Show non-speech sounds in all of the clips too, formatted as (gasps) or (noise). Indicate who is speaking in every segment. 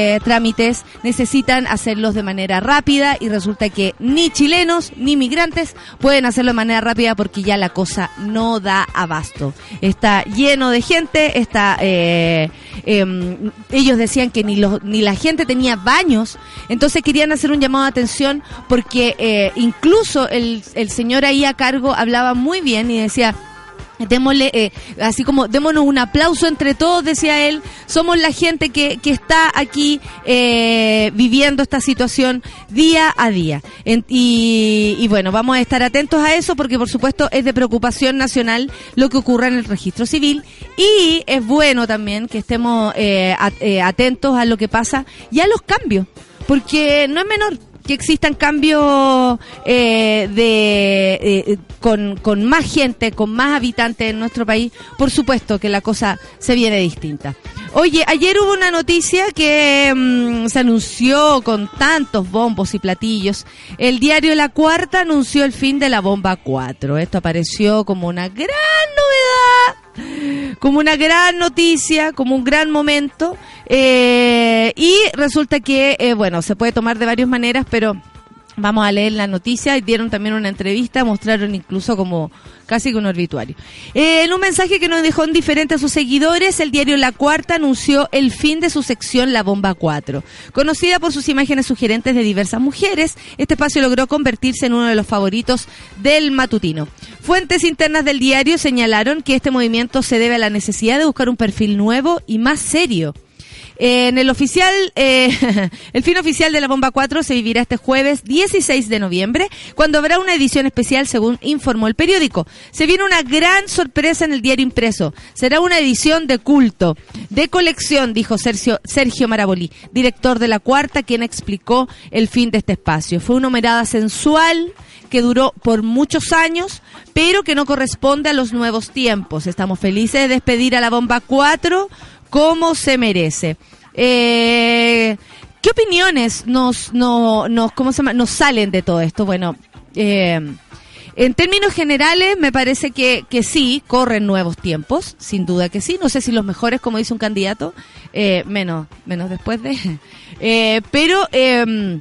Speaker 1: eh, trámites necesitan hacerlos de manera rápida y resulta que ni chilenos ni migrantes pueden hacerlo de manera rápida porque ya la cosa no da abasto. Está lleno de gente, está eh, em, ellos decían que ni los, ni la gente tenía baños, entonces querían hacer un llamado de atención porque eh, incluso el, el señor ahí a cargo hablaba muy bien y decía Démosle, eh, así como démonos un aplauso entre todos, decía él. Somos la gente que, que está aquí eh, viviendo esta situación día a día. Y, y bueno, vamos a estar atentos a eso porque por supuesto es de preocupación nacional lo que ocurra en el registro civil. Y es bueno también que estemos eh, eh, atentos a lo que pasa y a los cambios. Porque no es menor que existan cambios eh, eh, con, con más gente, con más habitantes en nuestro país, por supuesto que la cosa se viene distinta. Oye, ayer hubo una noticia que mm, se anunció con tantos bombos y platillos. El diario La Cuarta anunció el fin de la bomba 4. Esto apareció como una gran novedad como una gran noticia, como un gran momento. eh, y resulta que, eh, bueno, se puede tomar de varias maneras, pero vamos a leer la noticia. Y dieron también una entrevista, mostraron incluso como casi que un obituario. Eh, en un mensaje que nos dejó indiferente a sus seguidores, el diario La Cuarta anunció el fin de su sección La Bomba 4. Conocida por sus imágenes sugerentes de diversas mujeres, este espacio logró convertirse en uno de los favoritos del matutino. Fuentes internas del diario señalaron que este movimiento se debe a la necesidad de buscar un perfil nuevo y más serio. En el oficial, eh, (laughs) el fin oficial de la Bomba 4 se vivirá este jueves 16 de noviembre, cuando habrá una edición especial, según informó el periódico. Se viene una gran sorpresa en el diario impreso. Será una edición de culto, de colección, dijo Sergio, Sergio Marabolí, director de la Cuarta, quien explicó el fin de este espacio. Fue una mirada sensual que duró por muchos años, pero que no corresponde a los nuevos tiempos. Estamos felices de despedir a la Bomba 4 como se merece. Eh, ¿Qué opiniones nos, no, nos, ¿cómo se nos salen de todo esto? Bueno, eh, en términos generales, me parece que, que sí, corren nuevos tiempos, sin duda que sí. No sé si los mejores, como dice un candidato, eh, menos, menos después de. (laughs) Eh, pero eh,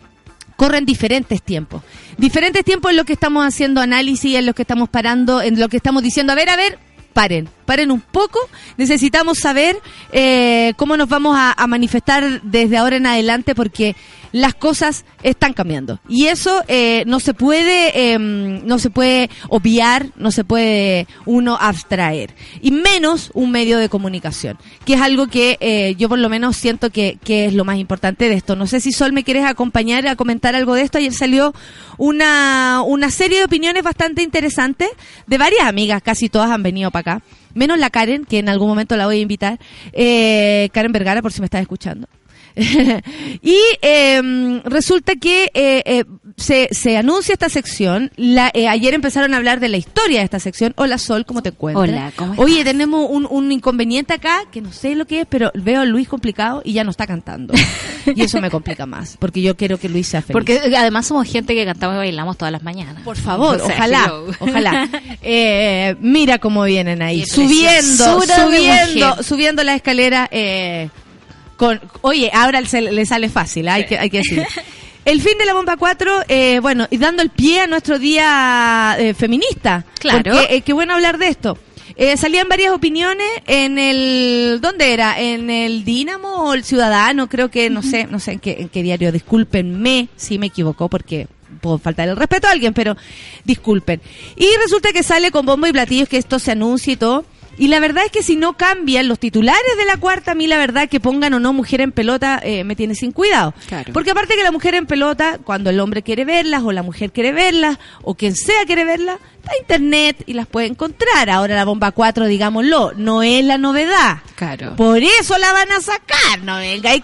Speaker 1: corren diferentes tiempos. Diferentes tiempos en lo que estamos haciendo análisis, en lo que estamos parando, en lo que estamos diciendo, a ver, a ver, paren, paren un poco. Necesitamos saber eh, cómo nos vamos a, a manifestar desde ahora en adelante porque las cosas están cambiando. Y eso eh, no se puede eh, no se puede obviar no se puede uno abstraer. Y menos un medio de comunicación que es algo que eh, yo por lo menos siento que, que es lo más importante de esto. No sé si Sol me quieres acompañar a comentar algo de esto. Ayer salió una una serie de opiniones bastante interesantes de varias amigas casi todas han venido para acá menos la Karen que en algún momento la voy a invitar. Eh, Karen Vergara por si me estás escuchando (laughs) y eh, resulta que eh, eh, se, se anuncia esta sección. La, eh, ayer empezaron a hablar de la historia de esta sección. Hola Sol, ¿cómo te encuentras?
Speaker 2: Hola, ¿cómo estás?
Speaker 1: Oye, tenemos un, un inconveniente acá que no sé lo que es, pero veo a Luis complicado y ya no está cantando. (laughs) y eso me complica más, porque yo quiero que Luis sea feliz.
Speaker 2: Porque además somos gente que cantamos y bailamos todas las mañanas.
Speaker 1: Por favor, (laughs)
Speaker 2: O sea,
Speaker 1: ojalá,
Speaker 2: hello.
Speaker 1: ojalá. Eh, mira cómo vienen ahí, subiendo, subiendo, subiendo la escalera. Eh, con, oye, ahora se- le sale fácil, hay que, hay que decir. (laughs) El fin de la bomba 4, eh, bueno, y dando el pie a nuestro día eh, feminista.
Speaker 2: Claro.
Speaker 1: Porque, eh, qué bueno hablar de esto. Eh, salían varias opiniones en el ¿dónde era? En el Dínamo o el Ciudadano, creo que no sé, no sé en qué, en qué diario, discúlpenme si me equivoco porque puedo faltar el respeto a alguien, pero disculpen. Y resulta que sale con bombo y platillos que esto se anuncia y todo. Y la verdad es que si no cambian los titulares de la cuarta, a mí la verdad que pongan o no mujer en pelota eh, me tiene sin cuidado.
Speaker 2: Claro.
Speaker 1: Porque aparte que la mujer en pelota, cuando el hombre quiere verlas o la mujer quiere verlas o quien sea quiere verlas, está internet y las puede encontrar. Ahora la bomba 4, digámoslo, no es la novedad.
Speaker 2: Claro.
Speaker 1: Por eso la van a sacar, no venga y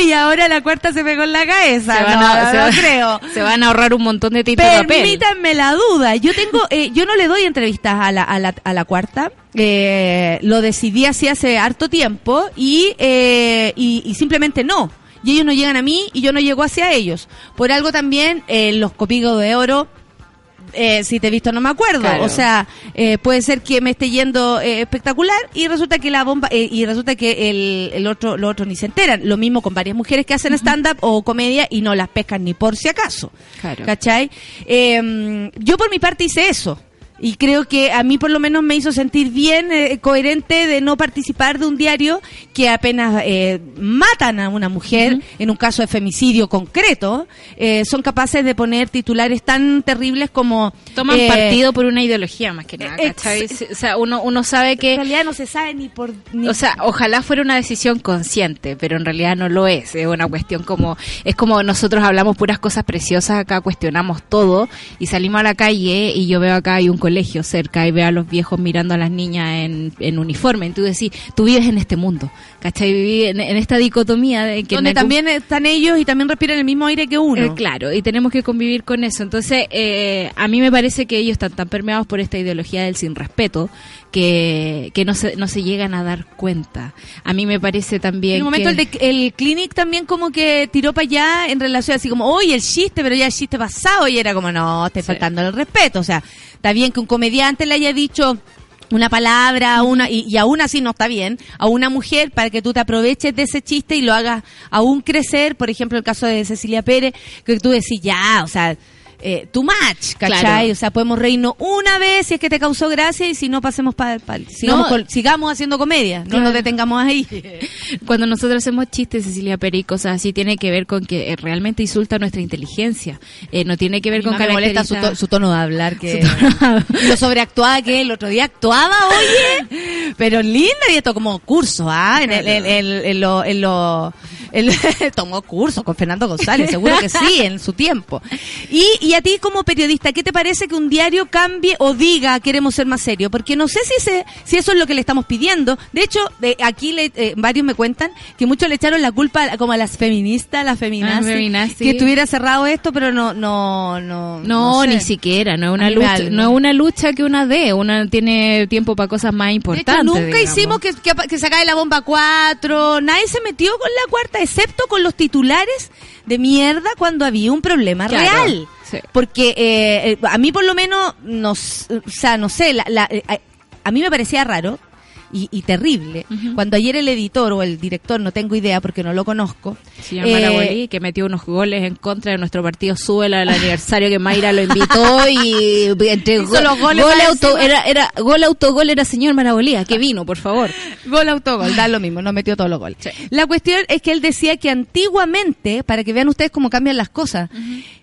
Speaker 1: uy, ahora la cuarta se pegó en la cabeza.
Speaker 2: Se van,
Speaker 1: no,
Speaker 2: a, se,
Speaker 1: creo. (laughs)
Speaker 2: se van a ahorrar un montón de tinta de papel.
Speaker 1: Permítanme la duda. Yo tengo, eh, yo no le doy entrevistas a la, a la, a la cuarta. Eh, lo decidí así hace harto tiempo y, eh, y, y simplemente no. Y ellos no llegan a mí y yo no llego hacia ellos. Por algo también eh, los copigos de oro eh, si te he visto no me acuerdo.
Speaker 2: Claro.
Speaker 1: O sea, eh, puede ser que me esté yendo eh, espectacular y resulta que la bomba eh, y resulta que el, el otro los otros ni se enteran. Lo mismo con varias mujeres que hacen stand-up o comedia y no las pescan ni por si acaso.
Speaker 2: Claro.
Speaker 1: ¿Cachai? Eh, yo por mi parte hice eso. Y creo que a mí por lo menos me hizo sentir bien, eh, coherente de no participar de un diario que apenas eh, matan a una mujer, en un caso de femicidio concreto, eh, son capaces de poner titulares tan terribles como...
Speaker 2: Toman
Speaker 1: eh,
Speaker 2: partido por una ideología más que nada, ¿cachai? O sea, uno, uno sabe
Speaker 1: En
Speaker 2: que
Speaker 1: realidad no se sabe ni por... ni-
Speaker 2: O sea, ojalá fuera una decisión consciente, pero en realidad no lo es. Es una cuestión como, es como nosotros hablamos puras cosas preciosas, acá cuestionamos todo y salimos a la calle y yo veo acá hay un colegio cerca y veo a los viejos mirando a las niñas en, en uniforme. Y tú decís, tú vives en este mundo, ¿cachai? Viví en, en esta dicotomía de que
Speaker 1: donde
Speaker 2: algún-
Speaker 1: también están ellos y también respiran el mismo aire que uno.
Speaker 2: eh, claro, y tenemos que convivir con eso. Entonces, eh, a mí me parece que ellos están tan permeados por esta ideología del sin respeto que, que no, se, no se llegan a dar cuenta. A mí me parece también
Speaker 1: En un momento
Speaker 2: que...
Speaker 1: el, de, el Clinic también como que tiró para allá en relación así como, oye, el chiste, pero ya el chiste pasado y era como, no, estoy
Speaker 2: Sí.
Speaker 1: faltando el respeto. O sea, está bien que un comediante le haya dicho una palabra una y, y aún así no está bien a una mujer para que tú te aproveches de ese chiste y lo hagas aún crecer por ejemplo el caso de Cecilia Pérez que tú decís ya o sea eh, too much ¿cachai?
Speaker 2: Claro.
Speaker 1: o sea podemos reírnos una vez si es que te causó gracia y si no pasemos para sigamos,
Speaker 2: No.
Speaker 1: con- sigamos haciendo comedia no nos detengamos ahí (laughs)
Speaker 2: Cuando nosotros hacemos chistes, Cecilia Pérez y cosas así, tiene que ver con que eh, realmente insulta nuestra inteligencia. Eh, no tiene que ver con
Speaker 1: molesta su,
Speaker 2: características...
Speaker 1: to- su tono de hablar (laughs) que
Speaker 2: tono (laughs)
Speaker 1: lo sobreactuada que el otro día actuaba oye pero linda y esto como curso ah en, el, en, en- en lo, en lo- tomó curso con Fernando González seguro que sí en su tiempo y, y a ti como periodista qué te parece que un diario cambie o diga queremos ser más serios porque no sé si se, si eso es lo que le estamos pidiendo de hecho de- aquí le- eh, varios me cuentan que muchos le echaron la culpa a- como a las feministas las feminazis,
Speaker 2: feminazis.
Speaker 1: que estuviera cerrado esto pero no no no
Speaker 2: No,
Speaker 1: sé.
Speaker 2: ni siquiera, no es una lucha,
Speaker 1: algo.
Speaker 2: no es una lucha que una dé, una tiene tiempo para cosas más
Speaker 1: De
Speaker 2: importantes.
Speaker 1: hecho, nunca
Speaker 2: digamos.
Speaker 1: hicimos que, que, que se acabe la bomba 4. Nadie se metió con la cuarta, excepto con los titulares de mierda cuando había un problema
Speaker 2: Claro,
Speaker 1: real.
Speaker 2: Sí.
Speaker 1: Porque eh, eh, a mí, por lo menos, nos, o sea, no sé, la, la- eh, a, a mí me parecía raro y, y terrible cuando ayer el editor o el director, no tengo idea porque no lo conozco,
Speaker 2: Señor
Speaker 1: eh,
Speaker 2: que metió unos goles en contra de nuestro partido Suela el aniversario que Mayra lo invitó y (laughs) entre
Speaker 1: los goles
Speaker 2: gol auto, era, era gol autogol era señor Marabolía, que vino, por favor.
Speaker 1: Gol autogol, da lo mismo, no metió todos los goles. La cuestión es que él decía que antiguamente, para que vean ustedes cómo cambian las cosas,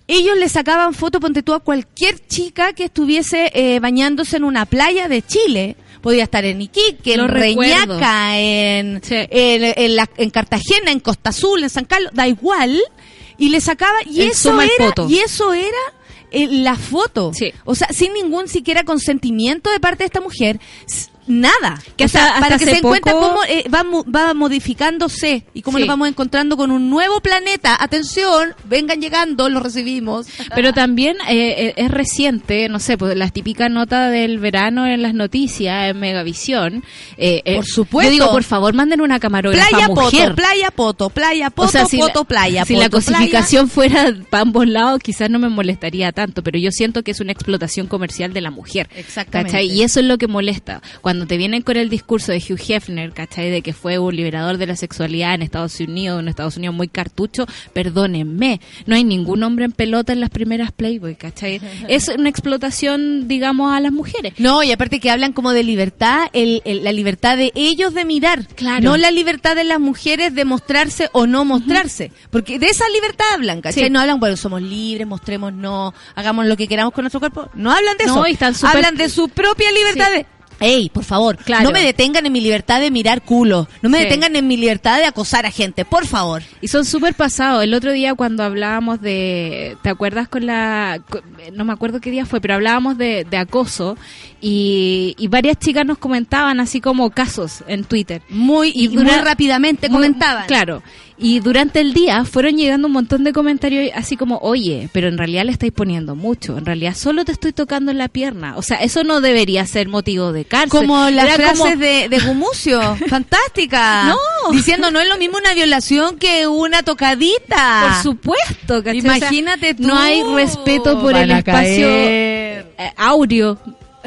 Speaker 1: ellos le sacaban foto, ponte tú, a cualquier chica que estuviese eh, bañándose en una playa de Chile. Podía estar en Iquique, en. Reñaca, en,
Speaker 2: Sí.
Speaker 1: en, en la- en Cartagena, en Costa Azul, en San Carlos, da igual. Y le sacaba, y
Speaker 2: El
Speaker 1: eso era, y eso era eh, la foto.
Speaker 2: Sí.
Speaker 1: O sea, sin ningún siquiera consentimiento de parte de esta mujer. Nada.
Speaker 2: Que
Speaker 1: O sea,
Speaker 2: hasta-
Speaker 1: para que se
Speaker 2: poco-
Speaker 1: cómo eh, va, va modificándose y cómo
Speaker 2: Sí.
Speaker 1: nos vamos encontrando con un nuevo planeta. Atención, vengan llegando, lo recibimos.
Speaker 2: Pero también eh, eh, es reciente, no sé, pues las típicas notas del verano en las noticias, en Megavisión. eh, eh,
Speaker 1: Por supuesto.
Speaker 2: Yo digo, por favor, manden una camarógrafa
Speaker 1: Playa
Speaker 2: mujer.
Speaker 1: Poto, playa Poto, playa Poto,
Speaker 2: o sea, si
Speaker 1: Poto,
Speaker 2: la,
Speaker 1: playa
Speaker 2: si la cosificación fuera para ambos lados, quizás no me molestaría tanto, pero yo siento que es una explotación comercial de la mujer.
Speaker 1: Exactamente.
Speaker 2: ¿cachai? Y eso es lo que molesta. Cuando te vienen con el discurso de Hugh Hefner, ¿cachai? De que fue un liberador de la sexualidad en Estados Unidos, en Estados Unidos muy cartucho, perdónenme, no hay ningún hombre en pelota en las primeras Playboy, ¿cachai? (laughs) Es una explotación, digamos, a las mujeres.
Speaker 1: No, y aparte que hablan como de libertad, el, el- la libertad de ellos de mirar,
Speaker 2: Claro.
Speaker 1: no la libertad de las mujeres de mostrarse o no mostrarse, porque de esa libertad hablan, ¿cachai?
Speaker 2: Sí.
Speaker 1: No hablan, bueno, somos libres, mostremos, hagamos lo que queramos con nuestro cuerpo, no hablan de
Speaker 2: No,
Speaker 1: eso,
Speaker 2: y están súper-
Speaker 1: hablan de su propia libertad
Speaker 2: Sí.
Speaker 1: de... Ey, por favor,
Speaker 2: Claro.
Speaker 1: no me detengan en mi libertad de mirar culo, no me
Speaker 2: Sí.
Speaker 1: detengan en mi libertad de acosar a gente, por favor.
Speaker 2: Y son súper pasados. El otro día cuando hablábamos de, ¿te acuerdas con la, no me acuerdo qué día fue, pero hablábamos de, de acoso y, y varias chicas nos comentaban así como casos en Twitter.
Speaker 1: Muy, y, muy rápidamente
Speaker 2: Muy-
Speaker 1: comentaban.
Speaker 2: Claro. Y durante el día fueron llegando un montón de comentarios así como, oye, pero en realidad le estáis poniendo mucho. En realidad solo te estoy tocando en la pierna. O sea, eso no debería ser motivo de cárcel.
Speaker 1: Como las
Speaker 2: Era
Speaker 1: frases
Speaker 2: como-
Speaker 1: de, de Gumucio. (laughs) Fantástica.
Speaker 2: No.
Speaker 1: Diciendo no es lo mismo una violación que una tocadita.
Speaker 2: Por supuesto, ¿cachai? O sea,
Speaker 1: Imagínate tú.
Speaker 2: no hay respeto por
Speaker 1: Van
Speaker 2: el espacio.
Speaker 1: caer.
Speaker 2: audio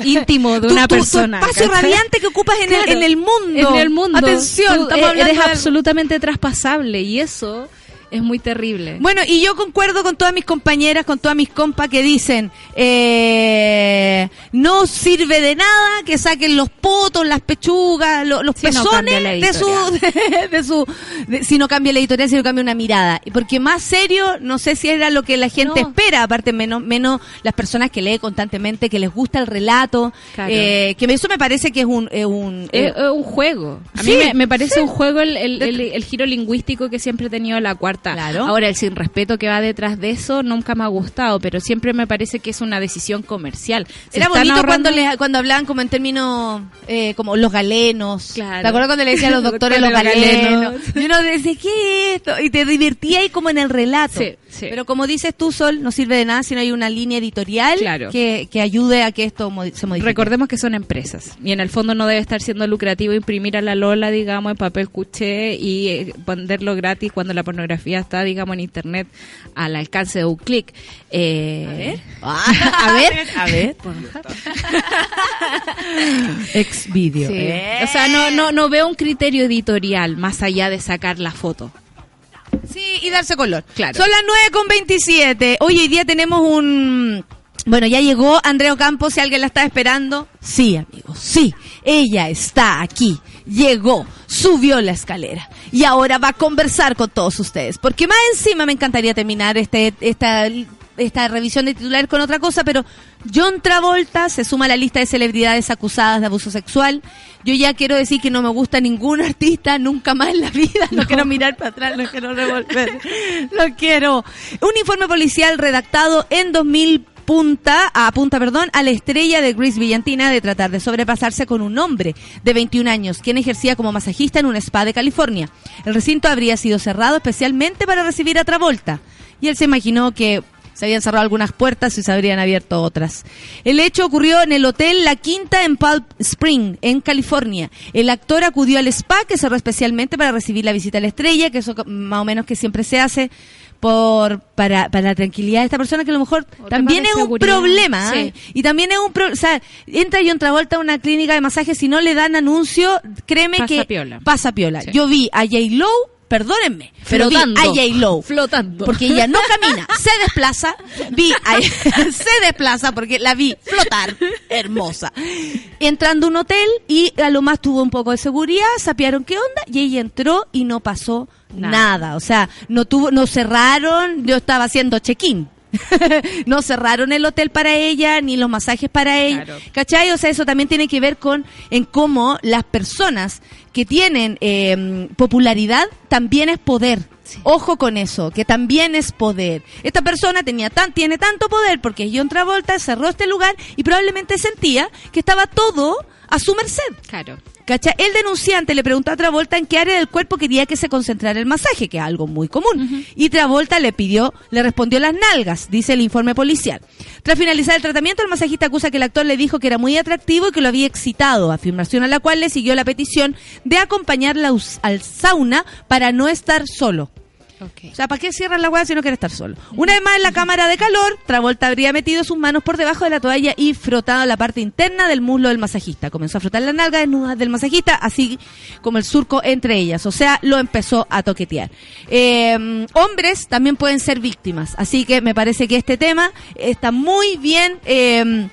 Speaker 2: íntimo de una
Speaker 1: tu- tu
Speaker 2: persona.
Speaker 1: espacio
Speaker 2: ¿cachai?
Speaker 1: radiante que ocupas en, el, en el mundo.
Speaker 2: En el mundo.
Speaker 1: Atención,
Speaker 2: Tú
Speaker 1: estamos
Speaker 2: e-
Speaker 1: hablando
Speaker 2: eres
Speaker 1: de-
Speaker 2: absolutamente traspasable y eso es muy terrible.
Speaker 1: Bueno, y yo concuerdo con todas mis compañeras, con todas mis compas que dicen, eh, no sirve de nada que saquen los potos, las pechugas, lo- los
Speaker 2: Si no
Speaker 1: pezones de su, (laughs) de, su, de- si no cambia la editorial, si no cambia una mirada. Y Porque más serio, no sé si era lo que la gente
Speaker 2: No.
Speaker 1: espera, aparte menos, menos las personas que leen constantemente, que les gusta el relato,
Speaker 2: Claro.
Speaker 1: eh, que eso me parece que es un, es un,
Speaker 2: Es
Speaker 1: eh,
Speaker 2: es un juego. A
Speaker 1: Sí,
Speaker 2: mí me, me parece
Speaker 1: sí.
Speaker 2: un juego el, el- el- el giro lingüístico que siempre he tenido la cuarta.
Speaker 1: Claro.
Speaker 2: Ahora, el sin respeto que va detrás de eso nunca me ha gustado, pero siempre me parece que es una decisión comercial. Se
Speaker 1: Era bonito
Speaker 2: ahorrando-
Speaker 1: cuando les, cuando hablaban como en términos eh, como los galenos.
Speaker 2: Claro.
Speaker 1: ¿Te acuerdas cuando le decían a los (laughs) doctores los
Speaker 2: Doctores, los
Speaker 1: galenos?
Speaker 2: galenos.
Speaker 1: Y uno decía, ¿qué es esto? Y te divertía ahí como en el relato.
Speaker 2: Sí, sí.
Speaker 1: Pero como dices tú, Sol, no sirve de nada si no hay una línea editorial
Speaker 2: Claro.
Speaker 1: que, que ayude a que esto mo- se modifique.
Speaker 2: Recordemos que son empresas y en el fondo no debe estar siendo lucrativo imprimir a la Lola, digamos, en papel cuché y eh, venderlo gratis cuando la pornografía está, digamos, en internet al alcance de un clic. Eh,
Speaker 1: a ver, (laughs) a ver. (laughs) Ex video.
Speaker 2: sí.
Speaker 1: Eh.
Speaker 2: O sea, no, no, no veo un criterio editorial más allá de sacar la foto.
Speaker 1: Sí, y darse color.
Speaker 2: Claro.
Speaker 1: Son las 9 con 27. Hoy, hoy día tenemos un... Bueno, ya llegó Andrea Ocampo, si alguien la está esperando. Sí, amigos, sí. Ella está aquí. Llegó, subió la escalera. Y ahora va a conversar con todos ustedes. Porque más encima me encantaría terminar este, esta, esta revisión de titular con otra cosa, pero John Travolta se suma a la lista de celebridades acusadas de abuso sexual. Yo ya quiero decir que no me gusta ningún (laughs) artista nunca más en la vida. No, quiero mirar para atrás, no quiero revolver. No quiero. Un informe policial redactado en 2000 punta, apunta, perdón, a la estrella de Grace Villantina de tratar de sobrepasarse con un hombre de 21 años, quien ejercía como masajista en un spa de California. El recinto habría sido cerrado especialmente para recibir a Travolta. Y él se imaginó que se habían cerrado algunas puertas y se habrían abierto otras. El hecho ocurrió en el hotel La Quinta en Palm Spring, en California. El actor acudió al spa que cerró especialmente para recibir la visita a la estrella, que eso más o menos que siempre se hace por para, para la tranquilidad de esta persona que a lo mejor también es un problema
Speaker 2: Sí.
Speaker 1: ¿eh? y también es un pro- o sea entra John Travolta a una clínica de masaje si no le dan anuncio créeme
Speaker 2: Pasa
Speaker 1: que
Speaker 2: piola.
Speaker 1: pasa piola
Speaker 2: Sí.
Speaker 1: yo vi a J Low perdónenme pero vi a
Speaker 2: Flotando.
Speaker 1: J Low
Speaker 2: Flotando.
Speaker 1: porque ella no (laughs) camina, se desplaza, vi a- (laughs) se desplaza porque la vi flotar, hermosa. Entrando a un hotel y a lo más tuvo un poco de seguridad, sapearon qué onda y ella entró y no pasó nada.
Speaker 2: Nada.
Speaker 1: O sea, no tuvo, no cerraron, yo estaba haciendo check-in. (laughs) no cerraron el hotel para ella, ni los masajes para ella.
Speaker 2: Claro.
Speaker 1: ¿Cachai? O sea, eso también tiene que ver con en cómo las personas que tienen eh, popularidad también es poder. Ojo con eso, que también es poder. Esta persona tenía tan, tiene tanto poder porque John Travolta cerró este lugar y probablemente sentía que estaba todo a su merced.
Speaker 2: Claro.
Speaker 1: ¿Cacha? El denunciante le preguntó a Travolta en qué área del cuerpo quería que se concentrara el masaje, que es algo muy común. Y Travolta le pidió, le respondió las nalgas, dice el informe policial. Tras finalizar el tratamiento, el masajista acusa que el actor le dijo que era muy atractivo y que lo había excitado, afirmación a la cual le siguió la petición de acompañarla al sauna para no estar solo.
Speaker 2: Okay.
Speaker 1: O sea, ¿para qué cierran la hueá si no quiere estar solo? Una vez más en la cámara de calor, Travolta habría metido sus manos por debajo de la toalla y frotado la parte interna del muslo del masajista. Comenzó a frotar la nalga desnuda del masajista, así como el surco entre ellas. O sea, lo empezó a toquetear. Eh, hombres también pueden ser víctimas, así que me parece que este tema está muy bien. eh,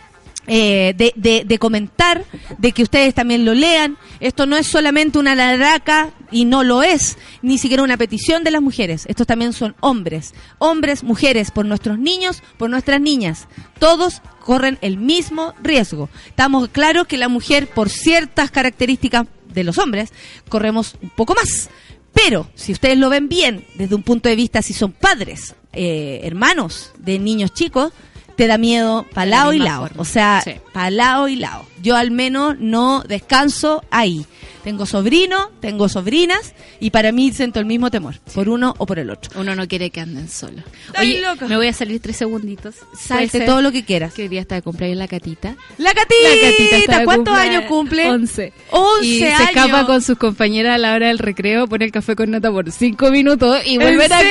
Speaker 1: eh, de, de, de comentar, de que ustedes también lo lean. Esto no es solamente una laraca y no lo es, ni siquiera una petición de las mujeres. Estos también son hombres, hombres, mujeres, por nuestros niños, por nuestras niñas. Todos corren el mismo riesgo. Estamos claros que la mujer, por ciertas características de los hombres, corremos un poco más. Pero si ustedes lo ven bien desde un punto de vista, si son padres, eh, hermanos de niños chicos, te da miedo para lado y lado. O sea,
Speaker 2: Sí.
Speaker 1: para lado y lado. Yo al menos no descanso ahí. Tengo sobrino, tengo sobrinas y para mí siento el mismo temor, por uno o por el otro.
Speaker 2: Uno no quiere que anden solos. Oye,
Speaker 1: loco.
Speaker 2: me voy a salir tres segunditos.
Speaker 1: Salte todo lo que quieras.
Speaker 2: Que hoy día está de cumpleaños la catita.
Speaker 1: La catita,
Speaker 2: La catita está
Speaker 1: ¿cuántos años cumple?
Speaker 2: 11.
Speaker 1: 11
Speaker 2: y
Speaker 1: años.
Speaker 2: se escapa con sus compañeras a la hora del recreo, pone el café con nata por cinco minutos y
Speaker 1: ¿En
Speaker 2: vuelve a clase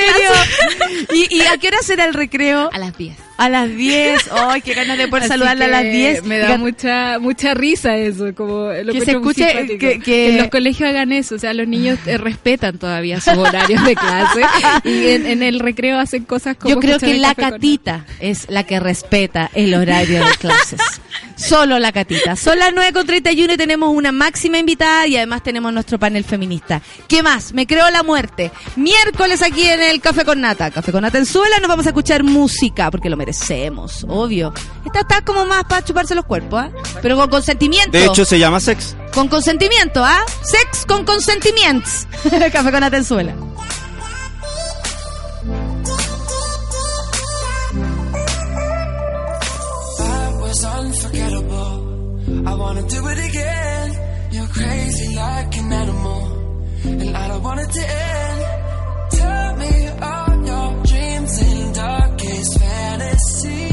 Speaker 2: (laughs)
Speaker 1: ¿Y, ¿Y a qué hora será el recreo?
Speaker 2: a las 10.
Speaker 1: A las 10. ¡Ay, qué ganas de poder
Speaker 2: Así
Speaker 1: saludarla a las 10!
Speaker 2: Me da mucha mucha risa eso, como lo
Speaker 1: Que se escuche,
Speaker 2: simpático.
Speaker 1: que- que-
Speaker 2: en los colegios hagan eso, o sea, los niños eh, respetan todavía sus horarios de clase y en, en el recreo hacen cosas como
Speaker 1: Yo creo que la
Speaker 2: con
Speaker 1: catita es la que respeta el horario de clases. Solo la catita. Son las 9.31 y tenemos una máxima invitada y además tenemos nuestro panel feminista. ¿Qué más? Me creo la muerte. Miércoles aquí en el Café con Nata. Café con Nata en Suela nos vamos a escuchar música porque lo merecemos, obvio. Esta está como más para chuparse los cuerpos, ¿ah? Pero con consentimiento.
Speaker 3: De hecho, se llama sex.
Speaker 1: Con consentimiento, ¿ah? Sex con consentimientos. (laughs) Café con Atenzuela.
Speaker 4: That was unforgettable. I wanna do it again. You're crazy like an animal, and I don't want it to end. Tell me all your dreams and darkest fantasies.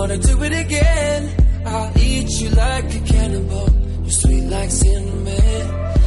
Speaker 4: wanna do it again. I'll eat you like a cannibal. You're sweet like cinnamon.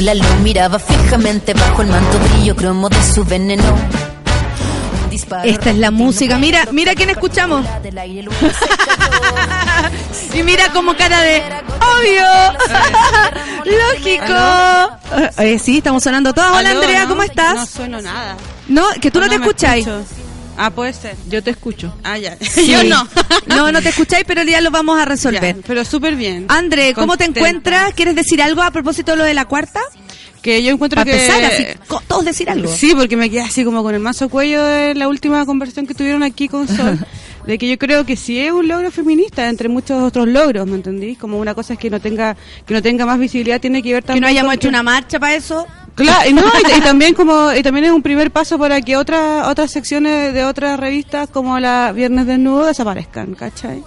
Speaker 5: La pistola lo miraba fijamente bajo el manto brillo cromo de su veneno.
Speaker 1: Esta es la música. Mira, mira quién escuchamos. (laughs) y mira como cara de obvio. (laughs) Lógico. Eh, sí, estamos sonando todas. Hola Andrea,
Speaker 3: ¿no?
Speaker 1: ¿cómo estás?
Speaker 3: No sueno nada.
Speaker 1: No, que tú no,
Speaker 3: ¿O
Speaker 1: te escucháis.
Speaker 3: Ah, puede ser.
Speaker 6: Yo te escucho.
Speaker 3: Ah, ya. (laughs)
Speaker 1: Sí.
Speaker 3: Yo no.
Speaker 1: no, no te escucháis, pero ya lo vamos a resolver.
Speaker 3: Ya, pero súper bien.
Speaker 1: André, ¿cómo te encuentras? ¿Quieres decir algo a propósito de lo de la cuarta?
Speaker 3: Que yo encuentro
Speaker 1: Para
Speaker 3: que...
Speaker 1: empezar, así, todos decir algo.
Speaker 3: Sí, porque me quedé así como con el mazo cuello de la última conversación que tuvieron aquí con Sol. (laughs) de que yo creo que sí es un logro feminista entre muchos otros logros, ¿me entendís? Como una cosa es que no tenga que no tenga más visibilidad tiene que ver
Speaker 1: Que
Speaker 3: también
Speaker 1: no hayamos hecho
Speaker 3: que-
Speaker 1: una marcha para eso.
Speaker 3: Claro, y, no, y, y (laughs) también como y también es un primer paso para que otras otras secciones de otras revistas como la Viernes Desnudo desaparezcan, ¿cachai?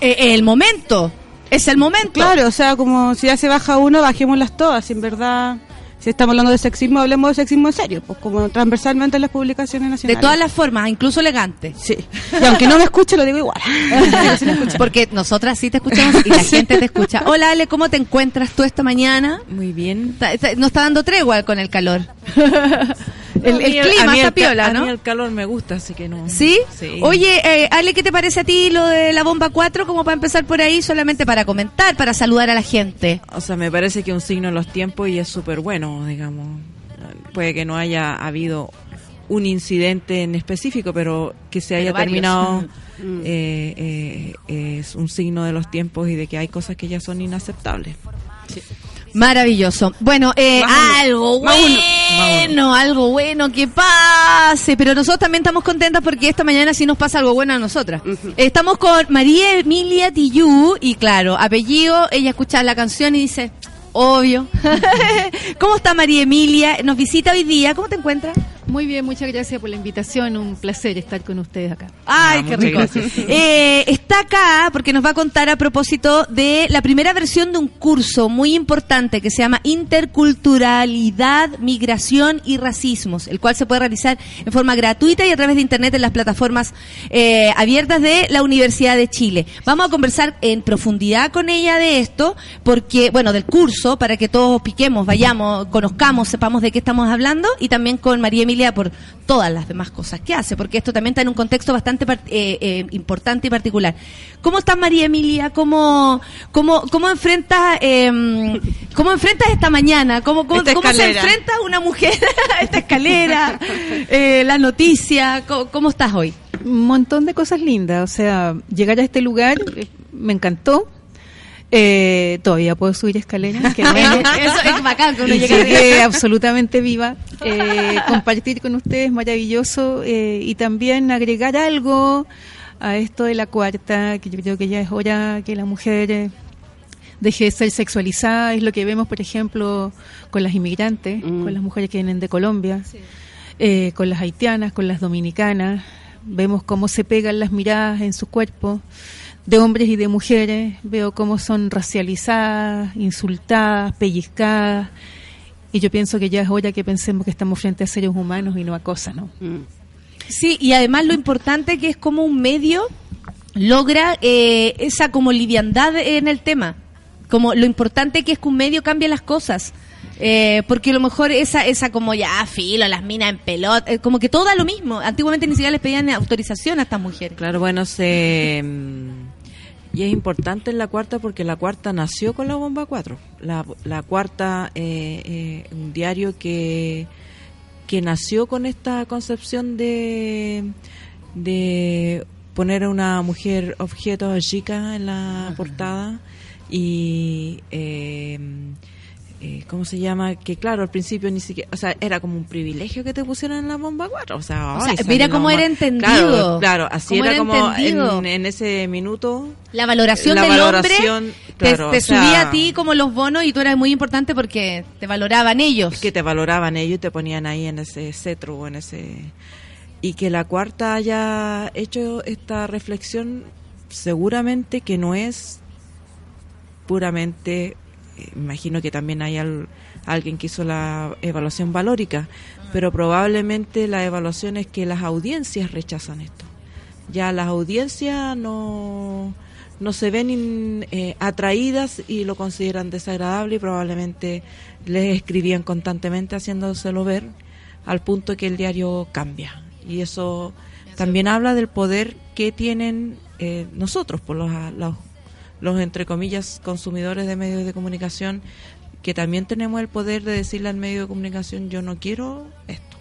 Speaker 1: Eh, el momento. Es el momento.
Speaker 3: Claro, o sea, como si ya se baja uno, bajémoslas todas, en verdad. Si estamos hablando de sexismo, hablemos de sexismo en serio, pues como transversalmente en las publicaciones
Speaker 1: De
Speaker 3: nacionales.
Speaker 1: todas las formas, incluso elegante.
Speaker 3: Sí. Y aunque no me escuche, lo digo igual. (laughs) Sí.
Speaker 1: Porque nosotras sí te escuchamos y la (laughs) gente te escucha. Hola Ale, ¿cómo te encuentras tú esta mañana?
Speaker 6: Muy bien.
Speaker 1: No está dando tregua con el calor. (laughs) el,
Speaker 6: A
Speaker 1: clima
Speaker 6: a mí
Speaker 1: está piola,
Speaker 6: A
Speaker 1: ¿no?
Speaker 6: mí el calor me gusta, así que no.
Speaker 1: ¿Sí?
Speaker 6: Sí.
Speaker 1: Oye, eh, Ale, ¿qué te parece a ti lo de la bomba 4? Como para empezar por ahí, solamente para comentar, para saludar a la gente.
Speaker 6: O sea, me parece que es un signo de los tiempos y es súper bueno, digamos. Puede que no haya habido un incidente en específico, pero que se haya terminado (laughs) eh, eh, es un signo de los tiempos y de que hay cosas que ya son inaceptables.
Speaker 1: Maravilloso. Bueno, eh, algo
Speaker 3: uno.
Speaker 1: bueno, algo bueno que pase. Pero nosotros también estamos contentas porque esta mañana sí nos pasa algo bueno a nosotras. Estamos con María Emilia Tillú y claro, apellido, ella escucha la canción y dice, obvio. (laughs) ¿Cómo está María Emilia? Nos visita hoy día. ¿Cómo te encuentras?
Speaker 7: Muy bien, muchas gracias por la invitación. Un placer estar con ustedes acá.
Speaker 1: Ay,
Speaker 6: Ah,
Speaker 1: qué rico. (laughs) Eh, está acá porque nos va a contar a propósito de la primera versión de un curso muy importante que se llama Interculturalidad, Migración y Racismos, el cual se puede realizar en forma gratuita y a través de Internet en las plataformas eh, abiertas de la Universidad de Chile. Vamos a conversar en profundidad con ella de esto, porque, bueno, del curso, para que todos piquemos, vayamos, conozcamos, sepamos de qué estamos hablando, y también con María Emilia por todas las demás cosas que hace, porque esto también está en un contexto bastante eh, eh, importante y particular. ¿Cómo estás, María Emilia? ¿Cómo, cómo, cómo enfrentas, eh, cómo enfrentas esta mañana? ¿Cómo, cómo,
Speaker 3: Esta
Speaker 1: cómo se enfrenta una mujer a esta escalera? Eh, la noticia, ¿cómo, cómo estás hoy?
Speaker 7: Un montón de cosas lindas. O sea, llegar a este lugar me encantó. Eh, todavía puedo subir escaleras. Que. (laughs)
Speaker 1: Eso es bacán que uno
Speaker 7: llegué (laughs) absolutamente viva. Eh, (laughs) compartir con ustedes maravilloso eh, y también agregar algo a esto de la cuarta, que yo creo que ya es hora que la mujer eh, deje de ser sexualizada. Es lo que vemos, por ejemplo, con las inmigrantes,
Speaker 3: Mm.
Speaker 7: con las mujeres que vienen de Colombia, eh, con las haitianas, con las dominicanas. Vemos cómo se pegan las miradas en sus cuerpos de hombres y de mujeres. Veo cómo son racializadas, insultadas, pellizcadas. Y yo pienso que ya es hora que pensemos que estamos frente a seres humanos y no a cosas, ¿no?
Speaker 1: Sí, y además lo importante que es como un medio logra eh, esa como liviandad en el tema. Como lo importante que es que un medio cambie las cosas. Eh, porque a lo mejor esa, esa como ya filo, las minas en pelota, eh, como que todo da lo mismo. Antiguamente ni siquiera les pedían autorización a estas mujeres.
Speaker 6: Claro, bueno, se... Y es importante en la cuarta porque la cuarta nació con la bomba 4. La, la cuarta, eh, eh, un diario que, que nació con esta concepción de, de poner a una mujer objeto chica en la portada y... eh, eh, ¿Cómo se llama? Que claro, al principio ni siquiera, o sea, era como un privilegio que te pusieran en la bomba 4. O sea,
Speaker 1: O sea, mira cómo
Speaker 6: bomba-
Speaker 1: era entendido.
Speaker 6: Claro, claro, así era,
Speaker 1: era
Speaker 6: como en, en ese minuto.
Speaker 1: La valoración
Speaker 6: La
Speaker 1: del
Speaker 6: valoración,
Speaker 1: hombre
Speaker 6: claro,
Speaker 1: te, te
Speaker 6: o sea-
Speaker 1: subía a ti como los bonos y tú eras muy importante porque te valoraban ellos.
Speaker 6: que te valoraban ellos y te ponían ahí en ese cetro o en ese y que la cuarta haya hecho esta reflexión seguramente que no es puramente imagino que también hay al- alguien que hizo la evaluación valórica pero probablemente la evaluación es que las audiencias rechazan esto. Ya las audiencias no no se ven in- eh, atraídas y lo consideran desagradable y probablemente les escribían constantemente haciéndoselo ver al punto que el diario cambia. Y eso también habla del poder que tienen eh, nosotros, por los, los, los, entre comillas, consumidores de medios de comunicación, que también tenemos el poder de decirle al medio de comunicación, yo no quiero esto.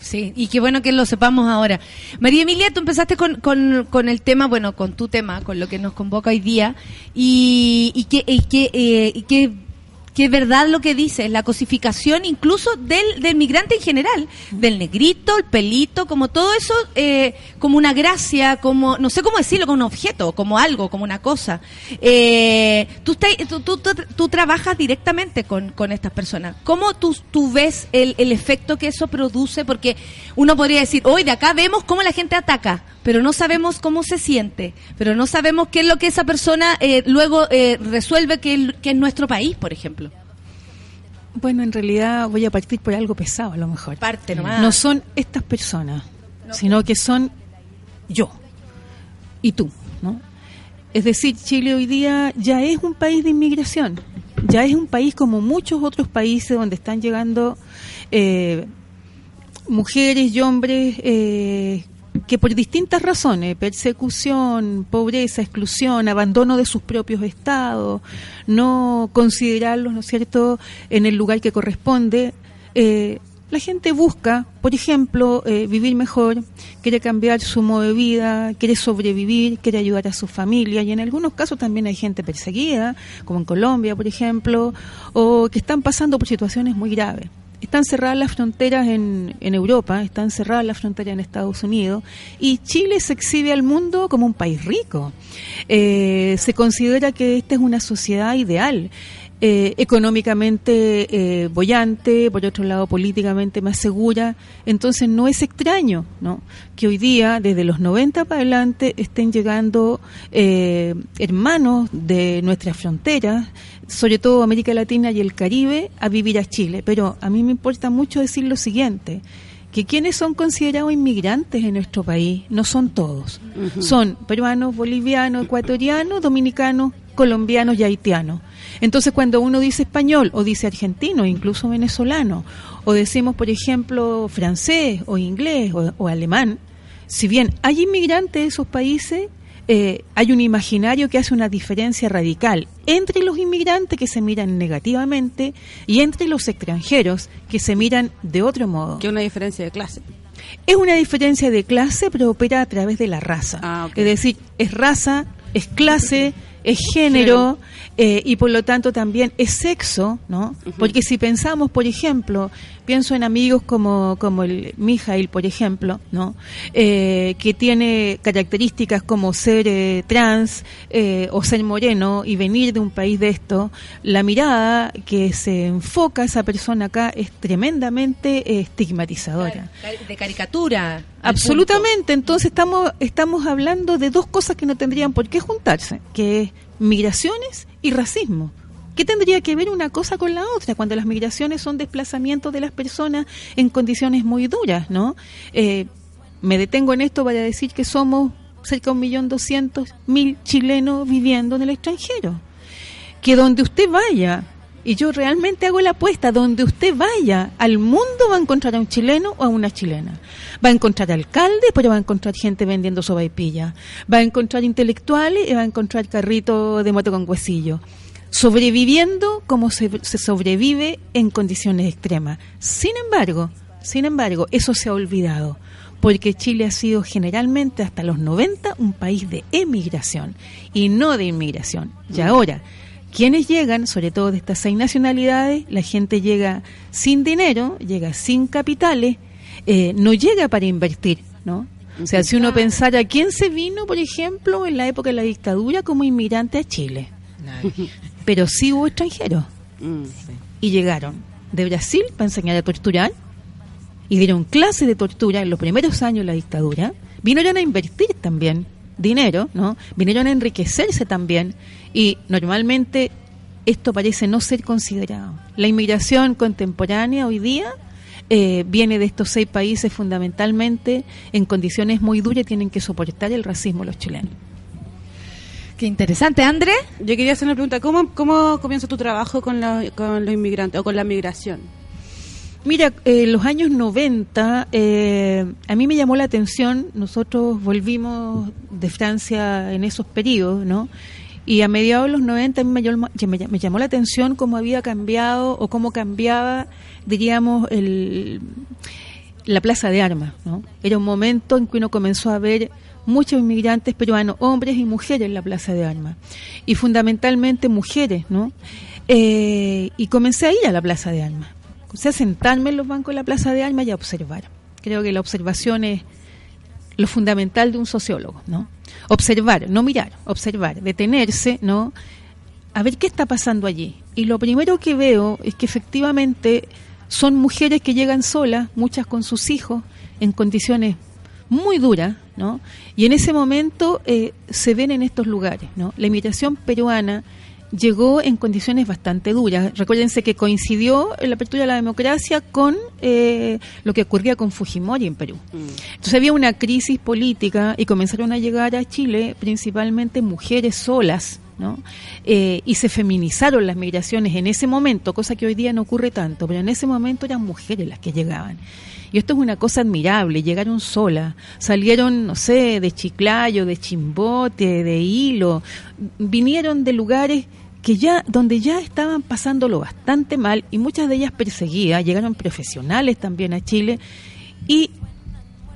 Speaker 1: Sí, y qué bueno que lo sepamos ahora. María Emilia, tú empezaste con, con, con el tema, bueno, con tu tema, con lo que nos convoca hoy día, y, y que, y que, eh, y que que es verdad lo que dices, la cosificación incluso del, del migrante en general, del negrito, el pelito, como todo eso, eh, como una gracia, como, no sé cómo decirlo, como un objeto, como algo, como una cosa. Eh, tú, trabajas directamente con, con estas personas. ¿Cómo tú, tú ves el, el efecto que eso produce? Porque uno podría decir, hoy de acá vemos cómo la gente ataca, pero no sabemos cómo se siente, pero no sabemos qué es lo que esa persona eh, luego eh, resuelve que, que es nuestro país, por ejemplo.
Speaker 7: Bueno, en realidad voy a partir por algo pesado a lo mejor.
Speaker 1: Parte nomás.
Speaker 7: No son estas personas, sino que son yo y tú, ¿no? Es decir, Chile hoy día ya es un país de inmigración, ya es un país como muchos otros países donde están llegando eh, mujeres y hombres eh, que por distintas razones, persecución, pobreza, exclusión, abandono de sus propios estados, no considerarlos, ¿no cierto?, en el lugar que corresponde, eh, la gente busca, por ejemplo, eh, vivir mejor, quiere cambiar su modo de vida, quiere sobrevivir, quiere ayudar a su familia y en algunos casos también hay gente perseguida, como en Colombia, por ejemplo, o que están pasando por situaciones muy graves. Están cerradas las fronteras en, en Europa, están cerradas las fronteras en Estados Unidos y Chile se exhibe al mundo como un país rico. Eh, se considera que esta es una sociedad ideal. eh, económicamente eh, bollante, por otro lado políticamente más segura, entonces no es extraño ¿no? que hoy día, desde los 90 para adelante, estén llegando eh, hermanos de nuestras fronteras, sobre todo América Latina y el Caribe, a vivir a Chile. Pero a mí me importa mucho decir lo siguiente, que quienes son considerados inmigrantes en nuestro país no son todos. Son peruanos, bolivianos, ecuatorianos, dominicanos, colombianos y haitianos. Entonces, cuando uno dice español o dice argentino, incluso venezolano, o decimos, por ejemplo, francés o inglés o, o alemán, si bien hay inmigrantes de esos países, eh, hay un imaginario que hace una diferencia radical entre los inmigrantes que se miran negativamente y entre los extranjeros que se miran de otro modo.
Speaker 3: Que una diferencia de clase.
Speaker 7: Es una diferencia de clase, pero opera a través de la raza.
Speaker 3: Ah.
Speaker 7: Es decir, es raza, es clase, es género eh, y por lo tanto también es sexo, ¿no? Porque si pensamos, por ejemplo, pienso en amigos como, como el Mijail, por ejemplo, ¿no? Eh, que tiene características como ser eh, trans eh, o ser moreno y venir de un país de esto, la mirada que se enfoca a esa persona acá es tremendamente eh, estigmatizadora.
Speaker 1: De caricatura.
Speaker 7: Absolutamente, entonces estamos estamos hablando de dos cosas que no tendrían por qué juntarse, que es migraciones y racismo. ¿Qué tendría que ver una cosa con la otra cuando las migraciones son desplazamientos de las personas en condiciones muy duras, ¿no? Eh, me detengo en esto para decir que somos cerca de un millón doscientos mil chilenos viviendo en el extranjero. Que donde usted vaya, y yo realmente hago la apuesta, donde usted vaya al mundo va a encontrar a un chileno o a una chilena. Va a encontrar alcaldes, pero va a encontrar gente vendiendo sobaipilla. Va a encontrar intelectuales y va a encontrar carritos de moto con huesillo. Sobreviviendo como se, se sobrevive en condiciones extremas. Sin embargo, sin embargo, eso se ha olvidado porque Chile ha sido generalmente hasta los 90 un país de emigración y no de inmigración. Y ahora, quienes llegan, sobre todo de estas seis nacionalidades, la gente llega sin dinero, llega sin capitales, eh, no llega para invertir, ¿no? O sea, si uno pensara quién se vino, por ejemplo, en la época de la dictadura como inmigrante a Chile,
Speaker 6: Nadie.
Speaker 7: Pero sí hubo extranjeros
Speaker 3: Mm.
Speaker 7: y llegaron de Brasil para enseñar a torturar y dieron clases de tortura en los primeros años de la dictadura, vinieron a invertir también dinero, ¿no? Vinieron a enriquecerse también y normalmente esto parece no ser considerado. La inmigración contemporánea hoy día eh, viene de estos seis países fundamentalmente en condiciones muy duras y tienen que soportar el racismo los chilenos.
Speaker 1: Qué interesante, André.
Speaker 3: Yo quería hacer una pregunta. ¿Cómo, cómo comienza tu trabajo con, la- con los inmigrantes o con la migración?
Speaker 7: Mira, eh, los años 90, eh, a mí me llamó la atención, nosotros volvimos de Francia en esos periodos, ¿no? Y a mediados de los 90 a mí me llamó, me llamó- me llamó la atención cómo había cambiado o cómo cambiaba, diríamos, el, la plaza de armas, ¿no? Era un momento en que uno comenzó a ver muchos inmigrantes peruanos, hombres y mujeres en la plaza de armas, y fundamentalmente mujeres, ¿no? Eh, y comencé a ir a la plaza de armas, comencé a sentarme en los bancos de la plaza de armas y a observar. Creo que la observación es lo fundamental de un sociólogo, ¿no? Observar, no mirar, observar, detenerse, ¿no? A ver qué está pasando allí. Y lo primero que veo es que efectivamente son mujeres que llegan solas, muchas con sus hijos, en condiciones muy duras, ¿no? Y en ese momento eh, se ven en estos lugares, ¿no? La inmigración peruana llegó en condiciones bastante duras. Recuérdense que coincidió la apertura de la democracia con eh, lo que ocurría con Fujimori en Perú. Entonces había una crisis política y comenzaron a llegar a Chile principalmente mujeres solas, ¿no? Eh, y se feminizaron las migraciones en ese momento, cosa que hoy día no ocurre tanto, pero en ese momento eran mujeres las que llegaban. Y esto es una cosa admirable, llegaron solas, salieron, no sé, de Chiclayo, de Chimbote, de Hilo, vinieron de lugares que ya donde ya estaban pasándolo bastante mal y muchas de ellas perseguidas, llegaron profesionales también a Chile y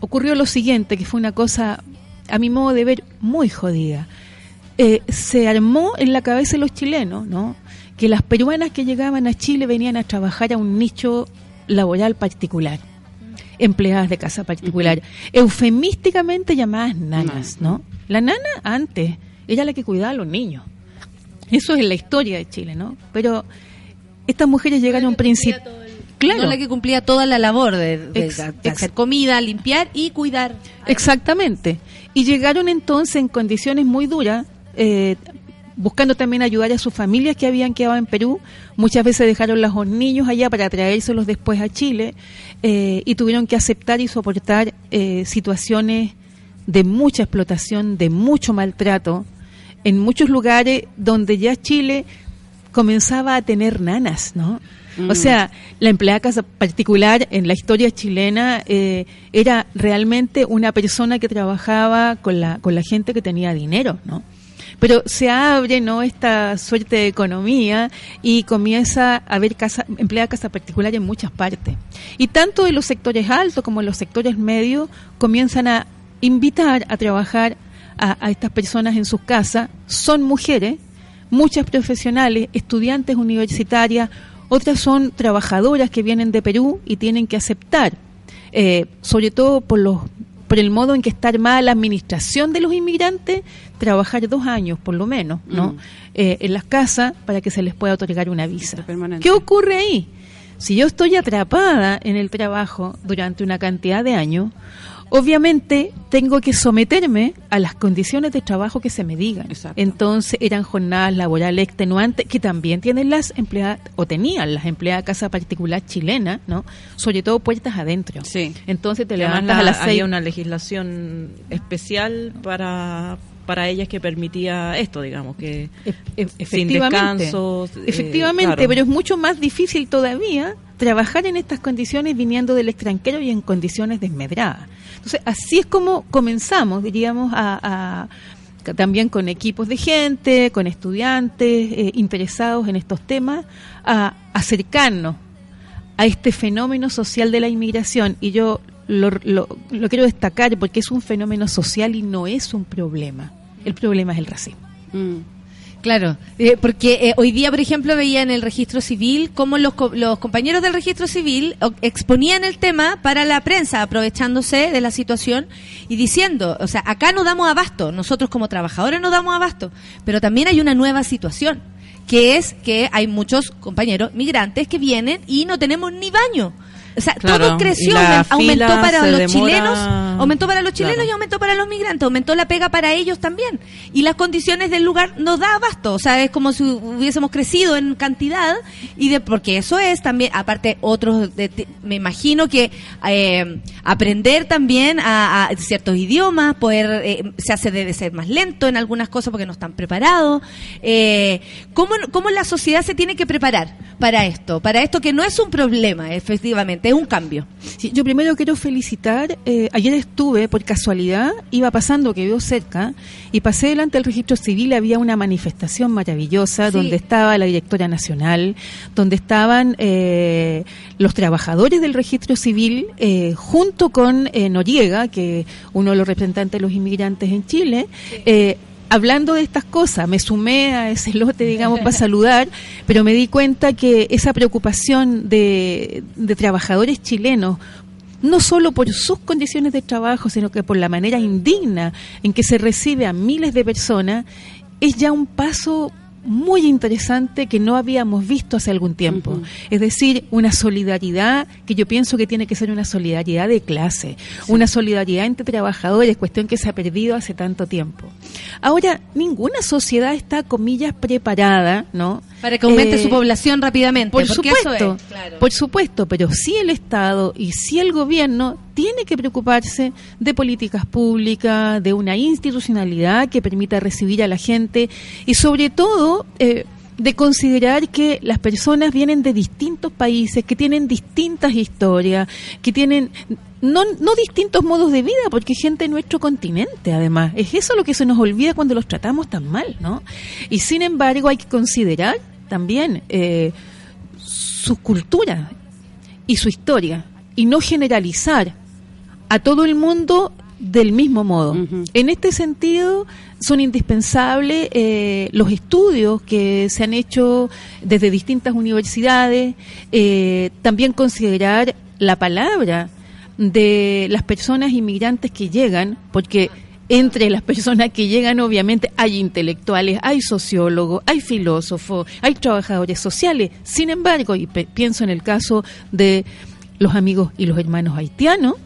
Speaker 7: ocurrió lo siguiente, que fue una cosa a mi modo de ver muy jodida. Eh, se armó en la cabeza de los chilenos, ¿no? Que las peruanas que llegaban a Chile venían a trabajar a un nicho laboral particular, empleadas de casa particular, eufemísticamente llamadas nanas, ¿no? La nana antes era la que cuidaba a los niños. Eso es la historia de Chile, ¿no? Pero estas mujeres llegaron princip Claro.
Speaker 1: No la que cumplía toda la labor de, de-
Speaker 7: Ex-
Speaker 1: de
Speaker 7: ex-
Speaker 1: hacer comida, limpiar y cuidar.
Speaker 7: Exactamente. Y llegaron entonces en condiciones muy duras, eh, buscando también ayudar a sus familias que habían quedado en Perú. Muchas veces dejaron a los niños allá para traérselos después a Chile eh, y tuvieron que aceptar y soportar eh, situaciones de mucha explotación, de mucho maltrato, en muchos lugares donde ya Chile comenzaba a tener nanas, ¿no? O sea, la empleada casa particular en la historia chilena eh, era realmente una persona que trabajaba con la, con la gente que tenía dinero, ¿no? Pero se abre, ¿no? Esta suerte de economía y comienza a haber casa, empleada casa particular en muchas partes. Y tanto en los sectores altos como en los sectores medios comienzan a invitar a trabajar a, estas personas en sus casas. Son mujeres, muchas profesionales, estudiantes universitarias, otras son trabajadoras que vienen de Perú y tienen que aceptar, eh, sobre todo por los por el modo en que está armada la administración de los inmigrantes, trabajar dos años por lo menos, ¿no?
Speaker 3: Mm.
Speaker 7: Eh, en las casas para que se les pueda otorgar una visa. ¿Qué ocurre ahí? Si yo estoy atrapada en el trabajo durante una cantidad de años, obviamente tengo que someterme a las condiciones de trabajo que se me digan.
Speaker 3: Exacto.
Speaker 7: Entonces eran jornadas laborales extenuantes que también tienen las empleadas, o tenían las empleadas de casa particular chilena, ¿no? Sobre todo puertas adentro.
Speaker 3: Sí.
Speaker 7: Entonces te levantas
Speaker 6: la-
Speaker 7: a las seis.
Speaker 6: había una legislación especial para para ellas que permitía esto, digamos, que
Speaker 7: E-
Speaker 6: sin
Speaker 7: efectivamente.
Speaker 6: descansos. eh,
Speaker 7: Efectivamente,
Speaker 6: claro.
Speaker 7: pero es mucho más difícil todavía trabajar en estas condiciones viniendo del extranjero y en condiciones desmedradas. Entonces, así es como comenzamos, diríamos, a, también con equipos de gente, con estudiantes eh, interesados en estos temas, a acercarnos a este fenómeno social de la inmigración. Y yo lo, lo- lo quiero destacar porque es un fenómeno social y no es un problema. El problema es el racismo.
Speaker 3: Mm.
Speaker 1: Claro, eh, porque eh, hoy día, por ejemplo, veía en el registro civil cómo los, co- los compañeros del registro civil exponían el tema para la prensa, aprovechándose de la situación y diciendo, o sea, acá no damos abasto, nosotros como trabajadores no damos abasto, pero también hay una nueva situación, que es que hay muchos compañeros migrantes que vienen y no tenemos ni baño. O sea,
Speaker 6: Claro,
Speaker 1: todo creció, aumentó para los
Speaker 6: demora-
Speaker 1: chilenos, aumentó para los chilenos
Speaker 6: Claro.
Speaker 1: y aumentó para los migrantes, aumentó la pega para ellos también. Y las condiciones del lugar no da abasto, o sea, es como si hubiésemos crecido en cantidad y de porque eso es también, aparte otros, de- de- me imagino que eh, aprender también a, a ciertos idiomas, poder, eh, se hace debe ser más lento en algunas cosas porque no están preparados. Eh, ¿cómo, ¿Cómo la sociedad se tiene que preparar para esto? Para esto que no es un problema, efectivamente. Es un cambio.
Speaker 7: Sí, yo primero quiero felicitar, eh, ayer estuve, por casualidad, iba pasando que veo cerca, y pasé delante del registro civil, había una manifestación maravillosa,
Speaker 1: Sí.
Speaker 7: donde estaba la directora nacional, donde estaban eh, los trabajadores del registro civil, eh, junto con eh, Noriega, que uno de los representantes de los inmigrantes en Chile, eh, hablando de estas cosas, me sumé a ese lote, digamos, para saludar, pero me di cuenta que esa preocupación de, de trabajadores chilenos, no solo por sus condiciones de trabajo, sino que por la manera indigna en que se recibe a miles de personas, es ya un paso muy interesante que no habíamos visto hace algún tiempo. Es decir, una solidaridad que yo pienso que tiene que ser una solidaridad de clase, una solidaridad entre trabajadores, cuestión que se ha perdido hace tanto tiempo. Ahora, ninguna sociedad está, comillas, preparada, ¿no?
Speaker 1: Para que aumente
Speaker 7: Eh,
Speaker 1: su población rápidamente.
Speaker 7: por
Speaker 1: eso
Speaker 7: supuesto,
Speaker 1: es, claro.
Speaker 7: por supuesto, pero sí el Estado y sí el gobierno tiene que preocuparse de políticas públicas, de una institucionalidad que permita recibir a la gente y sobre todo eh, de considerar que las personas vienen de distintos países, que tienen distintas historias, que tienen no, no distintos modos de vida, porque gente en nuestro continente, además. Es eso lo que se nos olvida cuando los tratamos tan mal, ¿no? Y sin embargo hay que considerar también eh, su cultura y su historia y no generalizar a todo el mundo del mismo modo. En este sentido, son indispensables eh, los estudios que se han hecho desde distintas universidades, eh, también considerar la palabra de las personas inmigrantes que llegan, porque entre las personas que llegan obviamente hay intelectuales, hay sociólogos, hay filósofos, hay trabajadores sociales. Sin embargo, y pienso en el caso de los amigos y los hermanos haitianos,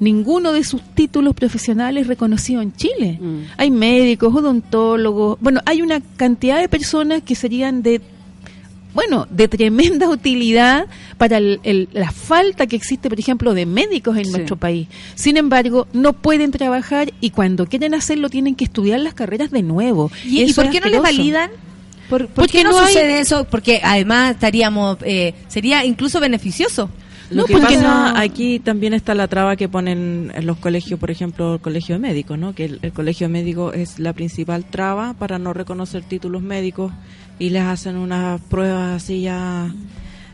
Speaker 7: ninguno de sus títulos profesionales reconocido en Chile.
Speaker 3: Mm.
Speaker 7: Hay médicos, odontólogos, bueno, hay una cantidad de personas que serían de bueno, de tremenda (laughs) utilidad para el- el- la falta que existe, por ejemplo, de médicos en
Speaker 3: Sí.
Speaker 7: nuestro país. Sin embargo, no pueden trabajar y cuando quieren hacerlo tienen que estudiar las carreras de nuevo.
Speaker 1: ¿Y, por qué no les validan? ¿Por, qué no,
Speaker 7: no hay-
Speaker 1: sucede eso? Porque además estaríamos, eh, sería incluso beneficioso.
Speaker 6: Lo
Speaker 7: No,
Speaker 6: que
Speaker 7: porque
Speaker 6: pasa
Speaker 7: no-
Speaker 6: aquí también está la traba que ponen en los colegios, por ejemplo, el colegio de médicos, ¿no? Que el, el colegio médico es la principal traba para no reconocer títulos médicos y les hacen unas pruebas así ya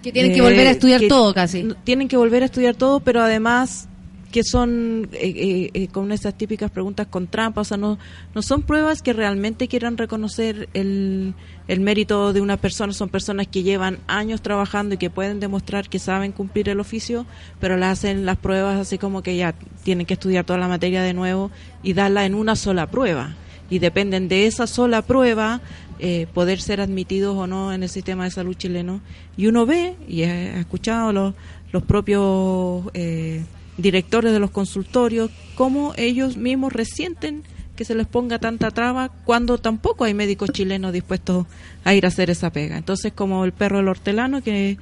Speaker 1: Que tienen que volver a estudiar todo casi.
Speaker 6: Tienen que volver a estudiar todo, pero además que son eh, eh, eh, con esas típicas preguntas con trampa, o sea, no, no son pruebas que realmente quieran reconocer el, el mérito de una persona, son personas que llevan años trabajando y que pueden demostrar que saben cumplir el oficio, pero le hacen las pruebas así como que ya tienen que estudiar toda la materia de nuevo y darla en una sola prueba. Y dependen de esa sola prueba eh, poder ser admitidos o no en el sistema de salud chileno. Y uno ve, y he escuchado los, los propios eh, directores de los consultorios, cómo ellos mismos resienten que se les ponga tanta traba cuando tampoco hay médicos chilenos dispuestos a ir a hacer esa pega. Entonces, como el perro del hortelano que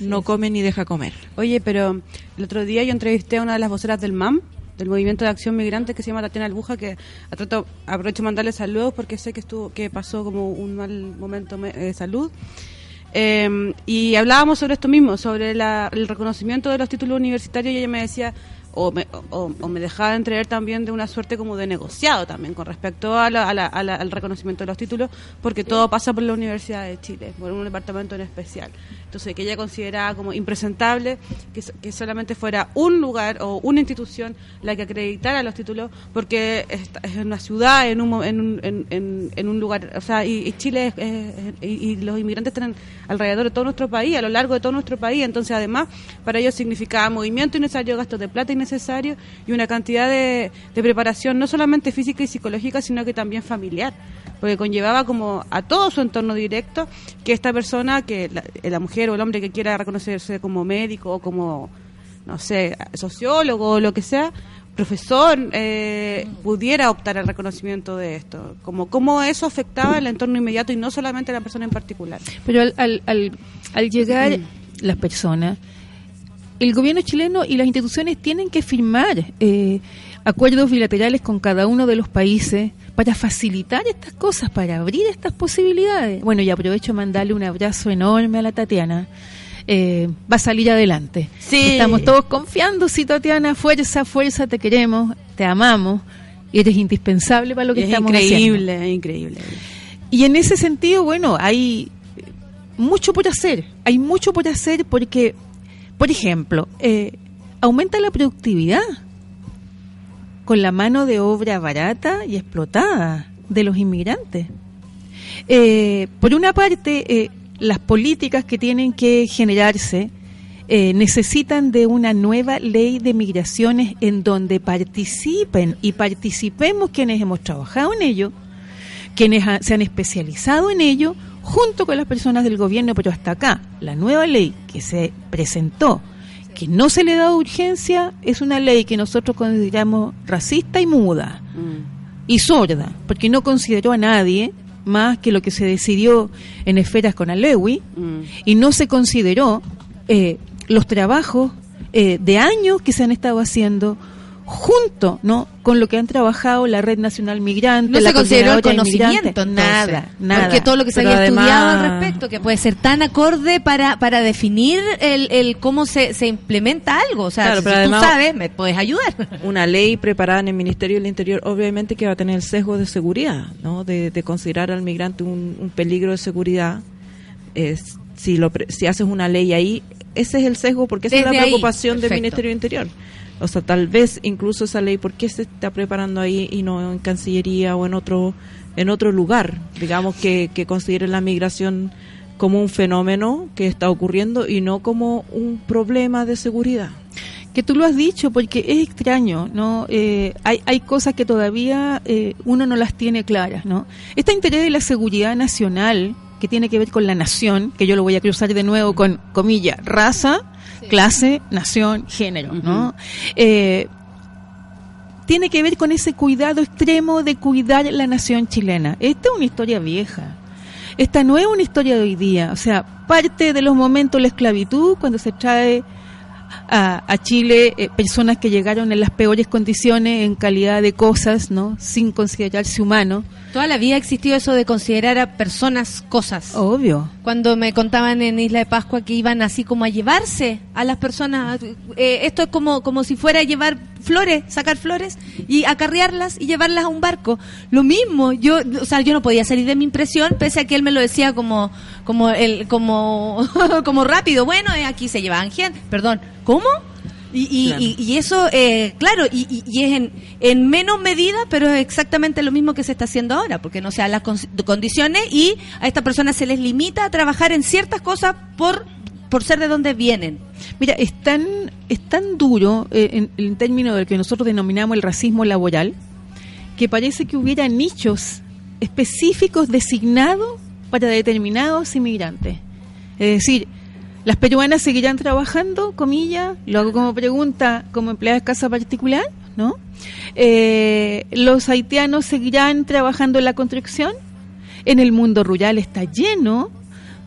Speaker 6: no come ni deja comer.
Speaker 3: Oye, pero el otro día yo entrevisté a una de las voceras del MAM, del Movimiento de Acción Migrante, que se llama Tatiana Albuja, que a trato, aprovecho mandarle saludos porque sé que estuvo que pasó como un mal momento me- de salud. Eh, y hablábamos sobre esto mismo, sobre la- el reconocimiento de los títulos universitarios y ella me decía, o me, o, o me dejaba entrever también de una suerte como de negociado también con respecto a la- a la- a la- al reconocimiento de los títulos, porque todo pasa por la Universidad de Chile, por un departamento en especial. Entonces, que ella consideraba como impresentable que, que solamente fuera un lugar o una institución la que acreditara los títulos, porque esta- es una ciudad, en un, en un, en, un lugar, o sea, y, Chile es- es- es- y, los inmigrantes están alrededor de todo nuestro país, a lo largo de todo nuestro país, entonces además para ellos significaba movimiento innecesario, gastos de plata innecesario y una cantidad de preparación no solamente física y psicológica, sino que también familiar, porque conllevaba como a todo su entorno directo que esta persona, que la, la mujer o el hombre que quiera reconocerse como médico o como, no sé, sociólogo o lo que sea, profesor, eh, pudiera optar al reconocimiento de esto, como cómo eso afectaba el entorno inmediato y no solamente a la persona en particular.
Speaker 7: Pero al, al, al, al llegar las personas, el gobierno chileno y las instituciones tienen que firmar eh, acuerdos bilaterales con cada uno de los países para facilitar estas cosas, para abrir estas posibilidades. Bueno, y aprovecho a mandarle un abrazo enorme a la Tatiana. eh, va a salir adelante.
Speaker 3: Sí.
Speaker 7: Estamos todos confiando, sí, Tatiana, fuerza, fuerza, te queremos, te amamos, y eres indispensable para lo que
Speaker 3: es
Speaker 7: estamos
Speaker 3: increíble,
Speaker 7: haciendo.
Speaker 3: es increíble.
Speaker 7: Y en ese sentido, bueno, hay mucho por hacer, hay mucho por hacer porque, por ejemplo, eh, aumenta la productividad con la mano de obra barata y explotada de los inmigrantes. Eh, por una parte, eh, las políticas que tienen que generarse eh, necesitan de una nueva ley de migraciones en donde participen y participemos quienes hemos trabajado en ello, quienes ha- se han especializado en ello, junto con las personas del gobierno, pero hasta acá, la nueva ley que se presentó, que no se le da urgencia, es una ley que nosotros consideramos racista y muda y sorda, porque no consideró a nadie más que lo que se decidió en esferas con Alewi
Speaker 3: Mm.
Speaker 7: y no se consideró eh, los trabajos eh, de años que se han estado haciendo junto no con lo que han trabajado la red nacional migrante
Speaker 1: No
Speaker 7: la
Speaker 1: se consideró el conocimiento, entonces.
Speaker 7: nada nada
Speaker 1: Porque todo lo que se había
Speaker 6: además-
Speaker 1: estudiado al respecto, que puede ser tan acorde para, para definir el, el cómo se, se implementa algo. O sea,
Speaker 6: Claro,
Speaker 1: si
Speaker 6: pero
Speaker 1: tú
Speaker 6: además-
Speaker 1: sabes, me puedes ayudar. (laughs)
Speaker 6: una ley preparada en el Ministerio del Interior, obviamente que va a tener el sesgo de seguridad, ¿no? De, de considerar al migrante un, un peligro de seguridad. Es, si, lo, si haces una ley ahí, ese es el sesgo porque esa es
Speaker 1: Desde
Speaker 6: la
Speaker 1: ahí,
Speaker 6: preocupación del. Ministerio del Interior. O sea, tal vez incluso esa ley, ¿por qué se está preparando ahí y no en Cancillería o en otro en otro lugar? Digamos que, que considere la migración como un fenómeno que está ocurriendo y no como un problema de seguridad.
Speaker 7: que tú lo has dicho porque es extraño no Eh, hay hay cosas que todavía eh, uno no las tiene claras no este interés de la seguridad nacional que tiene que ver con la nación que yo lo voy a cruzar de nuevo con comillas raza clase nación género no Eh, tiene que ver con ese cuidado extremo de cuidar la nación chilena. Esta es una historia vieja. Esta no es una historia de hoy día. O sea parte de los momentos de la esclavitud cuando se trae a, a Chile eh, personas que llegaron en las peores condiciones en calidad de cosas, ¿no? Sin considerarse humanos.
Speaker 1: Toda la vida ha existido eso de considerar a personas cosas.
Speaker 7: Obvio.
Speaker 1: Cuando me contaban en Isla de Pascua que iban así como a llevarse a las personas, eh, esto es como, como si fuera a llevar flores, sacar flores y acarrearlas y llevarlas a un barco. Lo mismo, yo, o sea, yo no podía salir de mi impresión, pese a que él me lo decía como, como el, como, (laughs) como rápido. Bueno, eh, aquí se llevaban gente, perdón, ¿cómo? Y, y,
Speaker 6: Claro.
Speaker 1: y, y eso, eh, claro, y, y- es en, en menos medida, pero es exactamente lo mismo que se está haciendo ahora, porque no se dan las con- condiciones y a estas personas se les limita a trabajar en ciertas cosas por, por ser de donde vienen.
Speaker 7: Mira, es tan, es tan duro eh, en, en términos del que nosotros denominamos el racismo laboral, que parece que hubiera nichos específicos designados para determinados inmigrantes. Es decir, las peruanas seguirán trabajando, comillas, lo hago como pregunta, como empleadas de casa particular, ¿no? Eh, los haitianos seguirán trabajando en la construcción. En el mundo rural está lleno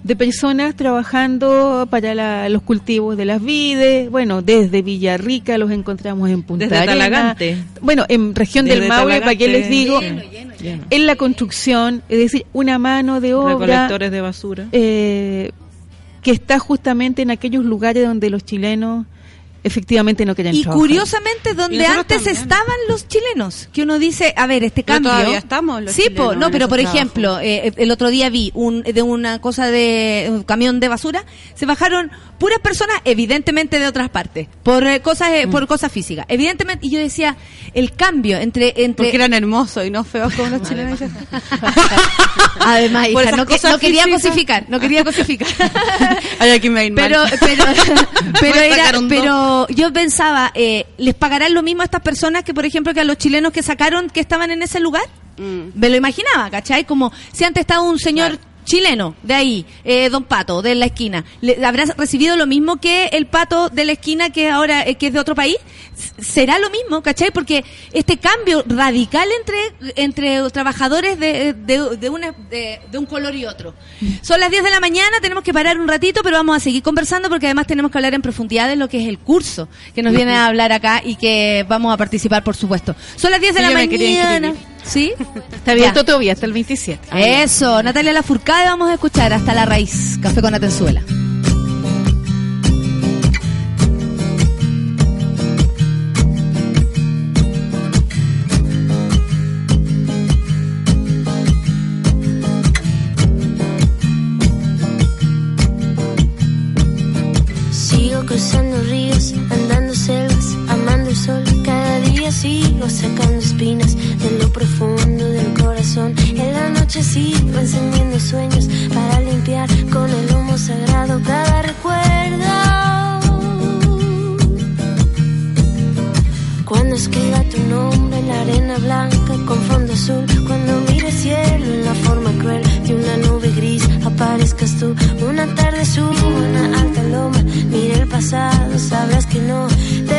Speaker 7: de personas trabajando para la- los cultivos de las vides. Bueno, desde Villarrica los encontramos en Punta
Speaker 6: Desde
Speaker 7: Arenas.
Speaker 6: Talagante.
Speaker 7: Bueno, en región del Maule, ¿para qué les digo?
Speaker 6: Lleno.
Speaker 7: En la construcción, es decir, una mano de obra
Speaker 6: Recolectores de basura.
Speaker 7: eh, que está justamente en aquellos lugares donde los chilenos efectivamente no quieren
Speaker 1: Y
Speaker 7: trabajar.
Speaker 1: curiosamente, donde antes
Speaker 3: también.
Speaker 1: estaban los chilenos, que uno dice, a ver, este
Speaker 3: Pero
Speaker 1: cambio.
Speaker 3: todavía estamos los
Speaker 1: sí, po,
Speaker 3: chilenos
Speaker 1: no,
Speaker 3: en
Speaker 1: pero por
Speaker 3: trabajos.
Speaker 1: ejemplo, eh, el otro día vi un, de una cosa de un camión de basura, se bajaron puras personas, evidentemente de otras partes, por eh, cosas, eh, por cosas físicas, evidentemente. Y yo decía, el cambio entre, entre
Speaker 3: Porque eran hermosos y no feos como los (laughs) chilenos. (laughs)
Speaker 1: Además, hija, no, que- no quería cosificar, no quería cosificar. (laughs)
Speaker 3: Ay, aquí me
Speaker 1: pero pero pero era
Speaker 3: un
Speaker 1: pero yo pensaba eh, les pagarán lo mismo a estas personas que por ejemplo que a los chilenos que sacaron que estaban en ese lugar
Speaker 3: Mm.
Speaker 1: me lo imaginaba ¿cachai? como si antes estaba un señor chileno de ahí eh, don pato de la esquina ¿le habrá recibido lo mismo que el pato de la esquina que ahora eh, que es de otro país será lo mismo ¿cachai? porque este cambio radical entre entre trabajadores de, de, de una, de, de un color y otro son las 10 de la mañana tenemos que parar un ratito pero vamos a seguir conversando porque además tenemos que hablar en profundidad de lo que es el curso que nos viene a hablar acá y que vamos a participar por supuesto son las 10 de
Speaker 3: Sí,
Speaker 1: la mañana. ¿sí?
Speaker 7: Está abierto todavía hasta el 27.
Speaker 1: Eso, Natalia Lafourcade vamos a escuchar hasta la raíz. Café con Atenzuela.
Speaker 8: Cruzando ríos, andando selvas, amando el sol. Cada día sigo sacando espinas de lo profundo del corazón. En la noche sigo encendiendo sueños para limpiar con el humo sagrado cada recuerdo. Cuando escriba tu nombre en la arena blanca con fondo azul, cuando mire el cielo en la forma cruel de una nube gris, aparezcas tú. Una tarde subo una mire el pasado, sabrás que no te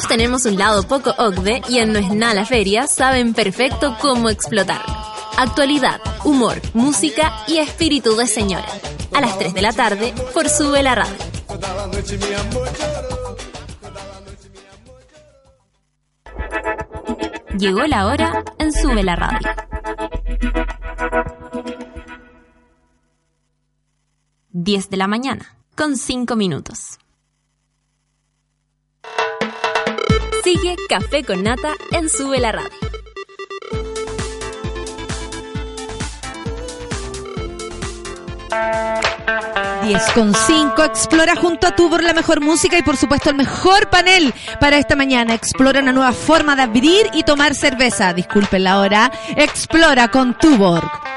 Speaker 9: Todos tenemos un lado poco OCDE y en No es nada feria saben perfecto cómo explotarlo. Actualidad, humor, música y espíritu de señora. A las 3 de la tarde por Sube la Radio. Llegó la hora en Sube la Radio. Diez de la mañana, con cinco minutos. Sigue Café con Nata en Sube la Radio.
Speaker 1: 10 con 5. Explora junto a Tubor la mejor música y por supuesto el mejor panel para esta mañana. Explora una nueva forma de abrir y tomar cerveza. Disculpen la hora. Explora con Tuborg.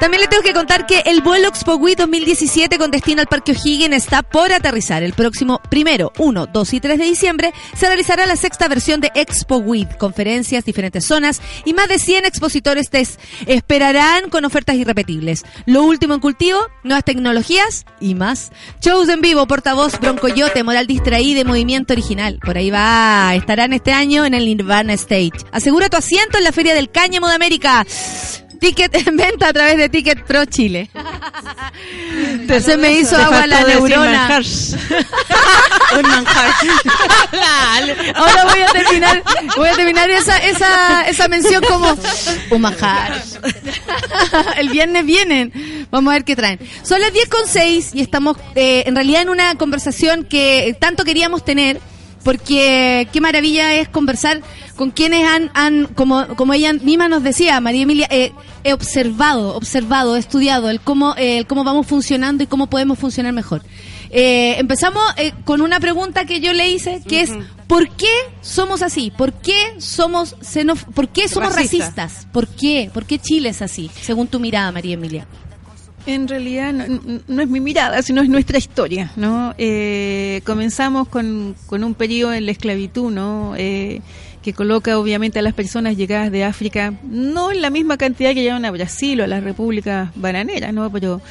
Speaker 1: También le tengo que contar que el vuelo Expo Week 2017 con destino al Parque O'Higgins está por aterrizar. El próximo primero, 1, 2 y 3 de diciembre se realizará la sexta versión de Expo Week. Conferencias, diferentes zonas y más de 100 expositores te esperarán con ofertas irrepetibles. Lo último en cultivo, nuevas tecnologías y más. Shows en vivo, portavoz, broncoyote, moral distraída y movimiento original. Por ahí va. Estarán este año en el Nirvana Stage. Asegura tu asiento en la Feria del Cáñamo de América. Ticket en venta a través de Ticket Pro Chile. (laughs) Entonces me hizo agua la neurona. (laughs)
Speaker 3: Un manjar.
Speaker 1: Ahora voy a terminar, voy a terminar esa, esa, esa mención como un manjar. (laughs) El viernes vienen. Vamos a ver qué traen. Son las 10 con 6 y estamos eh, en realidad en una conversación que tanto queríamos tener. Porque qué maravilla es conversar con quienes han, han como, como ella misma nos decía, María Emilia, eh, he observado, observado, he estudiado el cómo, eh, el cómo vamos funcionando y cómo podemos funcionar mejor. Eh, empezamos eh, con una pregunta que yo le hice, que es ¿por qué somos así? ¿Por qué somos xenof- ¿Por qué somos
Speaker 3: Racista.
Speaker 1: racistas? ¿Por qué? ¿Por qué Chile es así? Según tu mirada, María Emilia.
Speaker 7: En realidad no, es mi mirada, sino es nuestra historia, ¿no? Eh, comenzamos con, con un periodo en la esclavitud, ¿no? Eh, que coloca obviamente a las personas llegadas de África, no en la misma cantidad que llegaron a Brasil o a las repúblicas bananeras, ¿no? Pero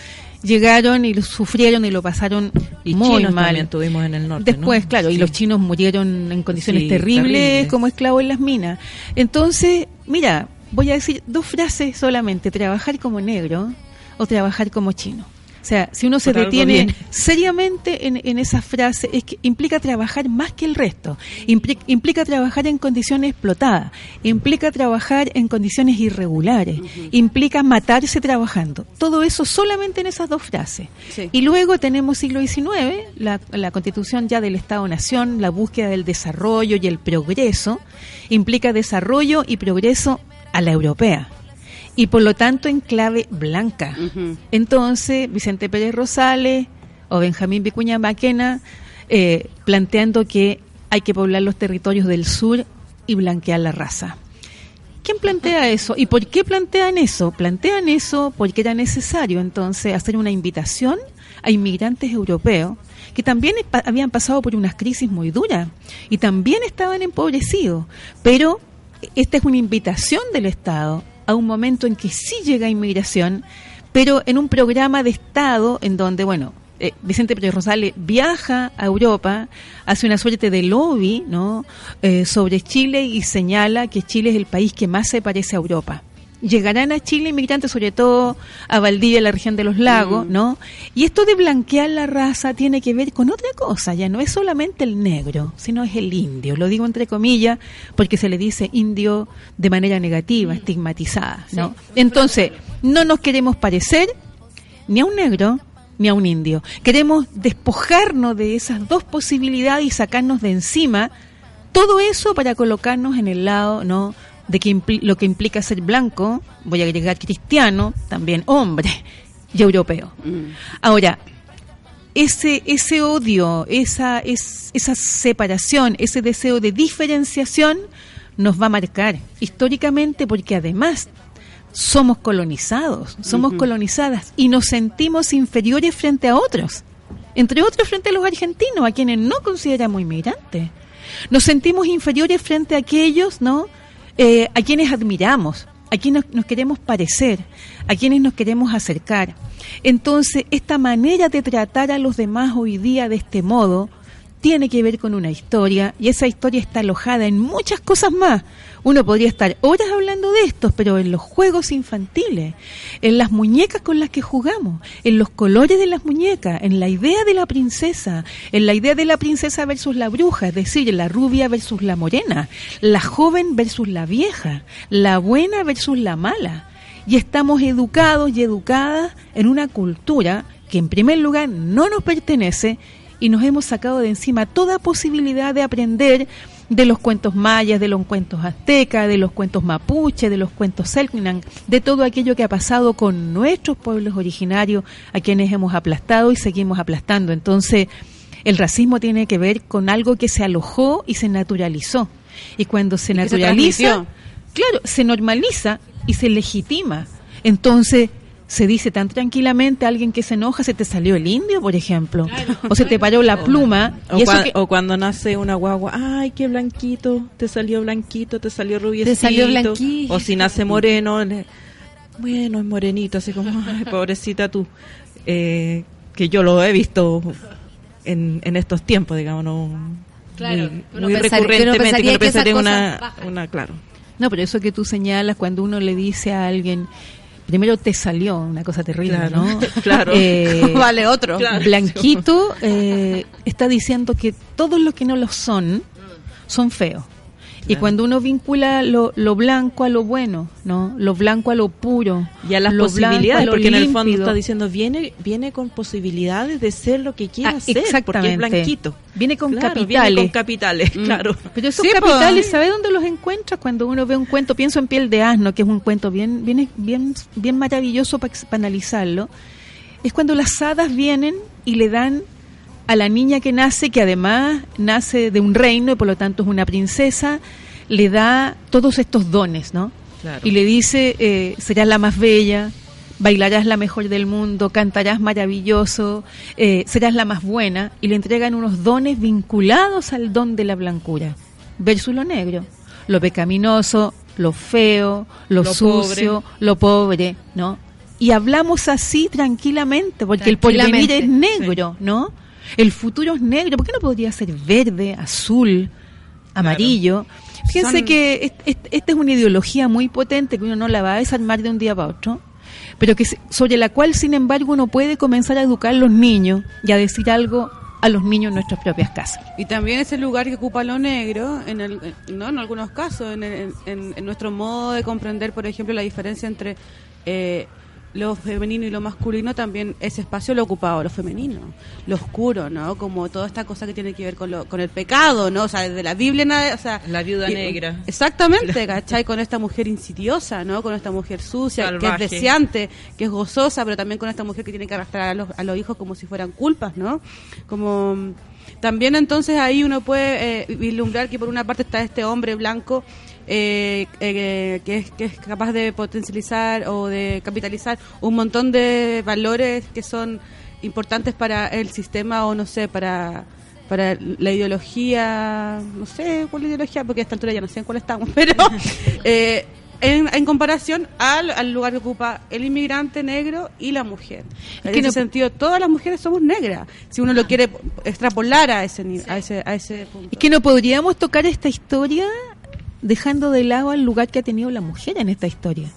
Speaker 7: llegaron y lo sufrieron y lo pasaron
Speaker 6: Y
Speaker 7: muy
Speaker 6: chinos
Speaker 7: mal.
Speaker 6: también tuvimos en el norte,
Speaker 7: Después,
Speaker 6: ¿no?
Speaker 7: claro, y los chinos murieron en condiciones
Speaker 6: Sí,
Speaker 7: terribles
Speaker 6: terrible.
Speaker 7: como esclavos en las minas. Entonces, mira, voy a decir dos frases solamente, trabajar como negro o trabajar como chino. O sea, si uno se detiene (laughs) seriamente en, en esa frase, es que implica trabajar más que el resto. Impli- implica trabajar en condiciones explotadas, implica trabajar en condiciones irregulares, implica matarse trabajando. Todo eso solamente en esas dos frases.
Speaker 3: Sí.
Speaker 7: Y luego tenemos siglo XIX, la, la constitución ya del Estado-Nación, la búsqueda del desarrollo y el progreso, implica desarrollo y progreso a la europea. Y por lo tanto en clave blanca. Entonces, Vicente Pérez Rosales o Benjamín Vicuña Maquena eh, planteando que hay que poblar los territorios del sur y blanquear la raza. ¿Quién plantea eso? ¿Y por qué plantean eso? Plantean eso porque era necesario entonces hacer una invitación a inmigrantes europeos que también habían pasado por unas crisis muy duras y también estaban empobrecidos. Pero esta es una invitación del Estado a un momento en que sí llega inmigración, pero en un programa de Estado en donde, bueno, eh, Vicente Pérez Rosales viaja a Europa, hace una suerte de lobby ¿no? Eh, sobre Chile y señala que Chile es el país que más se parece a Europa. Llegarán a Chile inmigrantes, sobre todo a Valdivia, la región de los lagos, ¿no? Y esto de blanquear la raza tiene que ver con otra cosa, ya no es solamente el negro, sino es el indio. Lo digo entre comillas porque se le dice indio de manera negativa, estigmatizada, ¿no? Entonces, no nos queremos parecer ni a un negro ni a un indio. Queremos despojarnos de esas dos posibilidades y sacarnos de encima todo eso para colocarnos en el lado, ¿no? De que lo que implica ser blanco, voy a agregar cristiano, también hombre y europeo. Ahora, ese, ese odio, esa, es, esa separación, ese deseo de diferenciación nos va a marcar históricamente porque además somos colonizados, somos colonizadas y nos sentimos inferiores frente a otros, entre otros frente a los argentinos, a quienes no consideramos inmigrantes. Nos sentimos inferiores frente a aquellos, ¿no? Eh, a quienes admiramos, a quienes nos queremos parecer, a quienes nos queremos acercar. Entonces, esta manera de tratar a los demás hoy día de este modo tiene que ver con una historia y esa historia está alojada en muchas cosas más. Uno podría estar horas hablando de estos, pero en los juegos infantiles, en las muñecas con las que jugamos, en los colores de las muñecas, en la idea de la princesa, en la idea de la princesa versus la bruja, es decir, la rubia versus la morena, la joven versus la vieja, la buena versus la mala. Y estamos educados y educadas en una cultura que en primer lugar no nos pertenece y nos hemos sacado de encima toda posibilidad de aprender de los cuentos mayas, de los cuentos aztecas, de los cuentos mapuche, de los cuentos selknam, de todo aquello que ha pasado con nuestros pueblos originarios a quienes hemos aplastado y seguimos aplastando. Entonces, el racismo tiene que ver con algo que se alojó y se naturalizó. Y cuando se
Speaker 3: Y se
Speaker 7: naturaliza,
Speaker 3: transmitió.
Speaker 7: claro, se normaliza y se legitima. Entonces, se dice tan tranquilamente a alguien que se enoja, se te salió el indio, por ejemplo, o se te paró la pluma.
Speaker 6: O,
Speaker 7: y eso
Speaker 6: cua-
Speaker 7: que-
Speaker 6: o cuando nace una guagua, ay, qué blanquito, te salió blanquito, te salió rubiecito.
Speaker 1: Te salió blanquito.
Speaker 6: O si nace moreno, le- bueno, es morenito, así como, ay, pobrecita tú. Eh, que yo lo he visto en, en estos tiempos, digamos, no,
Speaker 1: Claro,
Speaker 6: muy,
Speaker 1: uno
Speaker 6: muy
Speaker 1: pensar- que uno
Speaker 6: recurrentemente, que
Speaker 1: pensaría
Speaker 6: uno
Speaker 1: que
Speaker 6: pensaría una, una, claro.
Speaker 7: No, pero eso que tú señalas cuando uno le dice a alguien, primero te salió una cosa terrible,
Speaker 6: Claro,
Speaker 7: ¿no? (laughs)
Speaker 6: claro.
Speaker 7: Eh, (laughs)
Speaker 3: Vale, otro.
Speaker 6: Claro.
Speaker 7: Blanquito eh, está diciendo que todos los que no lo son son feos. Y cuando uno vincula lo, lo blanco a lo bueno, ¿no? Lo blanco a lo puro.
Speaker 6: Y a las
Speaker 7: lo
Speaker 6: posibilidades,
Speaker 7: a lo
Speaker 6: porque en el fondo está diciendo, viene viene con posibilidades de ser lo que quiera
Speaker 7: Ah,
Speaker 6: ser, porque es
Speaker 7: exactamente.
Speaker 6: blanquito.
Speaker 7: Viene con
Speaker 6: Claro,
Speaker 7: capitales.
Speaker 6: Viene con capitales, claro.
Speaker 7: Pero esos
Speaker 3: Sí,
Speaker 7: capitales,
Speaker 3: po.
Speaker 7: ¿sabe dónde los encuentra? Cuando uno ve un cuento, pienso en Piel de Asno, que es un cuento bien, bien, bien, bien maravilloso para analizarlo. Es cuando las hadas vienen y le dan a la niña que nace, que además nace de un reino y por lo tanto es una princesa, le da todos estos dones, ¿no?
Speaker 6: Claro.
Speaker 7: Y le dice, eh, serás la más bella, bailarás la mejor del mundo, cantarás maravilloso, eh, serás la más buena, y le entregan unos dones vinculados al don de la blancura, versus lo negro, lo pecaminoso, lo feo, lo,
Speaker 6: Lo
Speaker 7: sucio, lo pobre, ¿no? Y hablamos así tranquilamente, porque el porvenir es
Speaker 1: Tranquilamente,
Speaker 7: negro, ¿no? El futuro es negro, ¿por qué no podría ser verde, azul, amarillo? Fíjense
Speaker 3: Son-
Speaker 7: que est- est- esta es una ideología muy potente que uno no la va a desarmar de un día para otro, pero que sobre la cual, sin embargo, uno puede comenzar a educar a los niños y a decir algo a los niños en nuestras propias casas.
Speaker 3: Y también ese lugar que ocupa lo negro, en, el, ¿no? en algunos casos, en, el- en- en nuestro modo de comprender, por ejemplo, la diferencia entre eh, lo femenino y lo masculino, también ese espacio lo ha ocupado lo femenino, lo oscuro, ¿no? Como toda esta cosa que tiene que ver con, lo, con el pecado, ¿no? O sea, desde la Biblia, nada, o sea...
Speaker 6: La viuda
Speaker 3: y-
Speaker 6: negra.
Speaker 3: Exactamente, (laughs) ¿cachai? Con esta mujer insidiosa, ¿no? Con esta mujer sucia,
Speaker 6: Salvaje.
Speaker 3: que es deseante, que es gozosa, pero también con esta mujer que tiene que arrastrar a los, a los hijos como si fueran culpas, ¿no? Como también entonces ahí uno puede eh, vislumbrar que por una parte está este hombre blanco eh, eh, que, es, que es capaz de potencializar o de capitalizar un montón de valores que son importantes para el sistema o no sé, para para la ideología, no sé cuál ideología, porque a esta altura ya no sé en cuál estamos, (laughs) pero eh, en, en comparación al, al lugar que ocupa el inmigrante negro y la mujer.
Speaker 7: Es
Speaker 3: en
Speaker 7: que
Speaker 3: ese
Speaker 7: no-
Speaker 3: sentido, todas las mujeres somos negras, si uno lo quiere extrapolar a ese, a ese, a ese punto.
Speaker 7: Es que no podríamos tocar esta historia dejando de lado al lugar que ha tenido la mujer en esta historia.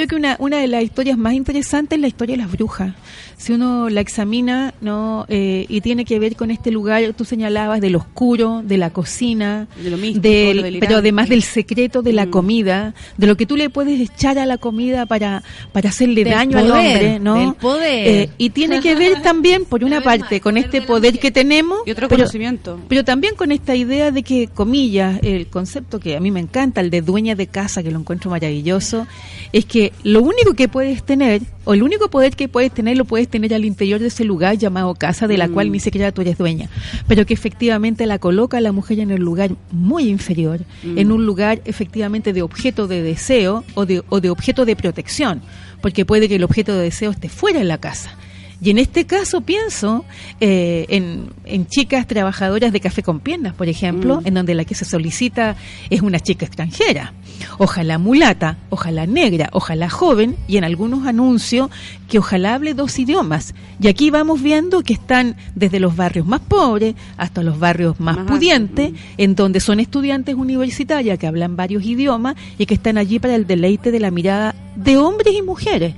Speaker 7: Yo creo que una, una de las historias más interesantes es la historia de las brujas. Si uno la examina, no Eh, y tiene que ver con este lugar, tú señalabas del oscuro, de la cocina,
Speaker 3: De lo místico,
Speaker 7: del-
Speaker 3: lo delirante.
Speaker 7: pero además del secreto de la
Speaker 3: Mm.
Speaker 7: comida, de lo que tú le puedes echar a la comida para, para hacerle
Speaker 1: Del
Speaker 7: daño al hombre, ¿no?
Speaker 1: del poder.
Speaker 7: Eh, y tiene que ver (laughs) también, por una parte, con este poder que tenemos,
Speaker 3: Y otro
Speaker 7: pero-
Speaker 3: conocimiento.
Speaker 7: pero también con esta idea de que, comillas, el concepto que a mí me encanta, el de dueña de casa, que lo encuentro maravilloso, es que lo único que puedes tener, o el único poder que puedes tener, lo puedes tener al interior de ese lugar llamado casa, de la
Speaker 3: Mm.
Speaker 7: cual ni siquiera tú eres dueña, pero que efectivamente la coloca a la mujer en el lugar muy inferior,
Speaker 3: Mm.
Speaker 7: en un lugar efectivamente de objeto de deseo o de, o de objeto de protección, porque puede que el objeto de deseo esté fuera de la casa. Y en este caso pienso eh, en, en chicas trabajadoras de café con piernas, por ejemplo,
Speaker 3: Mm.
Speaker 7: en donde la que se solicita es una chica extranjera. Ojalá mulata, ojalá negra, ojalá joven, y en algunos anuncios que ojalá hable dos idiomas. Y aquí vamos viendo que están desde los barrios más pobres hasta los barrios más pudientes,
Speaker 3: altos,
Speaker 7: en donde son estudiantes universitarias que hablan varios idiomas y que están allí para el deleite de la mirada de hombres y mujeres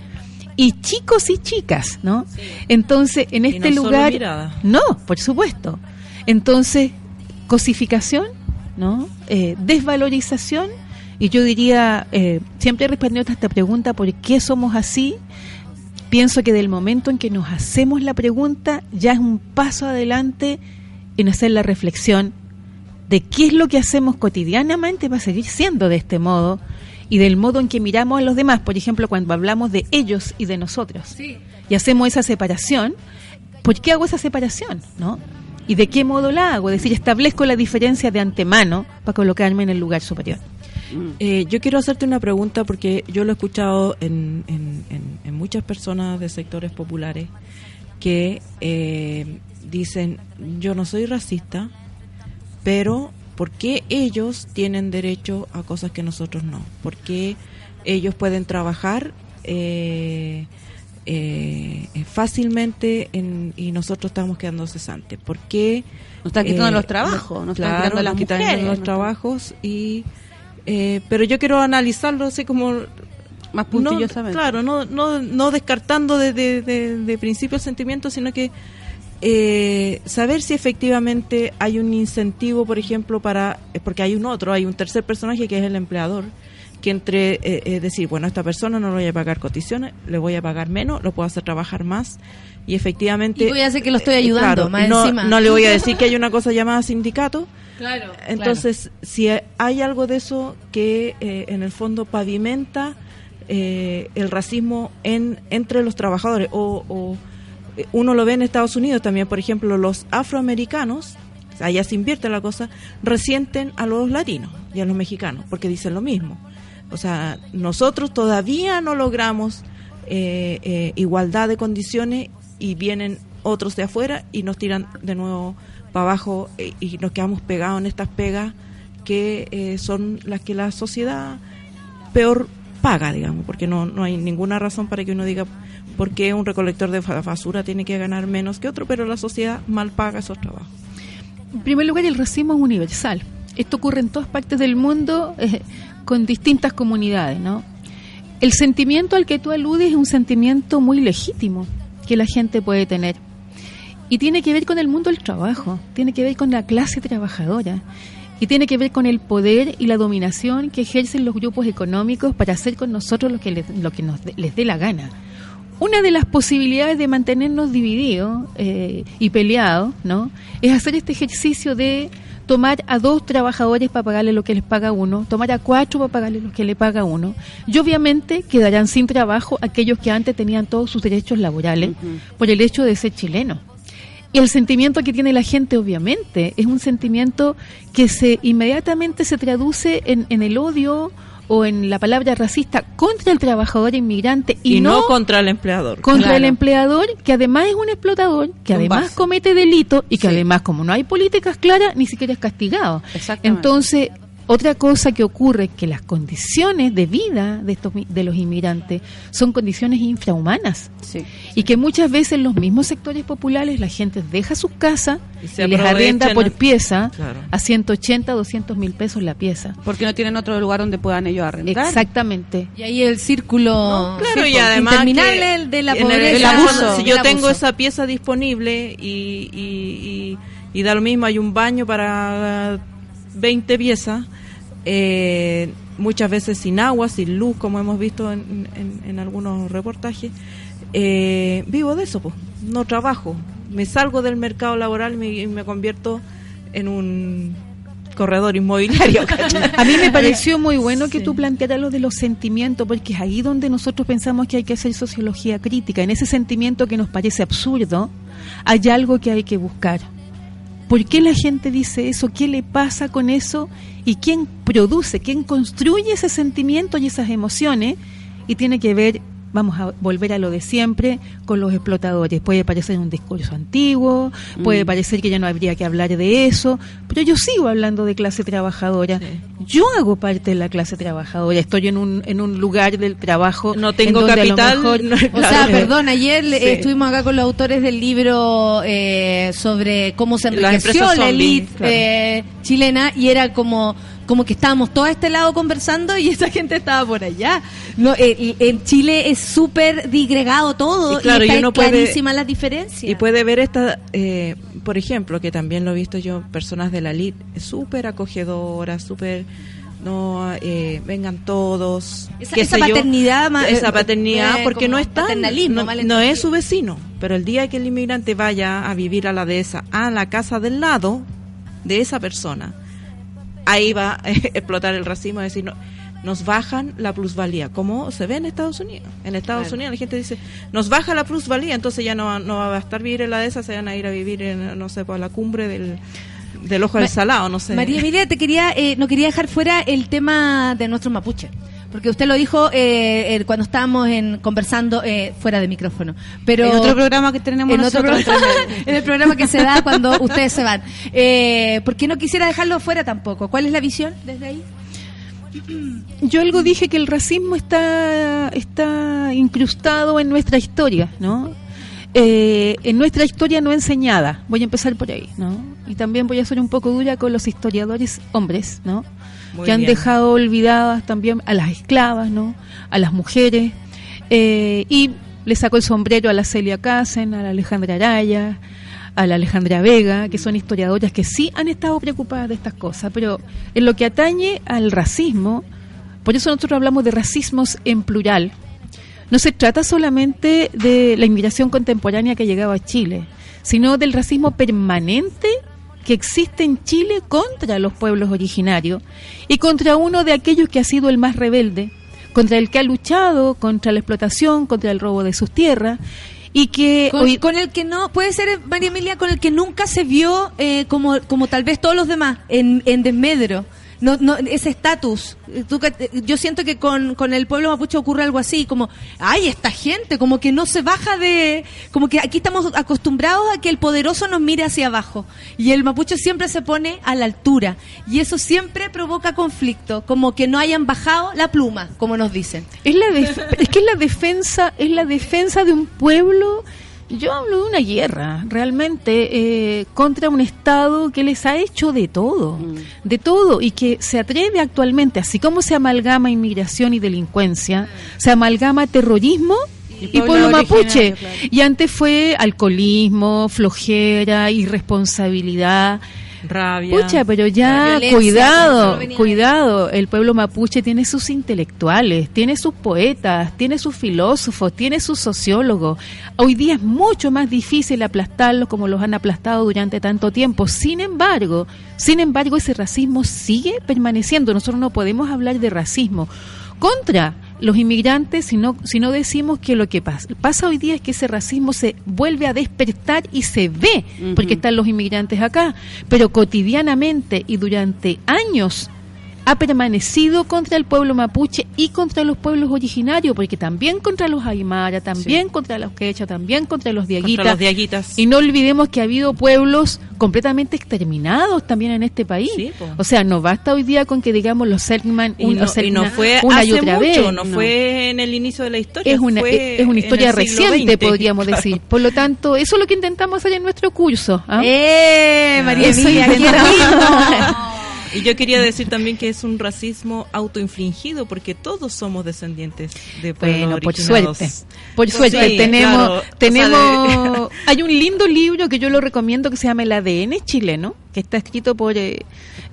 Speaker 7: y chicos y chicas, ¿no? Entonces, en
Speaker 6: Y
Speaker 7: este
Speaker 6: no
Speaker 7: lugar no, por supuesto. Entonces, cosificación, ¿no? Eh, desvalorización y yo diría, eh, siempre he respondido a esta pregunta, ¿por qué somos así? Pienso que del momento en que nos hacemos la pregunta, ya es un paso adelante en hacer la reflexión de qué es lo que hacemos cotidianamente para seguir siendo de este modo y del modo en que miramos a los demás, por ejemplo, cuando hablamos de ellos y de nosotros. Y hacemos esa separación, ¿por qué hago esa separación? ¿No? ¿Y de qué modo la hago? Es decir, establezco la diferencia de antemano para colocarme en el lugar superior.
Speaker 6: Eh, yo quiero hacerte una pregunta porque yo lo he escuchado en, en- en- en muchas personas de sectores populares que eh, dicen, yo no soy racista, pero ¿por qué ellos tienen derecho a cosas que nosotros no? ¿Por qué ellos pueden trabajar eh, eh, fácilmente en- y nosotros estamos quedando cesantes? ¿Por qué?
Speaker 3: Nos están quitando
Speaker 6: eh,
Speaker 3: los trabajos, nos están
Speaker 6: claro,
Speaker 3: quitando las
Speaker 6: nos quitan
Speaker 3: mujeres,
Speaker 6: los
Speaker 3: ¿no?
Speaker 6: trabajos y... eh, pero yo quiero analizarlo así como
Speaker 3: Más
Speaker 6: no,
Speaker 3: puntillosamente.
Speaker 6: claro, no, no, no descartando de, de, de- de principio el sentimiento, sino que eh, saber si efectivamente hay un incentivo, por ejemplo, para, eh, porque hay un otro, hay un tercer personaje que es el empleador, que entre eh, eh, decir, bueno, a esta persona no le voy a pagar cotizaciones, le voy a pagar menos, lo puedo hacer trabajar más y efectivamente...
Speaker 1: Y voy a hacer que lo estoy
Speaker 6: eh,
Speaker 1: ayudando,
Speaker 6: claro,
Speaker 1: más
Speaker 6: no,
Speaker 1: encima.
Speaker 6: no le voy a decir que hay una cosa llamada sindicato, (laughs)
Speaker 1: Claro.
Speaker 6: entonces, si hay algo de eso que eh, en el fondo pavimenta eh, el racismo en entre los trabajadores, o, o, uno lo ve en Estados Unidos también, por ejemplo, los afroamericanos, allá se invierte la cosa, resienten a los latinos y a los mexicanos, porque dicen lo mismo. O sea, nosotros todavía no logramos eh, eh, igualdad de condiciones y vienen otros de afuera y nos tiran de nuevo para abajo eh, y nos quedamos pegados en estas pegas que eh, son las que la sociedad peor paga, digamos, porque no, no hay ninguna razón para que uno diga por qué un recolector de basura tiene que ganar menos que otro, pero la sociedad mal paga esos trabajos.
Speaker 7: En primer lugar, el racismo es universal. Esto ocurre en todas partes del mundo eh, con distintas comunidades, ¿no? El sentimiento al que tú aludes es un sentimiento muy legítimo que la gente puede tener. Y tiene que ver con el mundo del trabajo, tiene que ver con la clase trabajadora y tiene que ver con el poder y la dominación que ejercen los grupos económicos para hacer con nosotros lo que les, lo que nos, les dé la gana. Una de las posibilidades de mantenernos divididos eh, y peleados, ¿no? Es hacer este ejercicio de tomar a dos trabajadores para pagarle lo que les paga uno, tomar a cuatro para pagarle lo que le paga uno, y obviamente quedarán sin trabajo aquellos que antes tenían todos sus derechos laborales por el hecho de ser chilenos. Y el sentimiento que tiene la gente, obviamente, es un sentimiento que se inmediatamente se traduce en, en el odio o en la palabra racista contra el trabajador inmigrante y,
Speaker 6: Y, no, contra el empleador.
Speaker 7: contra
Speaker 3: Claro.
Speaker 7: el empleador, que además es un explotador, que
Speaker 3: Un
Speaker 7: además
Speaker 3: base.
Speaker 7: comete delito y que
Speaker 3: Sí.
Speaker 7: además, como no hay políticas claras, ni siquiera es castigado.
Speaker 3: Exactamente.
Speaker 7: Entonces, otra cosa que ocurre es que las condiciones de vida de, estos, de los inmigrantes son condiciones infrahumanas
Speaker 3: Sí.
Speaker 7: y que muchas veces en los mismos sectores populares la gente deja sus casas
Speaker 6: Y
Speaker 7: les arrienda por pieza
Speaker 6: Claro.
Speaker 7: a 180, 200 mil pesos la pieza.
Speaker 3: Porque no tienen otro lugar donde puedan ellos arrendar.
Speaker 7: Exactamente.
Speaker 1: Y ahí el círculo
Speaker 6: No, claro,
Speaker 1: sí,
Speaker 6: y además
Speaker 1: interminable
Speaker 6: que
Speaker 1: de la pobreza.
Speaker 6: el
Speaker 3: el abuso.
Speaker 6: Si
Speaker 1: el
Speaker 6: yo tengo
Speaker 1: abuso.
Speaker 6: esa pieza disponible y, y, y- y da lo mismo, hay un baño para 20 piezas, eh, muchas veces sin agua, sin luz, como hemos visto en, en- en algunos reportajes, eh, vivo de eso, pues, no trabajo. Me salgo del mercado laboral y me, y me convierto en un corredor inmobiliario. (laughs)
Speaker 7: A mí me pareció muy bueno que tú plantearas lo de los sentimientos, porque es ahí donde nosotros pensamos que hay que hacer sociología crítica. En ese sentimiento que nos parece absurdo, hay algo que hay que buscar. ¿Por qué la gente dice eso? ¿Qué le pasa con eso? ¿Y quién produce, quién construye ese sentimiento y esas emociones? Y tiene que ver, vamos a volver a lo de siempre, con los explotadores. Puede parecer un discurso antiguo, puede parecer que ya no habría que hablar de eso, pero yo sigo hablando de clase trabajadora. Yo hago parte de la clase trabajadora, estoy en un, en un lugar del trabajo.
Speaker 6: No
Speaker 7: en
Speaker 6: tengo capital,
Speaker 7: mejor-
Speaker 6: no- (laughs)
Speaker 1: O sea, perdón, ayer
Speaker 6: Sí.
Speaker 1: estuvimos acá con los autores del libro eh, sobre cómo se
Speaker 6: Las
Speaker 1: enriqueció
Speaker 6: empresas
Speaker 1: la elite
Speaker 6: claro.
Speaker 1: eh, chilena y era como como que estábamos todos a este lado conversando y (laughs) esa gente estaba por allá. No, eh, en Chile es súper digregado todo
Speaker 6: Y claro, y
Speaker 1: está
Speaker 6: uno puede-
Speaker 1: las diferencias.
Speaker 6: Y puede ver esta, eh, por ejemplo, que también lo he visto yo, personas de la LID, súper acogedoras, súper, no, eh, vengan todos.
Speaker 1: Esa-
Speaker 6: yo.
Speaker 1: paternidad ma-
Speaker 6: Esa
Speaker 1: eh,
Speaker 6: paternidad,
Speaker 1: eh,
Speaker 6: porque no está, no, no es su vecino, pero el día que el inmigrante vaya a vivir a la dehesa, a la casa del lado de esa persona, ahí va a (laughs) explotar el racismo, es decir, no, nos bajan la plusvalía, como se ve en Estados Unidos. En Estados
Speaker 1: Claro.
Speaker 6: Unidos la gente dice, nos baja la plusvalía, entonces ya no, no va a estar vivir en la de esa, se van a ir a vivir en, no sé, por la cumbre del, del ojo del salado, no sé.
Speaker 1: María Emilia, te quería, eh, no quería dejar fuera el tema de nuestros mapuches. Porque usted lo dijo eh, eh, cuando estábamos en, conversando eh, fuera de micrófono. Pero
Speaker 3: En otro programa que tenemos
Speaker 1: en, otro
Speaker 3: nosotros.
Speaker 1: programa, (laughs) en el programa que se da cuando ustedes se van. Eh, ¿Por qué no quisiera dejarlo fuera tampoco? ¿Cuál es la visión desde ahí? (clears throat)
Speaker 7: Yo algo dije que el racismo está, está incrustado en nuestra historia, ¿no? Eh, en nuestra historia no enseñada. Voy a empezar por ahí, ¿no? Y también voy a ser un poco dura con los historiadores hombres, ¿no?
Speaker 6: Muy
Speaker 7: que han
Speaker 6: bien.
Speaker 7: dejado olvidadas también a las esclavas, ¿no? A las mujeres. Eh, y le saco el sombrero a la Celia Casen, a la Alejandra Araya, a la Alejandra Vega, que son historiadoras que sí han estado preocupadas de estas cosas, pero en lo que atañe al racismo, por eso nosotros hablamos de racismos en plural. No se trata solamente de la inmigración contemporánea que ha llegado a Chile, sino del racismo permanente que existe en Chile contra los pueblos originarios y contra uno de aquellos que ha sido el más rebelde, contra el que ha luchado contra la explotación, contra el robo de sus tierras y que
Speaker 1: Con,
Speaker 7: hoy-
Speaker 1: con el que no, puede ser, María Emilia, con el que nunca se vio eh, como, como tal vez todos los demás, en, en desmedro. No, no, ese estatus. Yo siento que con, con el pueblo mapuche ocurre algo así, como, ay, esta gente, como que no se baja de... Como que aquí estamos acostumbrados a que el poderoso nos mire hacia abajo. Y el mapuche siempre se pone a la altura. Y eso siempre provoca conflicto, como que no hayan bajado la pluma, como nos dicen.
Speaker 7: Es la es que es la defensa, es la defensa de un pueblo. Yo hablo de una guerra, realmente, eh, contra un Estado que les ha hecho de todo, de todo, y que se atreve actualmente, así como se amalgama inmigración y delincuencia, se amalgama terrorismo y,
Speaker 3: pueblo
Speaker 7: pueblo mapuche.
Speaker 3: claro.
Speaker 7: Y antes fue alcoholismo, flojera, irresponsabilidad.
Speaker 6: Rabia.
Speaker 7: Pucha, pero ya, cuidado, cuidado. El pueblo mapuche tiene sus intelectuales, tiene sus poetas, tiene sus filósofos, tiene sus sociólogos. Hoy día es mucho más difícil aplastarlos como los han aplastado durante tanto tiempo. Sin embargo, sin embargo, ese racismo sigue permaneciendo. Nosotros no podemos hablar de racismo contra los inmigrantes si no, si no decimos que lo que pasa, pasa hoy día es que ese racismo se vuelve a despertar y se ve, porque están los inmigrantes acá, pero cotidianamente y durante años ha permanecido contra el pueblo mapuche y contra los pueblos originarios, porque también contra los aymara, también contra los quechua, también contra los diaguitas. Y no olvidemos que ha habido pueblos completamente exterminados también en este país.
Speaker 6: Sí,
Speaker 7: o sea, no basta hoy día con que digamos los Selkman
Speaker 6: Y no, y no fue
Speaker 7: una
Speaker 6: hace
Speaker 7: y otra
Speaker 6: mucho,
Speaker 7: vez.
Speaker 6: no, fue en el inicio de la historia.
Speaker 7: Es una,
Speaker 6: fue
Speaker 7: es una historia reciente, podríamos
Speaker 6: claro. (laughs)
Speaker 7: decir. Por lo tanto, eso es lo que intentamos hacer en nuestro curso. ¿ah?
Speaker 1: ¡Eh, María
Speaker 7: Eso (laughs) (laughs)
Speaker 6: Y yo quería decir también que es un racismo autoinfligido porque todos somos descendientes de pueblos
Speaker 7: Bueno, por suerte. Por
Speaker 6: Pues
Speaker 7: suerte,
Speaker 6: sí,
Speaker 7: tenemos,
Speaker 6: claro, o sea,
Speaker 7: tenemos, (laughs) hay un lindo libro que yo lo recomiendo que se llama El ADN chileno, que está escrito por eh,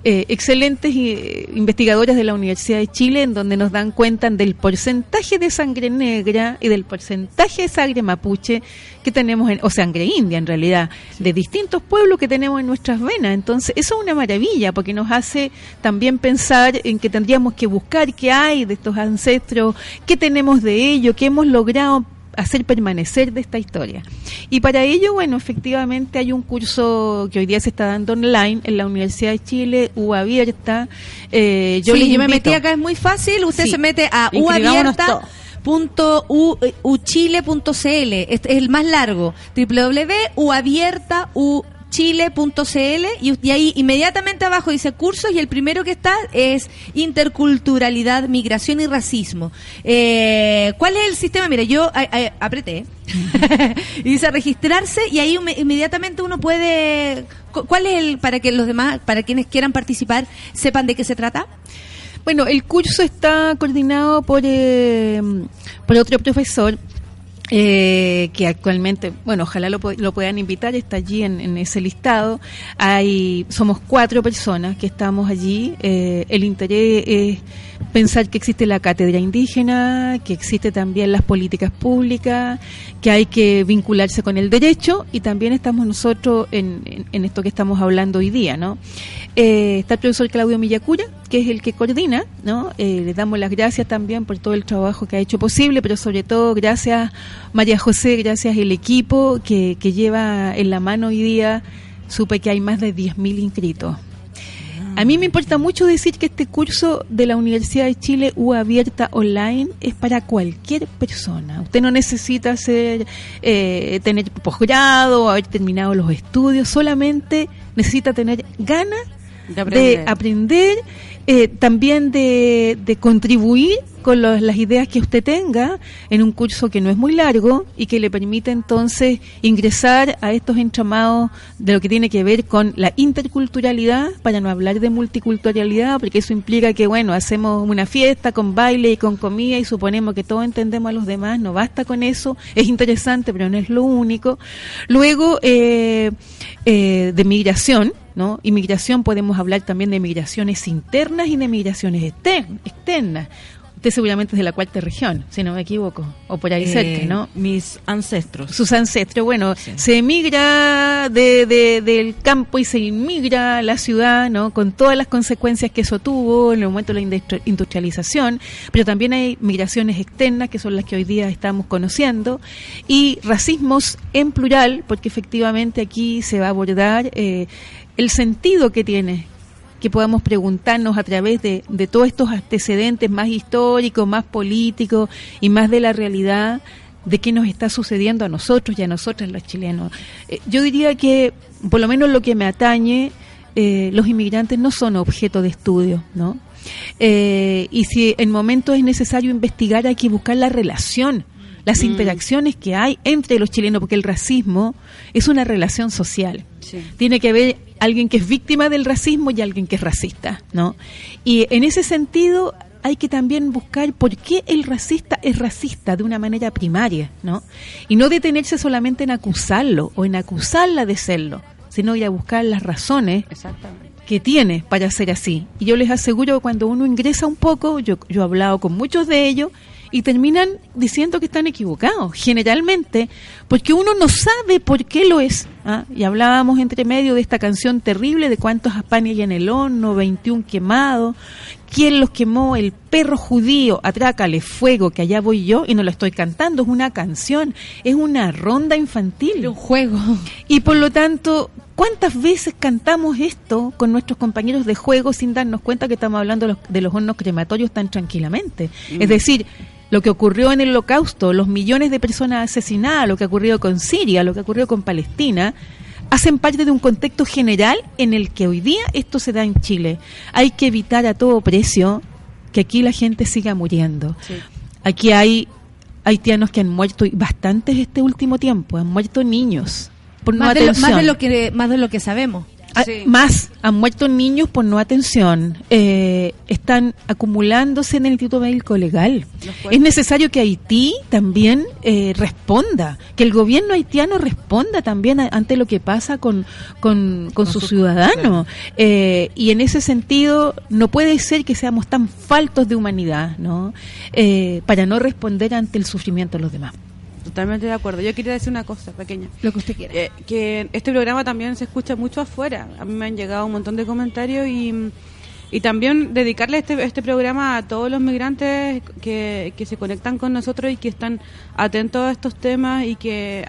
Speaker 7: eh, excelentes eh, investigadores de la Universidad de Chile, en donde nos dan cuenta del porcentaje de sangre negra y del porcentaje de sangre mapuche que tenemos, en, o sangre india en realidad, de distintos pueblos que tenemos en nuestras venas. Entonces, eso es una maravilla, porque nos hace también pensar en que tendríamos que buscar qué hay de estos ancestros, qué tenemos de ellos, qué hemos logrado hacer permanecer de esta historia. Y para ello, bueno, efectivamente hay un curso que hoy día se está dando online en la Universidad de Chile, U abierta. Eh, yo les
Speaker 1: yo me metí acá, es muy fácil. Usted
Speaker 7: Sí.
Speaker 1: se mete a
Speaker 3: Inscribámonos
Speaker 1: uabierta. Punto u, eh, uchile.cl este es el más largo www.uabiertauchile.cl y, ahí inmediatamente abajo dice cursos y el primero que está es interculturalidad, migración y racismo. Eh, ¿Cuál es el sistema? Mira, yo apreté (laughs) y dice registrarse y ahí inme- inmediatamente uno puede... cu- ¿Cuál es el, para que los demás, para quienes quieran participar, sepan de qué se trata?
Speaker 7: Bueno, el curso está coordinado por, eh, por otro profesor eh, que actualmente, bueno, ojalá lo, lo puedan invitar, está allí en, en ese listado. Hay, somos cuatro personas que estamos allí. Eh, el interés es pensar que existe la cátedra indígena, que existe también las políticas públicas, que hay que vincularse con el derecho y también estamos nosotros en- en esto que estamos hablando hoy día, ¿no? Eh, está el profesor Claudio Millacura, que es el que coordina, ¿no? Eh, le damos las gracias también por todo el trabajo que ha hecho posible, pero sobre todo gracias María José, gracias el equipo que, que lleva en la mano hoy día supe que hay más de 10.000 inscritos. A mí me importa mucho decir que este curso de la Universidad de Chile U Abierta Online es para cualquier persona. Usted no necesita ser, eh, tener posgrado, haber terminado los estudios, solamente necesita tener ganas
Speaker 3: De aprender.
Speaker 7: de aprender, eh, también de, de contribuir con los- las ideas que usted tenga en un curso que no es muy largo y que le permite entonces ingresar a estos entramados de lo que tiene que ver con la interculturalidad, para no hablar de multiculturalidad, porque eso implica que, bueno, hacemos una fiesta con baile y con comida y suponemos que todos entendemos a los demás, no basta con eso, es interesante, pero no es lo único. Luego, eh, eh, de migración, ¿no? Inmigración podemos hablar también de migraciones internas y de migraciones exter- externas. Usted seguramente es de la cuarta región, si no me equivoco, o por ahí
Speaker 6: Eh,
Speaker 7: cerca, ¿no?
Speaker 6: Mis ancestros.
Speaker 7: sus ancestros. Bueno,
Speaker 6: Sí.
Speaker 7: se emigra de, de- del campo y se inmigra a la ciudad, ¿no? Con todas las consecuencias que eso tuvo en el momento de la industri- industrialización, pero también hay migraciones externas, que son las que hoy día estamos conociendo, y racismos en plural, porque efectivamente aquí se va a abordar eh, el sentido que tiene que podamos preguntarnos a través de, de todos estos antecedentes más históricos, más políticos y más de la realidad de qué nos está sucediendo a nosotros y a nosotras los chilenos. Eh, yo diría que, por lo menos lo que me atañe, eh, los inmigrantes no son objeto de estudio, ¿no? Eh, y si en momentos es necesario investigar, hay que buscar la relación, las interacciones que hay entre los chilenos, porque el racismo es una relación social
Speaker 3: Sí.
Speaker 7: tiene que haber alguien que es víctima del racismo y alguien que es racista, ¿no? Y en ese sentido hay que también buscar por qué el racista es racista de una manera primaria, ¿no? Y no detenerse solamente en acusarlo o en acusarla de serlo, sino ir a buscar las razones que tiene para ser así. Y yo les aseguro que cuando uno ingresa un poco, yo, yo he hablado con muchos de ellos, y terminan diciendo que están equivocados, generalmente, porque uno no sabe por qué lo es. ¿ah? Y hablábamos entre medio de esta canción terrible de cuántos panes hay en el horno, 21 quemados, quién los quemó, el perro judío, atrácale fuego, que allá voy yo, y no lo estoy cantando, es una canción, es una ronda infantil.
Speaker 1: Un juego.
Speaker 7: Y por lo tanto, ¿cuántas veces cantamos esto con nuestros compañeros de juego sin darnos cuenta que estamos hablando de los, de los hornos crematorios tan tranquilamente? Es decir, lo que ocurrió en el holocausto, los millones de personas asesinadas, lo que ha ocurrido con Siria, lo que ha ocurrido con Palestina, hacen parte de un contexto general en el que hoy día esto se da en Chile. Hay que evitar a todo precio que aquí la gente siga muriendo. Aquí hay haitianos que han muerto y bastantes este último tiempo, han muerto niños por no
Speaker 1: Más de, lo, más
Speaker 7: atención.
Speaker 1: de lo que más de lo que sabemos.
Speaker 7: Ah,
Speaker 3: Sí.
Speaker 7: Más, han muerto niños por no atención. Eh, están acumulándose en el Instituto Médico Legal. Es necesario que Haití también eh, responda, que el gobierno haitiano responda también a- ante lo que pasa con, con, con sus ciudadanos. Eh, y en ese sentido, no puede ser que seamos tan faltos de humanidad, ¿no? Eh, para no responder ante el sufrimiento de los demás.
Speaker 3: Totalmente de acuerdo. Yo quería decir una cosa pequeña.
Speaker 1: Lo que usted quiera.
Speaker 3: Eh, que este programa también se escucha mucho afuera. A mí me han llegado un montón de comentarios y, y también dedicarle este, este programa a todos los migrantes que, que se conectan con nosotros y que están atentos a estos temas y que,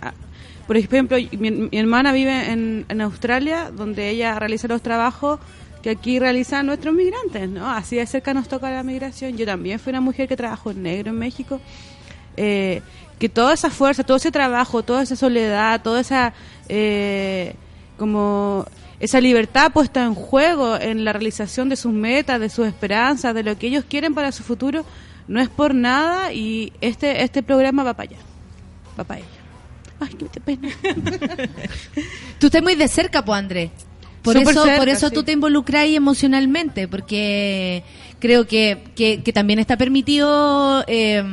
Speaker 3: por ejemplo, mi, mi hermana vive en, en Australia, donde ella realiza los trabajos que aquí realizan nuestros migrantes, ¿no? Así de cerca nos toca la migración. Yo también fui una mujer que trabajó en negro en México eh, que toda esa fuerza, todo ese trabajo, toda esa soledad, toda esa eh, como esa libertad puesta en juego en la realización de sus metas, de sus esperanzas, de lo que ellos quieren para su futuro, no es por nada y este este programa va para allá, va para ella. Ay, qué pena. (laughs)
Speaker 1: Tú estás muy de cerca, pues, André. Por eso,
Speaker 3: cerca,
Speaker 1: por eso
Speaker 3: sí.
Speaker 1: tú te involucras emocionalmente, porque creo que, que, que también está permitido eh,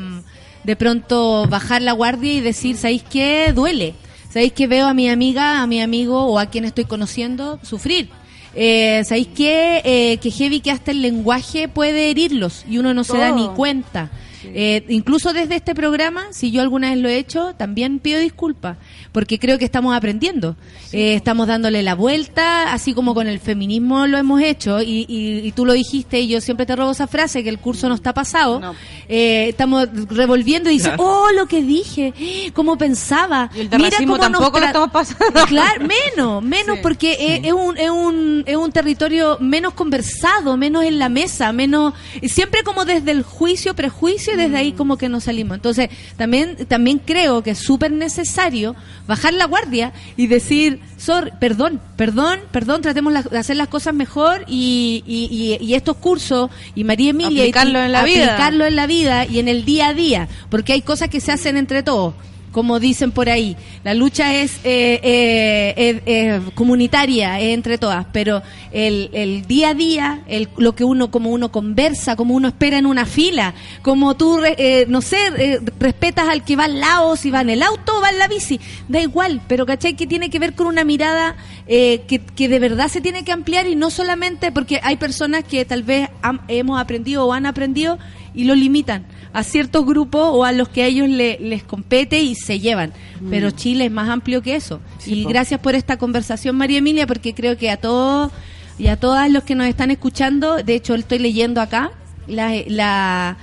Speaker 1: de pronto bajar la guardia y decir, ¿sabéis qué? Duele. ¿Sabéis que veo a mi amiga, a mi amigo o a quien estoy conociendo sufrir? Eh, ¿Sabéis qué? Eh, que heavy que hasta el lenguaje puede herirlos y uno no se da ni cuenta. Eh, incluso desde este programa, si yo alguna vez lo he hecho, también pido disculpas, porque creo que estamos aprendiendo. Eh, estamos dándole la vuelta, así como con el feminismo lo hemos hecho, y, y- y tú lo dijiste, y yo siempre te robo esa frase, que el curso no está pasado. Eh, estamos revolviendo y dices, oh, lo que dije, (gasps) cómo pensaba.
Speaker 3: Y el racismo
Speaker 1: cómo
Speaker 3: tampoco lo estamos pasando.
Speaker 1: Claro, menos, (laughs) menos
Speaker 3: Sí.
Speaker 1: porque es, es un, es, un, es un territorio menos conversado, menos en la mesa, menos siempre como desde el juicio, prejuicio desde ahí como que nos salimos. Entonces, también también creo que es súper necesario bajar la guardia y decir, "Sor, perdón, perdón, perdón, tratemos la- de hacer las cosas mejor y, y, y- y estos cursos y María Emilia
Speaker 3: Aplicarlo
Speaker 1: y
Speaker 3: en la vida.
Speaker 1: aplicarlo en la vida y en el día a día, porque hay cosas que se hacen entre todos. Como dicen por ahí, la lucha es eh, eh, eh, eh, comunitaria, es entre todas, pero el, el día a día, el, lo que uno, como uno conversa, como uno espera en una fila, como tú, eh, no sé, eh, respetas al que va al lado, si va en el auto o va en la bici, da igual, pero ¿cachai? Que tiene que ver con una mirada eh, que, que de verdad se tiene que ampliar y no solamente porque hay personas que tal vez han- hemos aprendido o han aprendido y lo limitan a ciertos grupos o a los que a ellos le- les compete y se llevan. Pero Chile es más amplio que eso. y
Speaker 3: po.
Speaker 1: gracias por esta conversación, María Emilia, porque creo que a todos y a todas los que nos están escuchando, de hecho, estoy leyendo acá la, la,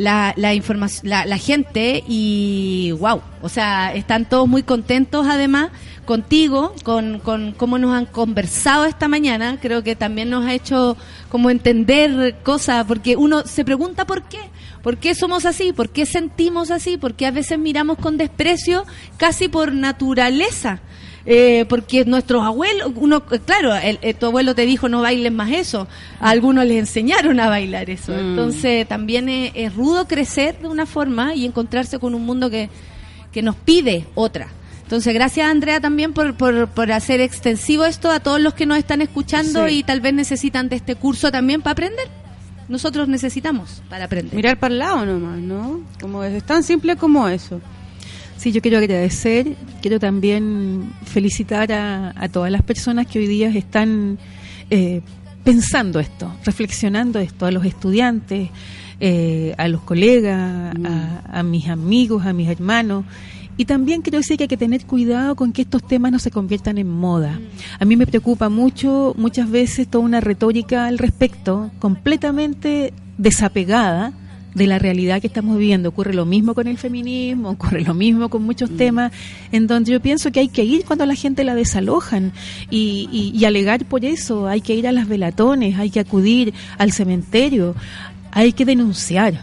Speaker 1: la, la la gente y wow, o sea, están todos muy contentos además contigo, con, con cómo nos han conversado esta mañana, creo que también nos ha hecho como entender cosas, porque uno se pregunta por qué, por qué somos así, por qué sentimos así, por qué a veces miramos con desprecio casi por naturaleza. Eh, porque nuestros abuelos, uno, eh, claro, el, eh, tu abuelo te dijo no bailes más eso, a algunos les enseñaron a bailar eso.
Speaker 3: Mm.
Speaker 1: Entonces también es, es rudo crecer de una forma y encontrarse con un mundo que, que nos pide otra. Entonces, gracias Andrea también por, por, por hacer extensivo esto a todos los que nos están escuchando
Speaker 3: Sí.
Speaker 1: y tal vez necesitan de este curso también para aprender. Nosotros necesitamos para aprender.
Speaker 3: Mirar para el lado nomás, ¿no? Como es, es tan simple como eso.
Speaker 7: Sí, yo quiero agradecer, quiero también felicitar a, a todas las personas que hoy día están eh, pensando esto, reflexionando esto, a los estudiantes, eh, a los colegas, a, a mis amigos, a mis hermanos. Y también quiero decir que hay que tener cuidado con que estos temas no se conviertan en moda. A mí me preocupa mucho, muchas veces, toda una retórica al respecto, completamente desapegada de la realidad que estamos viviendo. Ocurre lo mismo con el feminismo, ocurre lo mismo con muchos temas, en donde yo pienso que hay que ir cuando la gente la desalojan y, y- y alegar por eso. Hay que ir a las velatones, hay que acudir al cementerio, hay que denunciar.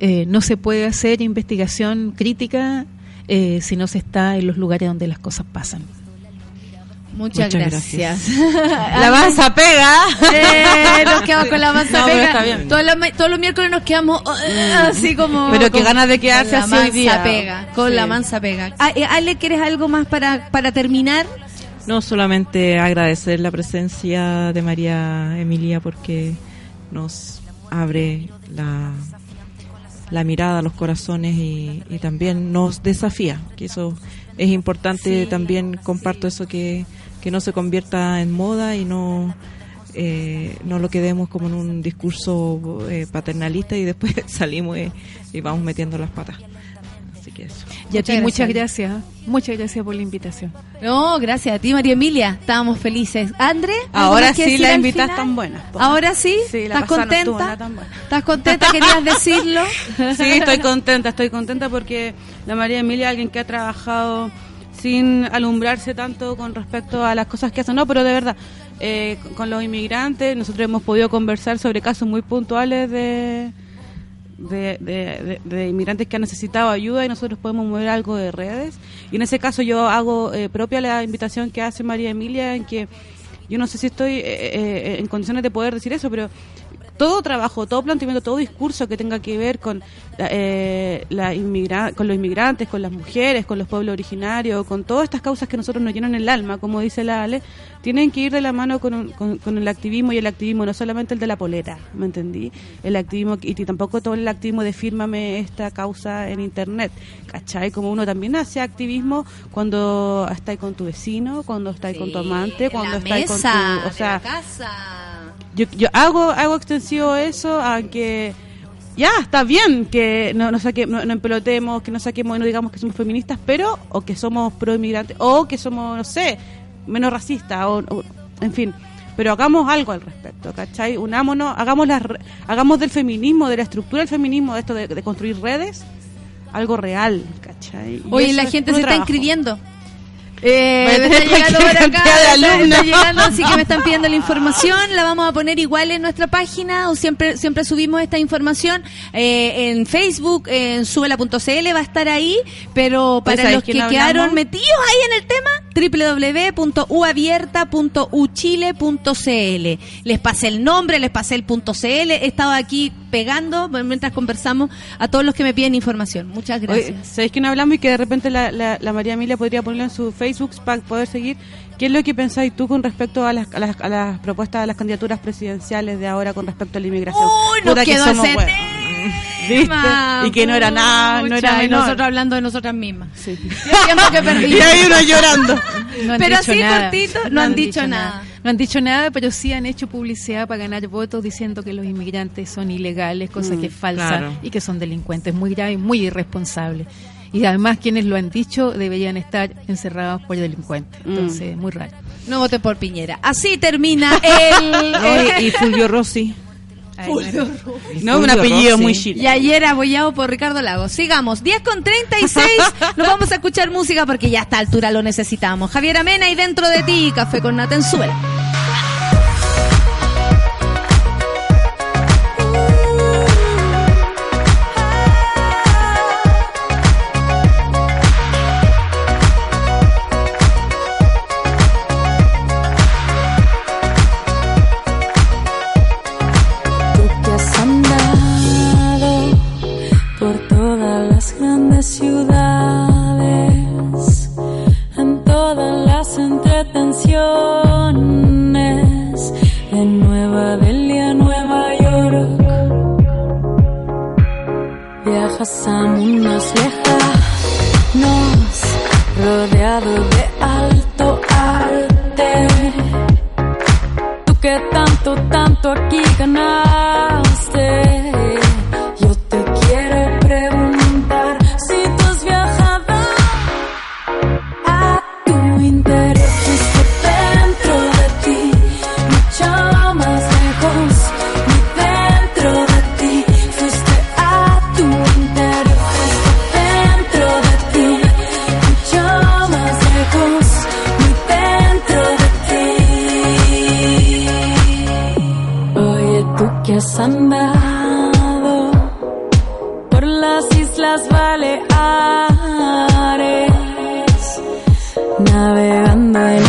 Speaker 7: Eh, no se puede hacer investigación crítica eh, si no se está en los lugares donde las cosas pasan.
Speaker 1: Muchas,
Speaker 6: Muchas
Speaker 1: gracias. (laughs)
Speaker 3: La manza pega.
Speaker 1: Eh, nos quedamos con la manza
Speaker 3: No, pero
Speaker 1: pega.
Speaker 3: está bien.
Speaker 1: Todos los, todos los miércoles nos quedamos eh, así como.
Speaker 3: Pero qué
Speaker 1: con-
Speaker 3: ganas de quedarse así hoy
Speaker 1: mansa
Speaker 3: día.
Speaker 1: pega. Con
Speaker 3: Sí.
Speaker 1: la mansa pega. Ah, eh, Ale, ¿quieres algo más para, para terminar?
Speaker 6: No solamente agradecer la presencia de María Emilia porque nos abre la, la mirada, los corazones y, y también nos desafía, que eso es importante, también comparto eso que, que no se convierta en moda y no, eh, no lo quedemos como en un discurso eh, paternalista y después (laughs) salimos y, y vamos metiendo las patas. Así que eso.
Speaker 7: Y a
Speaker 1: Muchas
Speaker 7: ti muchas
Speaker 1: gracias.
Speaker 7: gracias, muchas gracias por la invitación.
Speaker 1: No, gracias a ti, María Emilia. Estábamos felices. André, ¿algo
Speaker 3: Ahora sí
Speaker 1: al
Speaker 3: invitas tan buenas. po.
Speaker 1: Ahora sí,
Speaker 3: Sí, la
Speaker 1: ¿estás contenta?
Speaker 3: buena.
Speaker 1: ¿Estás contenta? ¿Querías (laughs) decirlo?
Speaker 3: Sí, estoy contenta, estoy contenta porque la María Emilia es alguien que ha trabajado sin alumbrarse tanto con respecto a las cosas que hacen. No, pero de verdad, eh, con- los inmigrantes nosotros hemos podido conversar sobre casos muy puntuales de- de inmigrantes que han necesitado ayuda y nosotros podemos mover algo de redes. Y en ese caso yo hago eh, propia la invitación que hace María Emilia en que yo no sé si estoy eh, eh, en condiciones de poder decir eso, pero todo trabajo, todo planteamiento, todo discurso que tenga que ver con, eh, la inmigra- con los inmigrantes, con las mujeres, con los pueblos originarios, con todas estas causas que nosotros nos llenan el alma, como dice la Ale, tienen que ir de la mano con, un- con, con el activismo y el activismo no solamente el de la polera, ¿me entendí? El activismo, y tampoco todo el activismo de fírmame esta causa en internet, ¿cachai? Como uno también hace activismo cuando estás con tu vecino, cuando estás con tu amante, cuando estás con tu... O sea,
Speaker 1: casa.
Speaker 3: Yo, yo hago hago extensivo eso a que ya, está bien que no, no, saque, no, no empelotemos, que no saquemos y no digamos que somos feministas, pero, o que somos pro inmigrantes, o que somos, no sé, menos racistas, o, o- en fin. Pero hagamos algo al respecto, ¿cachai? Unámonos, hagamos, las, hagamos del feminismo, de la estructura del feminismo, de esto de, de construir redes, algo real, ¿cachai? Y
Speaker 1: Oye, la gente se está inscribiendo. Eh, me está llegando por
Speaker 3: cualquier
Speaker 1: acá,
Speaker 3: cantidad de
Speaker 1: está- está
Speaker 3: alumnos.
Speaker 1: llegando, así que me están pidiendo la (laughs) información, la vamos a poner igual en nuestra página, o siempre siempre subimos esta información eh, en Facebook, en subela.cl va a estar ahí, pero para
Speaker 3: ¿sabes
Speaker 1: los que
Speaker 3: hablamos?
Speaker 1: quedaron metidos ahí en el tema, www.uabierta.uchile.cl. Les pasé el nombre, les pasé el punto .cl, he estado aquí pegando mientras conversamos a todos los que me piden información. Muchas gracias.
Speaker 3: Oye, ¿Sabéis que no hablamos y que de repente la, la, la María Emilia podría ponerlo en su Facebook para poder seguir? ¿Qué es lo que pensáis tú con respecto a las, a las, a las propuestas de las candidaturas presidenciales de ahora con respecto a la inmigración?
Speaker 1: Uy, nos
Speaker 3: Puta que
Speaker 1: quedó
Speaker 3: somos
Speaker 1: ese
Speaker 3: buenos. ¿Viste? Y que no era nada, no era
Speaker 1: y
Speaker 3: menor.
Speaker 1: nosotros hablando de nosotras mismas.
Speaker 3: Sí.
Speaker 1: Que. (laughs)
Speaker 3: Y hay uno llorando. (laughs)
Speaker 7: No han
Speaker 1: Pero
Speaker 7: dicho
Speaker 1: así
Speaker 7: nada.
Speaker 1: cortito, no han dicho nada.
Speaker 7: No han dicho nada, pero sí han hecho publicidad para ganar votos diciendo que los inmigrantes son ilegales, cosa
Speaker 3: Mm,
Speaker 7: que es falsa
Speaker 6: claro.
Speaker 7: y que son delincuentes, muy grave y muy irresponsables. Y además quienes lo han dicho deberían estar encerrados por delincuentes.
Speaker 3: Mm.
Speaker 7: Entonces, muy raro.
Speaker 1: No voten por Piñera. Así termina el... (laughs)
Speaker 6: No, y, y Fulvio Rossi.
Speaker 7: Ay, bueno.
Speaker 3: No, un
Speaker 6: Fulvio
Speaker 3: apellido
Speaker 6: Rossi.
Speaker 3: muy chile.
Speaker 1: Y ayer abollado por Ricardo Lagos. Sigamos, 10 con 36. (laughs) Nos vamos a escuchar música porque ya a esta altura lo necesitamos. Javier Amena y dentro de ti, café con Natenzuela.
Speaker 10: Las Islas Baleares, navegando en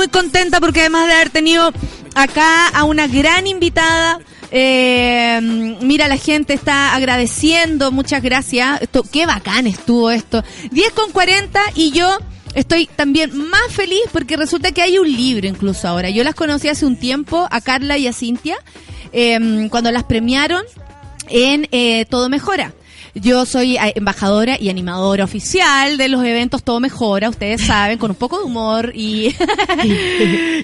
Speaker 10: muy
Speaker 1: contenta porque además de haber tenido acá a una gran invitada, eh, mira, la gente está agradeciendo, muchas gracias. Esto, qué bacán estuvo esto. 10 con 40 y yo estoy también más feliz porque resulta que hay un libro incluso ahora. Yo las conocí hace un tiempo, a Carla y a Cintia, eh, cuando las premiaron en eh, Todo Mejora. Yo soy eh, embajadora y animadora oficial de los eventos Todo Mejora, ustedes saben, con un poco de humor y, (laughs)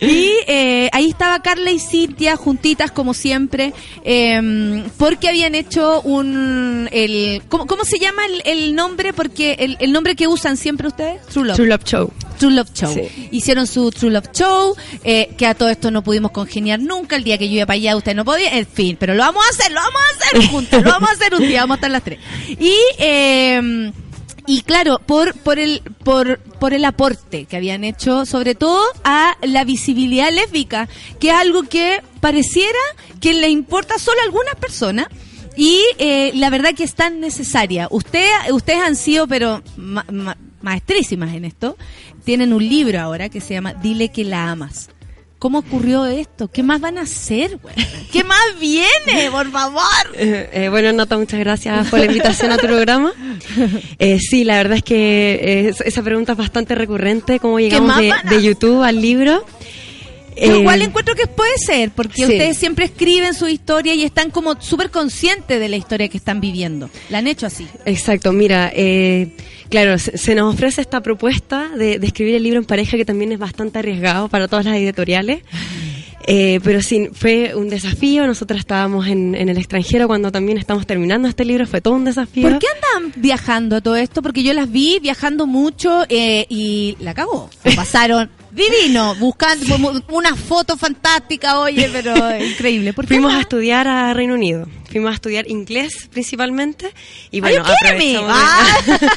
Speaker 1: y eh, ahí estaba Carla y Cintia juntitas como siempre, eh, porque habían hecho un, el, ¿cómo, cómo se llama el, nombre? Porque el, el nombre que usan siempre ustedes, True Love.
Speaker 11: True Love Show.
Speaker 1: True Love Show.
Speaker 11: Sí.
Speaker 1: Hicieron su True Love Show, eh, que a todo esto no pudimos congeniar nunca. El día que yo iba para allá, usted no podía. En fin, pero lo vamos a hacer, lo vamos a hacer (laughs) juntos, lo vamos a hacer un día, vamos a estar las tres. Y, eh, y claro, por, por el, por, por el aporte que habían hecho, sobre todo a la visibilidad lésbica, que es algo que pareciera que le importa solo a algunas personas. Y eh, la verdad que es tan necesaria. Usted, ustedes han sido, pero ma- ma- maestrísimas en esto. Tienen un libro ahora que se llama Dile que la amas. ¿Cómo ocurrió esto? ¿Qué más van a hacer? güey? ¿Qué más viene? Por favor. (laughs)
Speaker 11: Eh, eh, bueno, Nata, muchas gracias por la invitación a tu programa. Eh, sí, la verdad es que eh, es- esa pregunta es bastante recurrente, cómo llegamos de, de YouTube al libro.
Speaker 1: Yo
Speaker 11: Eh,
Speaker 1: igual encuentro que puede ser, porque
Speaker 11: sí.
Speaker 1: ustedes siempre escriben su historia y están como súper conscientes de la historia que están viviendo. La han hecho así.
Speaker 11: Exacto, mira, eh, claro, se, se nos ofrece esta propuesta de, de escribir el libro en pareja que también es bastante arriesgado para todas las editoriales. (laughs) Eh, pero sí, fue un desafío. Nosotros estábamos en, en el extranjero cuando también estamos terminando este libro. Fue todo un desafío.
Speaker 1: ¿Por qué andan viajando a todo esto? Porque yo las vi viajando mucho eh, y la cagó. (laughs) Pasaron divino, buscando una foto fantástica, oye, pero (laughs) increíble. ¿Por qué
Speaker 11: Fuimos a estudiar a Reino Unido. Fuimos a estudiar inglés principalmente. Y bueno, aprovechamos de,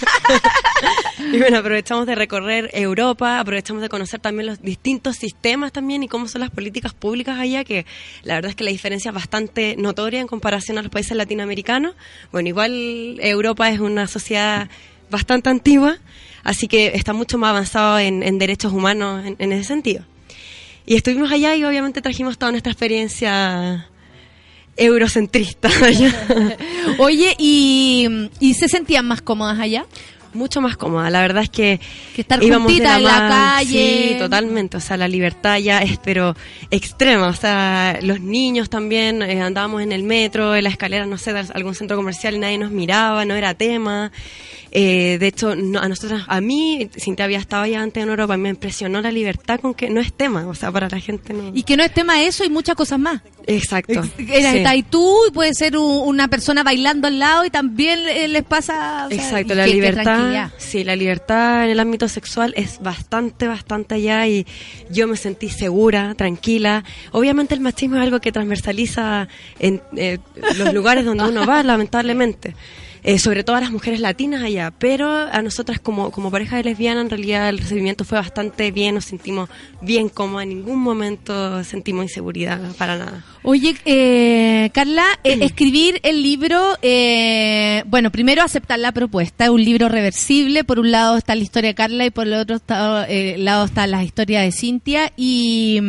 Speaker 11: (laughs) y bueno, aprovechamos de recorrer Europa, aprovechamos de conocer también los distintos sistemas también y cómo son las políticas públicas allá, que la verdad es que la diferencia es bastante notoria en comparación a los países latinoamericanos. Bueno, igual Europa es una sociedad bastante antigua, así que está mucho más avanzado en, en derechos humanos en, en ese sentido. Y estuvimos allá y obviamente trajimos toda nuestra experiencia eurocentrista (laughs) allá. (laughs)
Speaker 1: Oye, ¿y, ¿y se sentían más cómodas allá?
Speaker 11: Mucho más cómoda. La verdad es que,
Speaker 1: Que estar
Speaker 11: íbamos de
Speaker 1: en la calle.
Speaker 11: Sí, totalmente. O sea, la libertad ya es pero extrema. O sea, los niños también eh, andábamos en el metro, en la escalera, no sé, de algún centro comercial y nadie nos miraba, no era tema. Eh, de hecho, no- a nosotros, a mí, Cintia había estado ya antes en Europa, me impresionó la libertad con que no es tema. O sea, para la gente no.
Speaker 1: Y que no es tema eso y muchas cosas más.
Speaker 11: Exacto.
Speaker 1: Era,
Speaker 11: Sí.
Speaker 1: Está ahí tú y puede ser un- una persona bailando al lado y también eh, les pasa... o sea,
Speaker 11: Exacto,
Speaker 1: y
Speaker 11: la libertad, sí, la libertad en el ámbito sexual es bastante, bastante allá y yo me sentí segura, tranquila. Obviamente el machismo es algo que transversaliza en eh, los lugares donde uno va, (laughs) lamentablemente. Eh, sobre todo a las mujeres latinas allá, pero a nosotras como, como pareja de lesbiana en realidad el recibimiento fue bastante bien, nos sentimos bien cómodas, en ningún momento sentimos inseguridad, para nada.
Speaker 1: Oye, eh, Carla, eh, escribir el libro, eh, bueno, primero aceptar la propuesta, es un libro reversible, por un lado está la historia de Carla y por el otro está- eh, lado está la historia de Cintia. Y...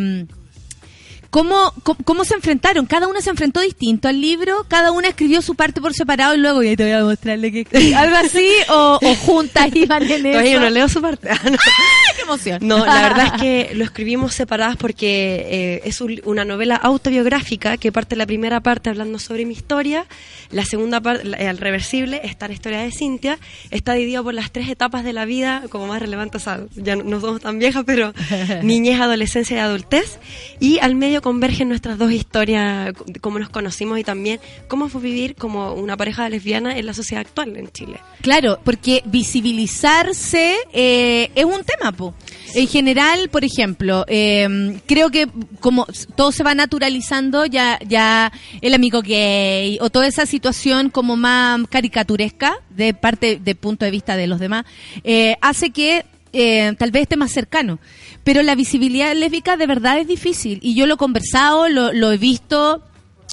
Speaker 1: ¿Cómo, cómo, cómo se enfrentaron? Cada una se enfrentó distinto al libro, cada una escribió su parte por separado y luego ya te voy a mostrarle que algo así o, o juntas iban en eso.
Speaker 11: Todavía no leo su parte. (laughs) Ah, no.
Speaker 1: ¡Qué emoción!
Speaker 11: No, la (laughs) verdad es que lo escribimos separadas porque eh, es un- una novela autobiográfica que parte la primera parte hablando sobre mi historia, la segunda parte, la- al reversible, está la historia de Cintia, está dividido por las tres etapas de la vida, como más relevante, o sea, ya no, no somos tan viejas, pero (laughs) niñez, adolescencia y adultez, y al medio convergen nuestras dos historias, cómo nos conocimos y también cómo fue vivir como una pareja lesbiana en la sociedad actual en Chile.
Speaker 1: Claro, porque visibilizarse eh, es un tema, po. En general, por ejemplo, eh, creo que como todo se va naturalizando, ya, ya el amigo gay o toda esa situación como más caricaturesca de parte de punto de vista de los demás, eh, hace que eh, tal vez esté más cercano. Pero la visibilidad lésbica de verdad es difícil y yo lo he conversado, lo, lo he visto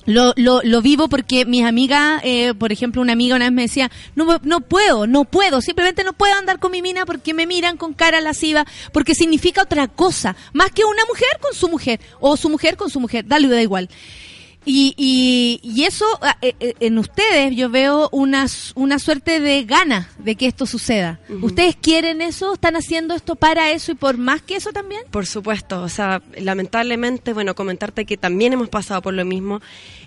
Speaker 1: Lo, lo, lo vivo porque mis amigas, eh, por ejemplo, una amiga una vez me decía, no, no puedo, no puedo, simplemente no puedo andar con mi mina porque me miran con cara lasciva, porque significa otra cosa, más que una mujer con su mujer, o su mujer con su mujer, dale, da igual. Y, y, y eso ah, eh, eh, en ustedes yo veo una, una suerte de gana de que esto suceda. ¿Ustedes quieren eso? ¿Están haciendo esto para eso y por más que eso también?
Speaker 11: Por supuesto, o sea, lamentablemente, bueno, comentarte que también hemos pasado por lo mismo,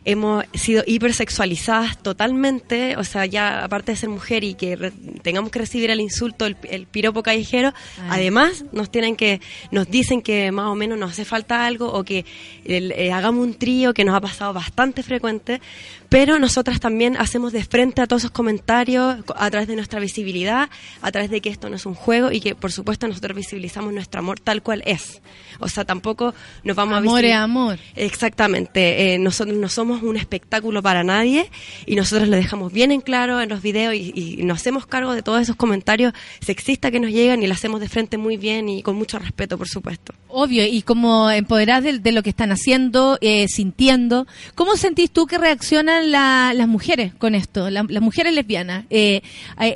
Speaker 11: hemos sido hipersexualizadas totalmente, o sea, ya aparte de ser mujer y que re- tengamos que recibir el insulto, el, el piropo callejero, además nos tienen que, nos dicen que más o menos nos hace falta algo o que el- eh, hagamos un trío que nos ha pasado bastante frecuente, pero nosotras también hacemos de frente a todos esos comentarios co- a través de nuestra visibilidad, a través de que esto no es un juego y que por supuesto nosotros visibilizamos nuestro amor tal cual es. O sea, tampoco nos vamos a
Speaker 1: Amor es amor.
Speaker 11: Exactamente, eh, nosotros no somos un espectáculo para nadie y nosotros lo dejamos bien en claro en los videos y, y nos hacemos cargo de todos esos comentarios sexistas que nos llegan y lo hacemos de frente muy bien y con mucho respeto, por supuesto.
Speaker 1: Obvio, y como empoderadas de, de lo que están haciendo, eh, sintiendo, ¿cómo sentís tú que reaccionan la- las mujeres con esto? La- las mujeres lesbianas. Eh, eh,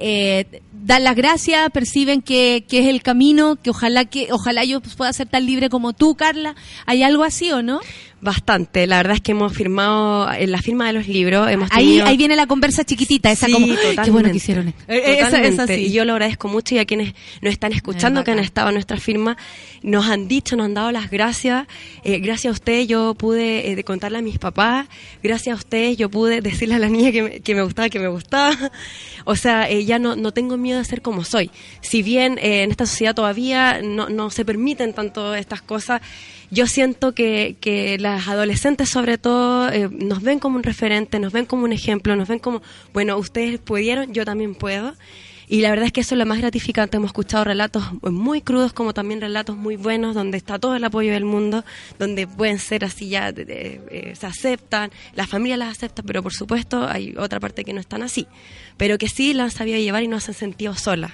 Speaker 1: eh, dan las gracias, perciben que, que es el camino, que ojalá que ojalá yo pueda ser tan libre como tú, Carla. ¿Hay algo así o no?
Speaker 11: Bastante, la verdad es que hemos firmado en la firma de los libros, hemos
Speaker 1: Ahí,
Speaker 11: tenido-
Speaker 1: ahí viene la conversa chiquitita, esa
Speaker 11: Sí,
Speaker 1: como, ¡ay, qué bueno que hicieron. Eh, eh, esa-
Speaker 11: Totalmente.
Speaker 1: esa sí.
Speaker 11: Y yo lo agradezco mucho y a quienes nos están escuchando, que han estado en nuestra firma, nos han dicho, nos han dado las gracias. Eh, gracias a ustedes yo pude eh, de contarle a mis papás, gracias a ustedes yo pude decirle a la niña que me, que me gustaba, que me gustaba. (laughs) O sea, eh, ya no, no tengo miedo de ser como soy. Si bien eh, en esta sociedad todavía no, no se permiten tanto estas cosas, yo siento que, que las adolescentes sobre todo eh, nos ven como un referente, nos ven como un ejemplo, nos ven como, bueno, ustedes pudieron, yo también puedo. Y la verdad es que eso es lo más gratificante. Hemos escuchado relatos muy crudos como también relatos muy buenos, donde está todo el apoyo del mundo, donde pueden ser así ya, de- eh, se aceptan, la familia las acepta, pero por supuesto hay otra parte que no están así, pero que sí la han sabido llevar y no se han sentido solas.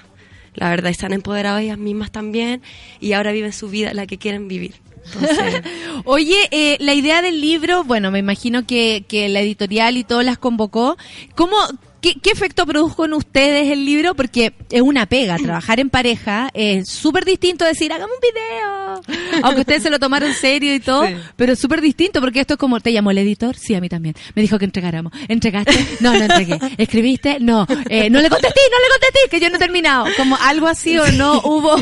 Speaker 11: La verdad, han empoderado ellas mismas también y ahora viven su vida la que quieren vivir. Entonces, (laughs)
Speaker 1: Oye, eh, la idea del libro, bueno, me imagino que, que la editorial y todo las convocó. ¿Cómo, qué, qué efecto produjo en ustedes el libro? Porque es una pega, (clears throat) trabajar en pareja es súper distinto a decir, hagamos un video. Aunque ustedes se lo tomaron serio y todo, pero es súper distinto porque esto es como, ¿te llamó el editor? Sí, a mí también. Me dijo que entregáramos. ¿Entregaste? No, no entregué. ¿Escribiste? No. Eh, no le contesté, no le contesté, que yo no he terminado. Como algo así o no hubo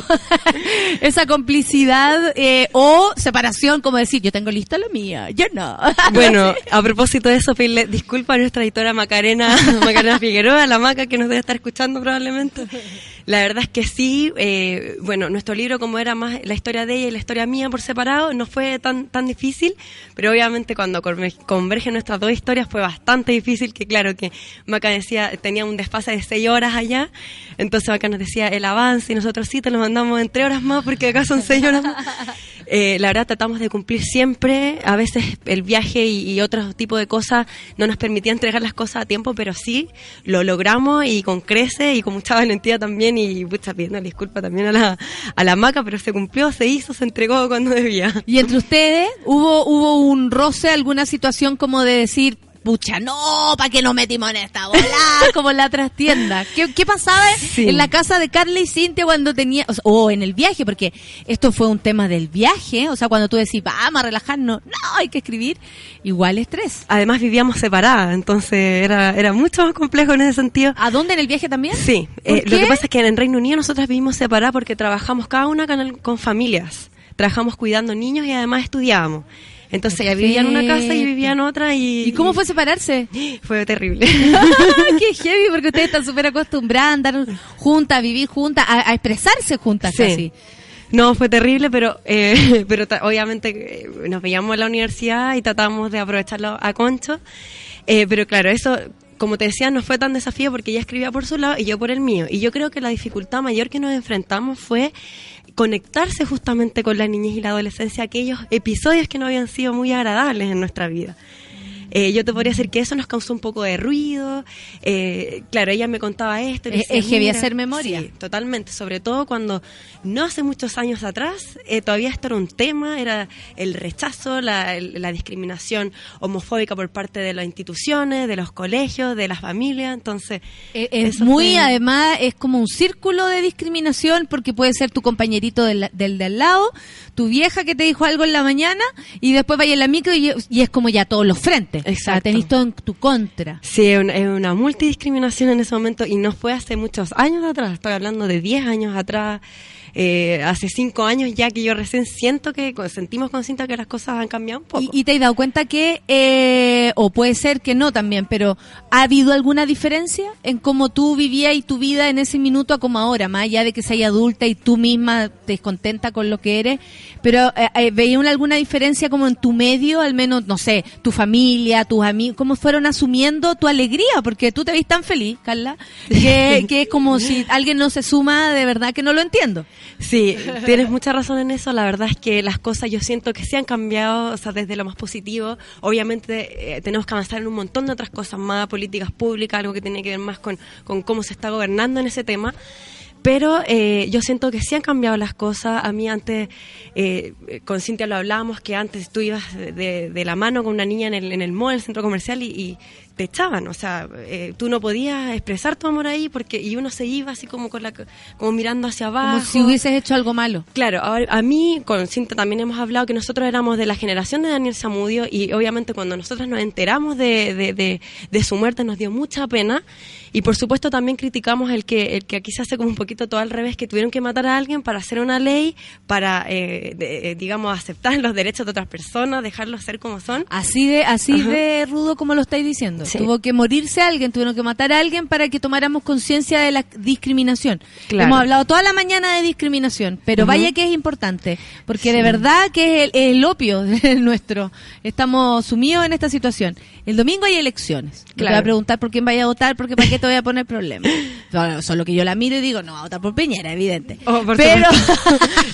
Speaker 1: (laughs) esa complicidad eh, o separación, como decir, yo tengo listo lo mío, yo no.
Speaker 11: bueno, (laughs) a propósito de eso, pedirle disculpas a nuestra editora Macarena, (laughs) Macarena Figueroa, la Maca que nos debe estar escuchando probablemente. La verdad es que sí, eh, bueno, nuestro libro como era más la historia de ella y la historia mía por separado, no fue tan tan difícil, pero obviamente cuando conver- convergen nuestras dos historias fue bastante difícil, que claro que Maca decía, tenía un desfase de seis horas allá, entonces Maca nos decía el avance y nosotros sí te lo mandamos en tres horas más porque acá son seis horas más. (laughs) Eh, la verdad tratamos de cumplir siempre, a veces el viaje y, y otro tipo de cosas no nos permitía entregar las cosas a tiempo, pero sí lo logramos y con crece y con mucha valentía también y pucha, pidiendo disculpas también a la, a la maca, pero se cumplió, se hizo, se entregó cuando debía.
Speaker 1: Y entre ustedes, ¿hubo, hubo un roce, alguna situación como de decir, pucha, no, ¿para qué nos metimos en esta bola? (laughs) como en la trastienda. ¿Qué, qué pasaba en la casa de Carla y Cintia cuando tenía, o, sea, en el viaje? Porque esto fue un tema del viaje, o sea, cuando tú decís, vamos a relajarnos, no, hay que escribir, igual estrés.
Speaker 11: Además vivíamos separadas, entonces era, era mucho más complejo en ese sentido.
Speaker 1: ¿A dónde en el viaje también?
Speaker 11: Sí,
Speaker 1: ¿Por
Speaker 11: eh, lo que pasa es que en Reino Unido nosotras vivimos separadas porque trabajamos cada una con, con familias. Trabajamos cuidando niños y además estudiábamos. Entonces ella vivía en una casa y vivía en otra y...
Speaker 1: ¿Y cómo fue separarse? (gasps)
Speaker 11: Fue terrible. (laughs)
Speaker 1: Qué heavy, porque ustedes están súper acostumbradas a andar juntas, a vivir juntas, a, a expresarse juntas
Speaker 11: Sí.
Speaker 1: casi.
Speaker 11: No, fue terrible, pero eh, (laughs) pero obviamente eh, nos veíamos en la universidad y tratamos de aprovecharlo a concho. Eh, pero claro, eso, como te decía, no fue tan desafío porque ella escribía por su lado y yo por el mío. Y yo creo que la dificultad mayor que nos enfrentamos fue conectarse justamente con la niñez y la adolescencia, aquellos episodios que no habían sido muy agradables en nuestra vida. Eh, yo te podría decir que eso nos causó un poco de ruido. Eh, claro, ella me contaba esto.
Speaker 1: Es- es heavy hacer memoria.
Speaker 11: Sí, totalmente. Sobre todo cuando no hace muchos años atrás, eh, todavía esto era un tema, era el rechazo, la, el- la discriminación homofóbica por parte de las instituciones, de los colegios, de las familias. Entonces,
Speaker 1: Eh, Es muy,
Speaker 11: fue-
Speaker 1: además, es como un círculo de discriminación porque puede ser tu compañerito del, del de al lado, tu vieja que te dijo algo en la mañana y después vaya en la micro y, y es como ya todos los frentes. O sea,
Speaker 11: Exacto.
Speaker 1: tenés todo en tu contra.
Speaker 11: Sí, es una, es una multidiscriminación en ese momento y no fue hace muchos años atrás, estoy hablando de 10 años atrás, eh, hace 5 años ya que yo recién siento que sentimos consciente que las cosas han cambiado un poco.
Speaker 1: Y, y te has dado cuenta que, eh, o puede ser que no también, pero ¿ha habido alguna diferencia en cómo tú vivías y tu vida en ese minuto a como ahora? Más allá de que seas adulta y tú misma te descontenta con lo que eres, pero eh, eh, ¿veía una- alguna diferencia como en tu medio, al menos, no sé, tu familia, tus amigos, cómo fueron asumiendo tu alegría? Porque tú te ves tan feliz, Carla, que, que es como si alguien no se suma, de verdad que no lo entiendo.
Speaker 11: Sí, tienes mucha razón en eso. La verdad es que las cosas yo siento que se han cambiado, o sea, desde lo más positivo. Obviamente eh, tenemos que avanzar en un montón de otras cosas más, políticas públicas, algo que tiene que ver más con, con cómo se está gobernando en ese tema. Pero eh, yo siento que sí han cambiado las cosas. A mí antes, eh, con Cintia lo hablábamos, que antes tú ibas de, de- la mano con una niña en el, en el mall, el centro comercial, y te echaban. O sea, eh, tú no podías expresar tu amor ahí porque y uno se iba así como, con la, como mirando hacia abajo.
Speaker 1: Como si hubieses hecho algo malo.
Speaker 11: Claro, ahora, a mí con Cinta también hemos hablado que nosotros éramos de la generación de Daniel Zamudio y obviamente cuando nosotros nos enteramos de, de, de- de su muerte nos dio mucha pena y por supuesto también criticamos el que, el que aquí se hace como un poquito todo al revés, que tuvieron que matar a alguien para hacer una ley, para, eh, de- eh, digamos, aceptar los derechos de otras personas, dejarlos ser como son.
Speaker 1: Así de así
Speaker 11: Ajá.
Speaker 1: de rudo como lo estáis diciendo.
Speaker 11: Sí.
Speaker 1: Tuvo que morirse alguien, tuvieron que matar a alguien para que tomáramos conciencia de la discriminación.
Speaker 11: Claro.
Speaker 1: Hemos hablado toda la mañana de discriminación, pero vaya que es importante, porque de verdad que es el, el opio (laughs) nuestro. Estamos sumidos en esta situación. El domingo hay elecciones. No Te
Speaker 11: Claro.
Speaker 1: voy a preguntar por quién vaya a votar, porque para qué te voy a poner problemas. (laughs) Solo, solo que yo la miro y digo, no, a votar por Peñera, evidente.
Speaker 11: Oh, por
Speaker 1: pero.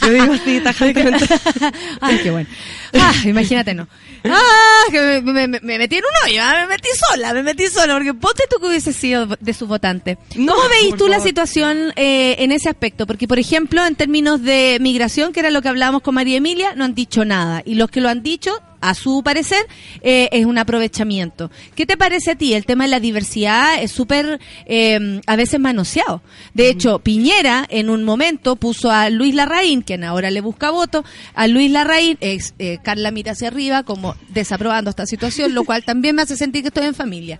Speaker 11: Yo (laughs) digo así, tajantemente. (laughs)
Speaker 1: Ay, qué bueno. Ah, imagínate, no. Ah, que me, me- me- me metí en un hoyo, ah, me metí sola, me metí sola, porque ponte tú que hubiese sido de su votante.
Speaker 11: No,
Speaker 1: ¿Cómo veis
Speaker 11: por
Speaker 1: tú la situación eh, en ese aspecto? Porque, por ejemplo, en términos de migración, que era lo que hablábamos con María Emilia, no han dicho nada. Y los que lo han dicho, a su parecer, eh, es un aprovechamiento. ¿Qué te parece a ti? El tema de la diversidad es súper, eh, a veces manoseado. De hecho, Piñera en un momento puso a Luis Larraín, quien ahora le busca voto, a Luis Larraín, ex, eh, Carla mira hacia arriba como desaprobando esta situación, lo cual también me hace sentir que estoy en familia.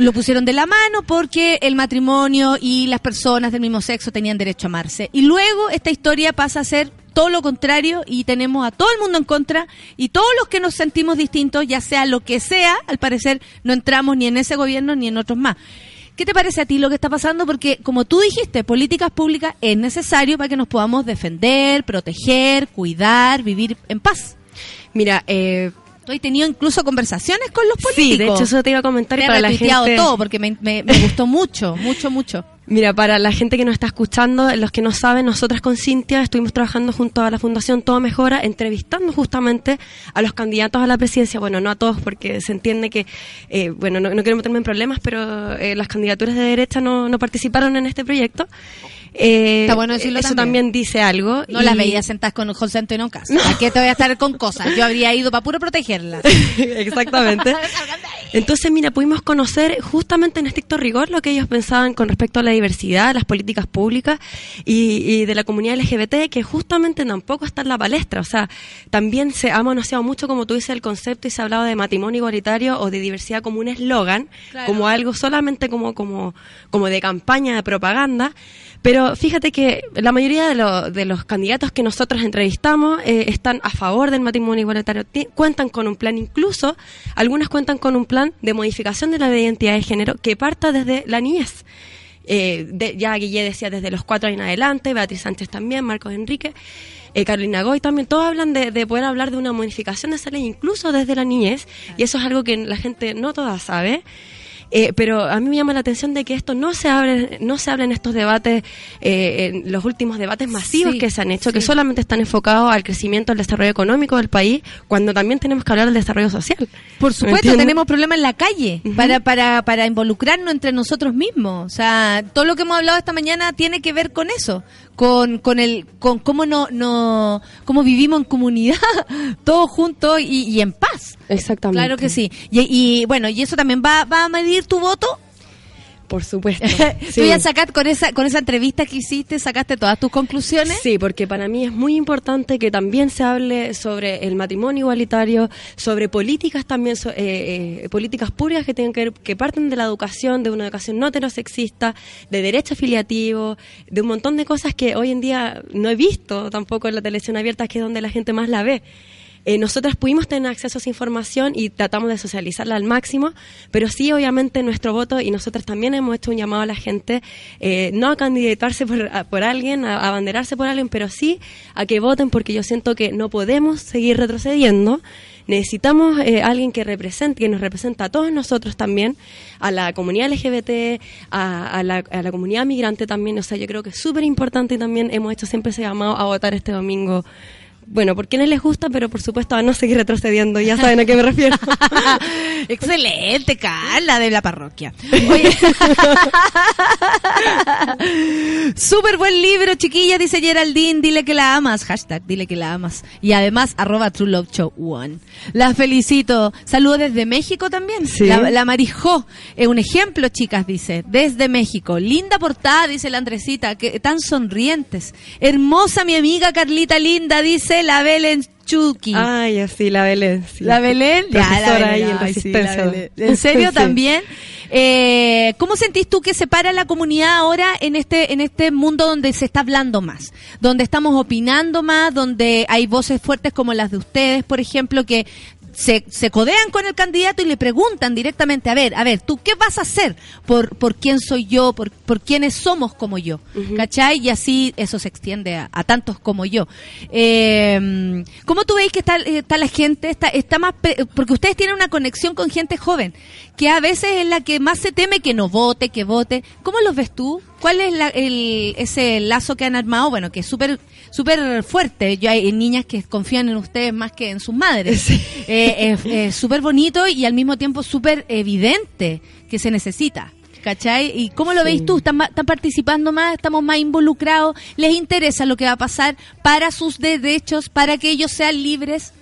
Speaker 1: Lo pusieron de la mano porque el matrimonio y las personas del mismo sexo tenían derecho a amarse. Y luego esta historia pasa a ser todo lo contrario y tenemos a todo el mundo en contra y todos los que nos sentimos distintos, ya sea lo que sea, al parecer no entramos ni en ese gobierno ni en otros más. ¿Qué te parece a ti lo que está pasando? Porque como tú dijiste, políticas públicas es necesario para que nos podamos defender, proteger, cuidar, vivir en paz.
Speaker 11: Mira, eh,
Speaker 1: Tú has tenido incluso conversaciones con los políticos.
Speaker 11: sí, de hecho eso te iba a comentar
Speaker 1: Te
Speaker 11: para la gente...
Speaker 1: todo porque me, me- me gustó mucho, mucho, mucho.
Speaker 11: Mira, para la gente que nos está escuchando, los que no saben, nosotras con Cintia estuvimos trabajando junto a la Fundación Todo Mejora, entrevistando justamente a los candidatos a la presidencia. Bueno, no a todos, porque se entiende que, eh, bueno, no, no quiero meterme en problemas, pero eh, las candidaturas de derecha no, no participaron en este proyecto. Eh,
Speaker 1: Está bueno decirlo
Speaker 11: Eso
Speaker 1: también.
Speaker 11: también dice algo.
Speaker 1: No
Speaker 11: y-
Speaker 1: las veía sentadas con José Antonio Cas. ¿A qué te voy a estar con cosas? Yo habría ido para puro protegerla. (laughs)
Speaker 11: Exactamente. (laughs) Entonces, mira, pudimos conocer justamente en estricto rigor lo que ellos pensaban con respecto a la diversidad, las políticas públicas y, y de la comunidad LGBT, que justamente tampoco está en la palestra. O sea, también se ha manoseado mucho, como tú dices, el concepto y se ha hablado de matrimonio igualitario o de diversidad como un eslogan,
Speaker 1: Claro.
Speaker 11: como algo solamente como, como, como de campaña de propaganda. Pero fíjate que la mayoría de, lo- de los candidatos que nosotros entrevistamos eh, están a favor del matrimonio igualitario, cuentan con un plan, incluso algunas cuentan con un plan de modificación de la identidad de género que parta desde la niñez. Eh, de- ya Guille decía desde los cuatro años en adelante, Beatriz Sánchez también, Marcos Enrique, eh, Carolina Goy también, todos hablan de, de poder hablar de una modificación de esa ley incluso desde la niñez, y eso es algo que la gente no toda sabe. Eh, pero a mí me llama la atención de que esto no se abre, no se habla en estos debates, eh, en los últimos debates masivos
Speaker 1: Sí,
Speaker 11: que se han hecho, que solamente están enfocados al crecimiento, al desarrollo económico del país, cuando también tenemos que hablar del desarrollo social.
Speaker 1: Por
Speaker 11: ¿Me
Speaker 1: supuesto, tenemos problemas en la calle para, para, para involucrarnos entre nosotros mismos. O sea, todo lo que hemos hablado esta mañana tiene que ver con eso, con, con el, con cómo no, no, cómo vivimos en comunidad, (laughs) todos juntos y, y en paz.
Speaker 11: Exactamente.
Speaker 1: Claro que sí. Y, y, bueno, y eso también va, va a medir tu voto.
Speaker 11: Por supuesto. (laughs)
Speaker 1: Tú ya sacaste con esa, con esa entrevista que hiciste, sacaste todas tus conclusiones.
Speaker 11: Sí, porque para mí es muy importante que también se hable sobre el matrimonio igualitario, sobre políticas también, so- eh, eh, políticas públicas que tienen que ver, que parten de la educación, de una educación no heterosexista, de derecho afiliativo, de un montón de cosas que hoy en día no he visto tampoco en la televisión abierta, que es donde la gente más la ve. Eh, nosotras pudimos tener acceso a esa información y tratamos de socializarla al máximo, pero sí, obviamente, nuestro voto y nosotras también hemos hecho un llamado a la gente, eh, no a candidatarse por, a- por alguien, a, abanderarse por alguien, pero sí a que voten porque yo siento que no podemos seguir retrocediendo. Necesitamos eh, alguien que represente, que nos representa a todos nosotros también, a la comunidad LGBT, a, a la, a la comunidad migrante también. O sea, yo creo que es súper importante y también hemos hecho siempre ese llamado a votar este domingo. Bueno, por quienes les gusta, pero por supuesto a no seguir retrocediendo. Ya saben a qué me refiero. (laughs)
Speaker 1: Excelente, Carla, de la parroquia. Oye. (laughs) Súper buen libro, chiquilla, dice Geraldine. Dile que la amas. Hashtag, dile que la amas. Y además, arroba True Love Show One. La felicito. Saludos desde México también.
Speaker 11: Sí.
Speaker 1: La, la Marijó. Eh, un ejemplo, chicas, dice. Desde México. Linda portada, dice la Andresita. Que, tan sonrientes. Hermosa mi amiga Carlita Linda, dice la Belén Chucky.
Speaker 11: Ay, así, la Belén. sí.
Speaker 1: La Belén, ya, la
Speaker 11: Profesora ahí
Speaker 1: Belén,
Speaker 11: en
Speaker 1: ay, sí,
Speaker 11: Resistencia.
Speaker 1: la Belén. ¿En serio (laughs)
Speaker 11: Sí.
Speaker 1: también? Eh, ¿Cómo sentís tú que se para la comunidad ahora en este en este mundo donde se está hablando más, donde estamos opinando más, donde hay voces fuertes como las de ustedes, por ejemplo, que se, se codean con el candidato y le preguntan directamente, a ver, a ver, ¿tú qué vas a hacer por, por quién soy yo, por, por quiénes somos como yo? ¿Cachai? Y así eso se extiende a, a tantos como yo. Eh, ¿Cómo tú veis que está, eh, está la gente? Está, está más pre- porque ustedes tienen una conexión con gente joven, que a veces es la que más se teme que no vote, que vote. ¿Cómo los ves tú? ¿Cuál es la- el, ese lazo que han armado? Bueno, que es súper súper fuerte. Yo hay niñas que confían en ustedes más que en sus madres. Eh, es es súper bonito y al mismo tiempo súper evidente que se necesita. ¿Cachai? ¿Y cómo lo veis tú? ¿Están, ¿Están participando más? ¿Estamos más involucrados? ¿Les interesa lo que va a pasar para sus derechos, para que ellos sean libres?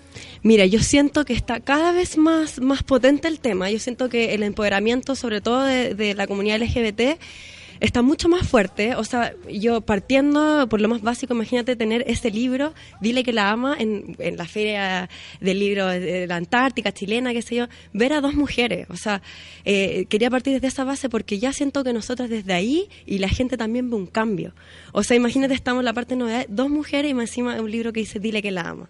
Speaker 11: Mira, yo siento que está cada vez más, más potente el tema. Yo siento que el empoderamiento, sobre todo de, de la comunidad LGBT, está mucho más fuerte. O sea, yo partiendo por lo más básico, imagínate tener ese libro, Dile que la ama, en, en la feria del libro de la Antártica chilena, qué sé yo, ver a dos mujeres. O sea, eh, quería partir desde esa base porque ya siento que nosotras desde ahí y la gente también ve un cambio. O sea, imagínate, estamos en la parte de novedad, dos mujeres y encima un libro que dice Dile que la ama.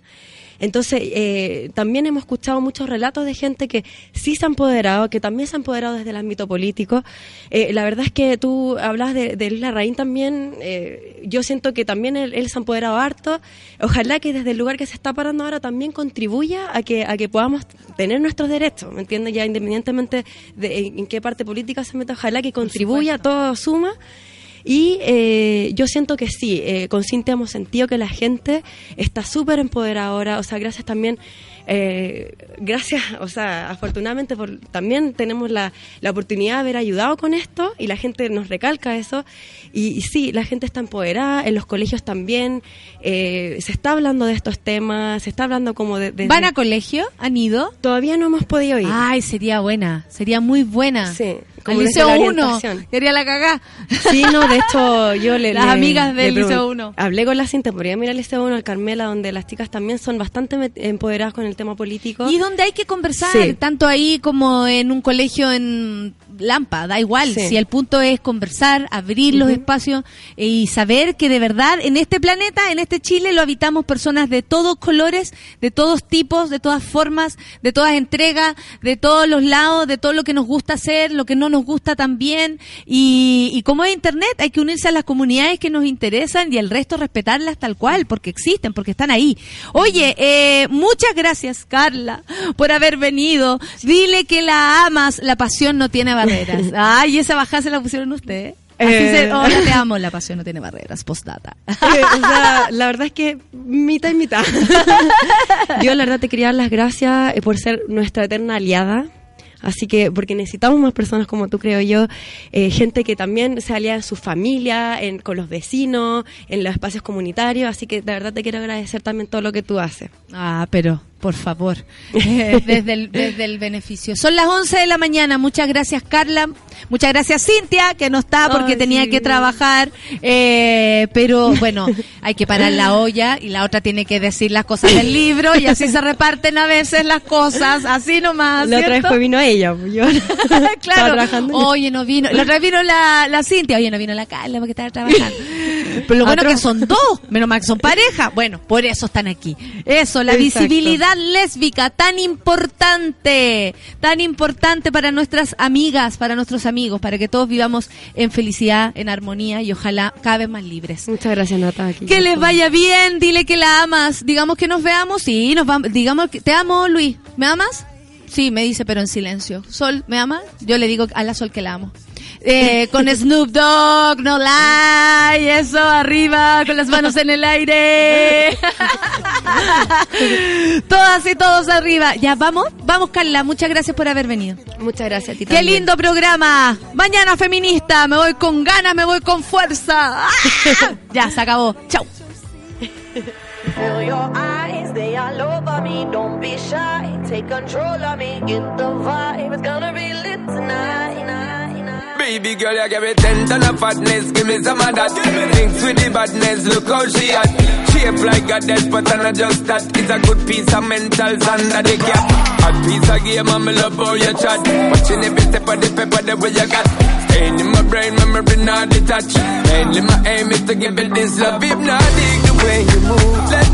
Speaker 11: Entonces, eh, también hemos escuchado muchos relatos de gente que sí se ha empoderado, que también se ha empoderado desde el ámbito político. Eh, la verdad es que tú hablas de, de Luis Larraín también, eh, yo siento que también él, él se ha empoderado harto. Ojalá que desde el lugar que se está parando ahora también contribuya a que, a que podamos tener nuestros derechos, ¿me entiendes? Ya independientemente de en, en qué parte política se meta, ojalá que contribuya, todo suma. Y eh, yo siento que sí, eh, con Cintia hemos sentido que la gente está súper empoderada ahora, o sea, gracias también, eh, gracias, o sea, afortunadamente por, también tenemos la, la oportunidad de haber ayudado con esto y la gente nos recalca eso. Y, y sí, la gente está empoderada, en los colegios también, eh, se está hablando de estos temas, se está hablando como de... de-
Speaker 1: ¿Van a colegio? ¿Han ido?
Speaker 11: Todavía no hemos podido ir.
Speaker 1: Ay, sería buena, sería muy buena.
Speaker 11: Sí, como desde
Speaker 1: Liceo
Speaker 11: la
Speaker 1: 1,
Speaker 11: orientación.
Speaker 1: quería la cagá.
Speaker 11: Sí, no, de hecho yo le...
Speaker 1: Las
Speaker 11: le-
Speaker 1: amigas del Liceo 1.
Speaker 11: Hablé con la Cinta, podría mirar el Liceo 1, al Carmela, donde las chicas también son bastante empoderadas con el tema político.
Speaker 1: Y donde hay que conversar,
Speaker 11: Sí.
Speaker 1: tanto ahí como en un colegio en Lampa, da igual.
Speaker 11: Sí.
Speaker 1: Si el punto es conversar, abrir los espacios eh, y saber que de verdad en este planeta, en este Chile, lo habitamos personas de todos colores, de todos tipos, de todas formas, de todas entregas, de todos los lados, de todo lo que nos gusta hacer, lo que no nos gusta también. Y, y como es Internet, hay que unirse a las comunidades que nos interesan y el resto respetarlas tal cual, porque existen, porque están ahí. Oye, eh, muchas gracias, Carla, por haber venido. Dile que la amas, la pasión no tiene barreras. (laughs) Ay, esa bajada se la pusieron ustedes. Así
Speaker 11: Eh.
Speaker 1: se, te amo, la pasión no tiene barreras, postdata.
Speaker 11: Eh, o sea, (laughs) la verdad es que mitad y mitad. (laughs) Yo la verdad te quería dar las gracias eh, por ser nuestra eterna aliada. Así que, porque necesitamos más personas como tú, creo yo, eh, gente que también se alía en su familia, en, con los vecinos, en los espacios comunitarios. Así que, de verdad, te quiero agradecer también todo lo que tú haces.
Speaker 1: Ah, pero, por favor, (laughs) eh, desde, el, desde el beneficio. Son las 11 de la mañana. Muchas gracias, Carla. Muchas gracias, Cintia, que no está porque
Speaker 11: Ay,
Speaker 1: tenía
Speaker 11: sí.
Speaker 1: que trabajar. Eh, pero bueno, hay que parar la olla y la otra tiene que decir las cosas del libro y así se reparten a veces las cosas, así nomás.
Speaker 11: la otra vez pues vino ella. Yo (laughs)
Speaker 1: claro. Oye, no vino. La otra vez vino la, la Cintia. Oye, no vino la Carla porque estaba trabajando. Pero lo bueno que son dos. Menos mal que son pareja. Bueno, por eso están aquí. Eso, la
Speaker 11: Exacto.
Speaker 1: visibilidad lésbica, tan importante. Tan importante para nuestras amigas, para nuestros amigos, para que todos vivamos en felicidad, en armonía y ojalá cada vez más libres.
Speaker 11: Muchas gracias, Nata. aquí.
Speaker 1: Que les vaya bien, dile que la amas. Digamos que nos veamos, sí, nos vamos. Digamos que te amo, Luis. ¿Me amas? Sí, me dice, pero en silencio. Sol, ¿me ama? Yo le digo a la Sol que la amo. Eh, con Snoop Dogg, no lie, eso, arriba, con las manos en el aire. (laughs) Todas y todos arriba. Ya, vamos, vamos, Carla, muchas gracias por haber venido.
Speaker 11: Muchas gracias a ti
Speaker 1: Qué
Speaker 11: también.
Speaker 1: lindo programa. Mañana feminista, me voy con ganas, me voy con fuerza. ¡Ah! (laughs) Ya, se acabó. Chau.
Speaker 12: Feel your eyes, they all over me. Don't be shy, take control of me. Get the vibe, it's gonna be lit tonight.
Speaker 13: Baby girl, you give me ten ton of fatness, give me some of that. Thinks with the badness, look how she at. Shape like a dead, but I'm not just that. It's a good piece of mental under the cap. A piece of game, I'm love how you chat. Watching every step of the pepper, the way you got. Staying in my brain, memory not detached. Mainly my aim is to give it this love. Hypnotic the way you move. Let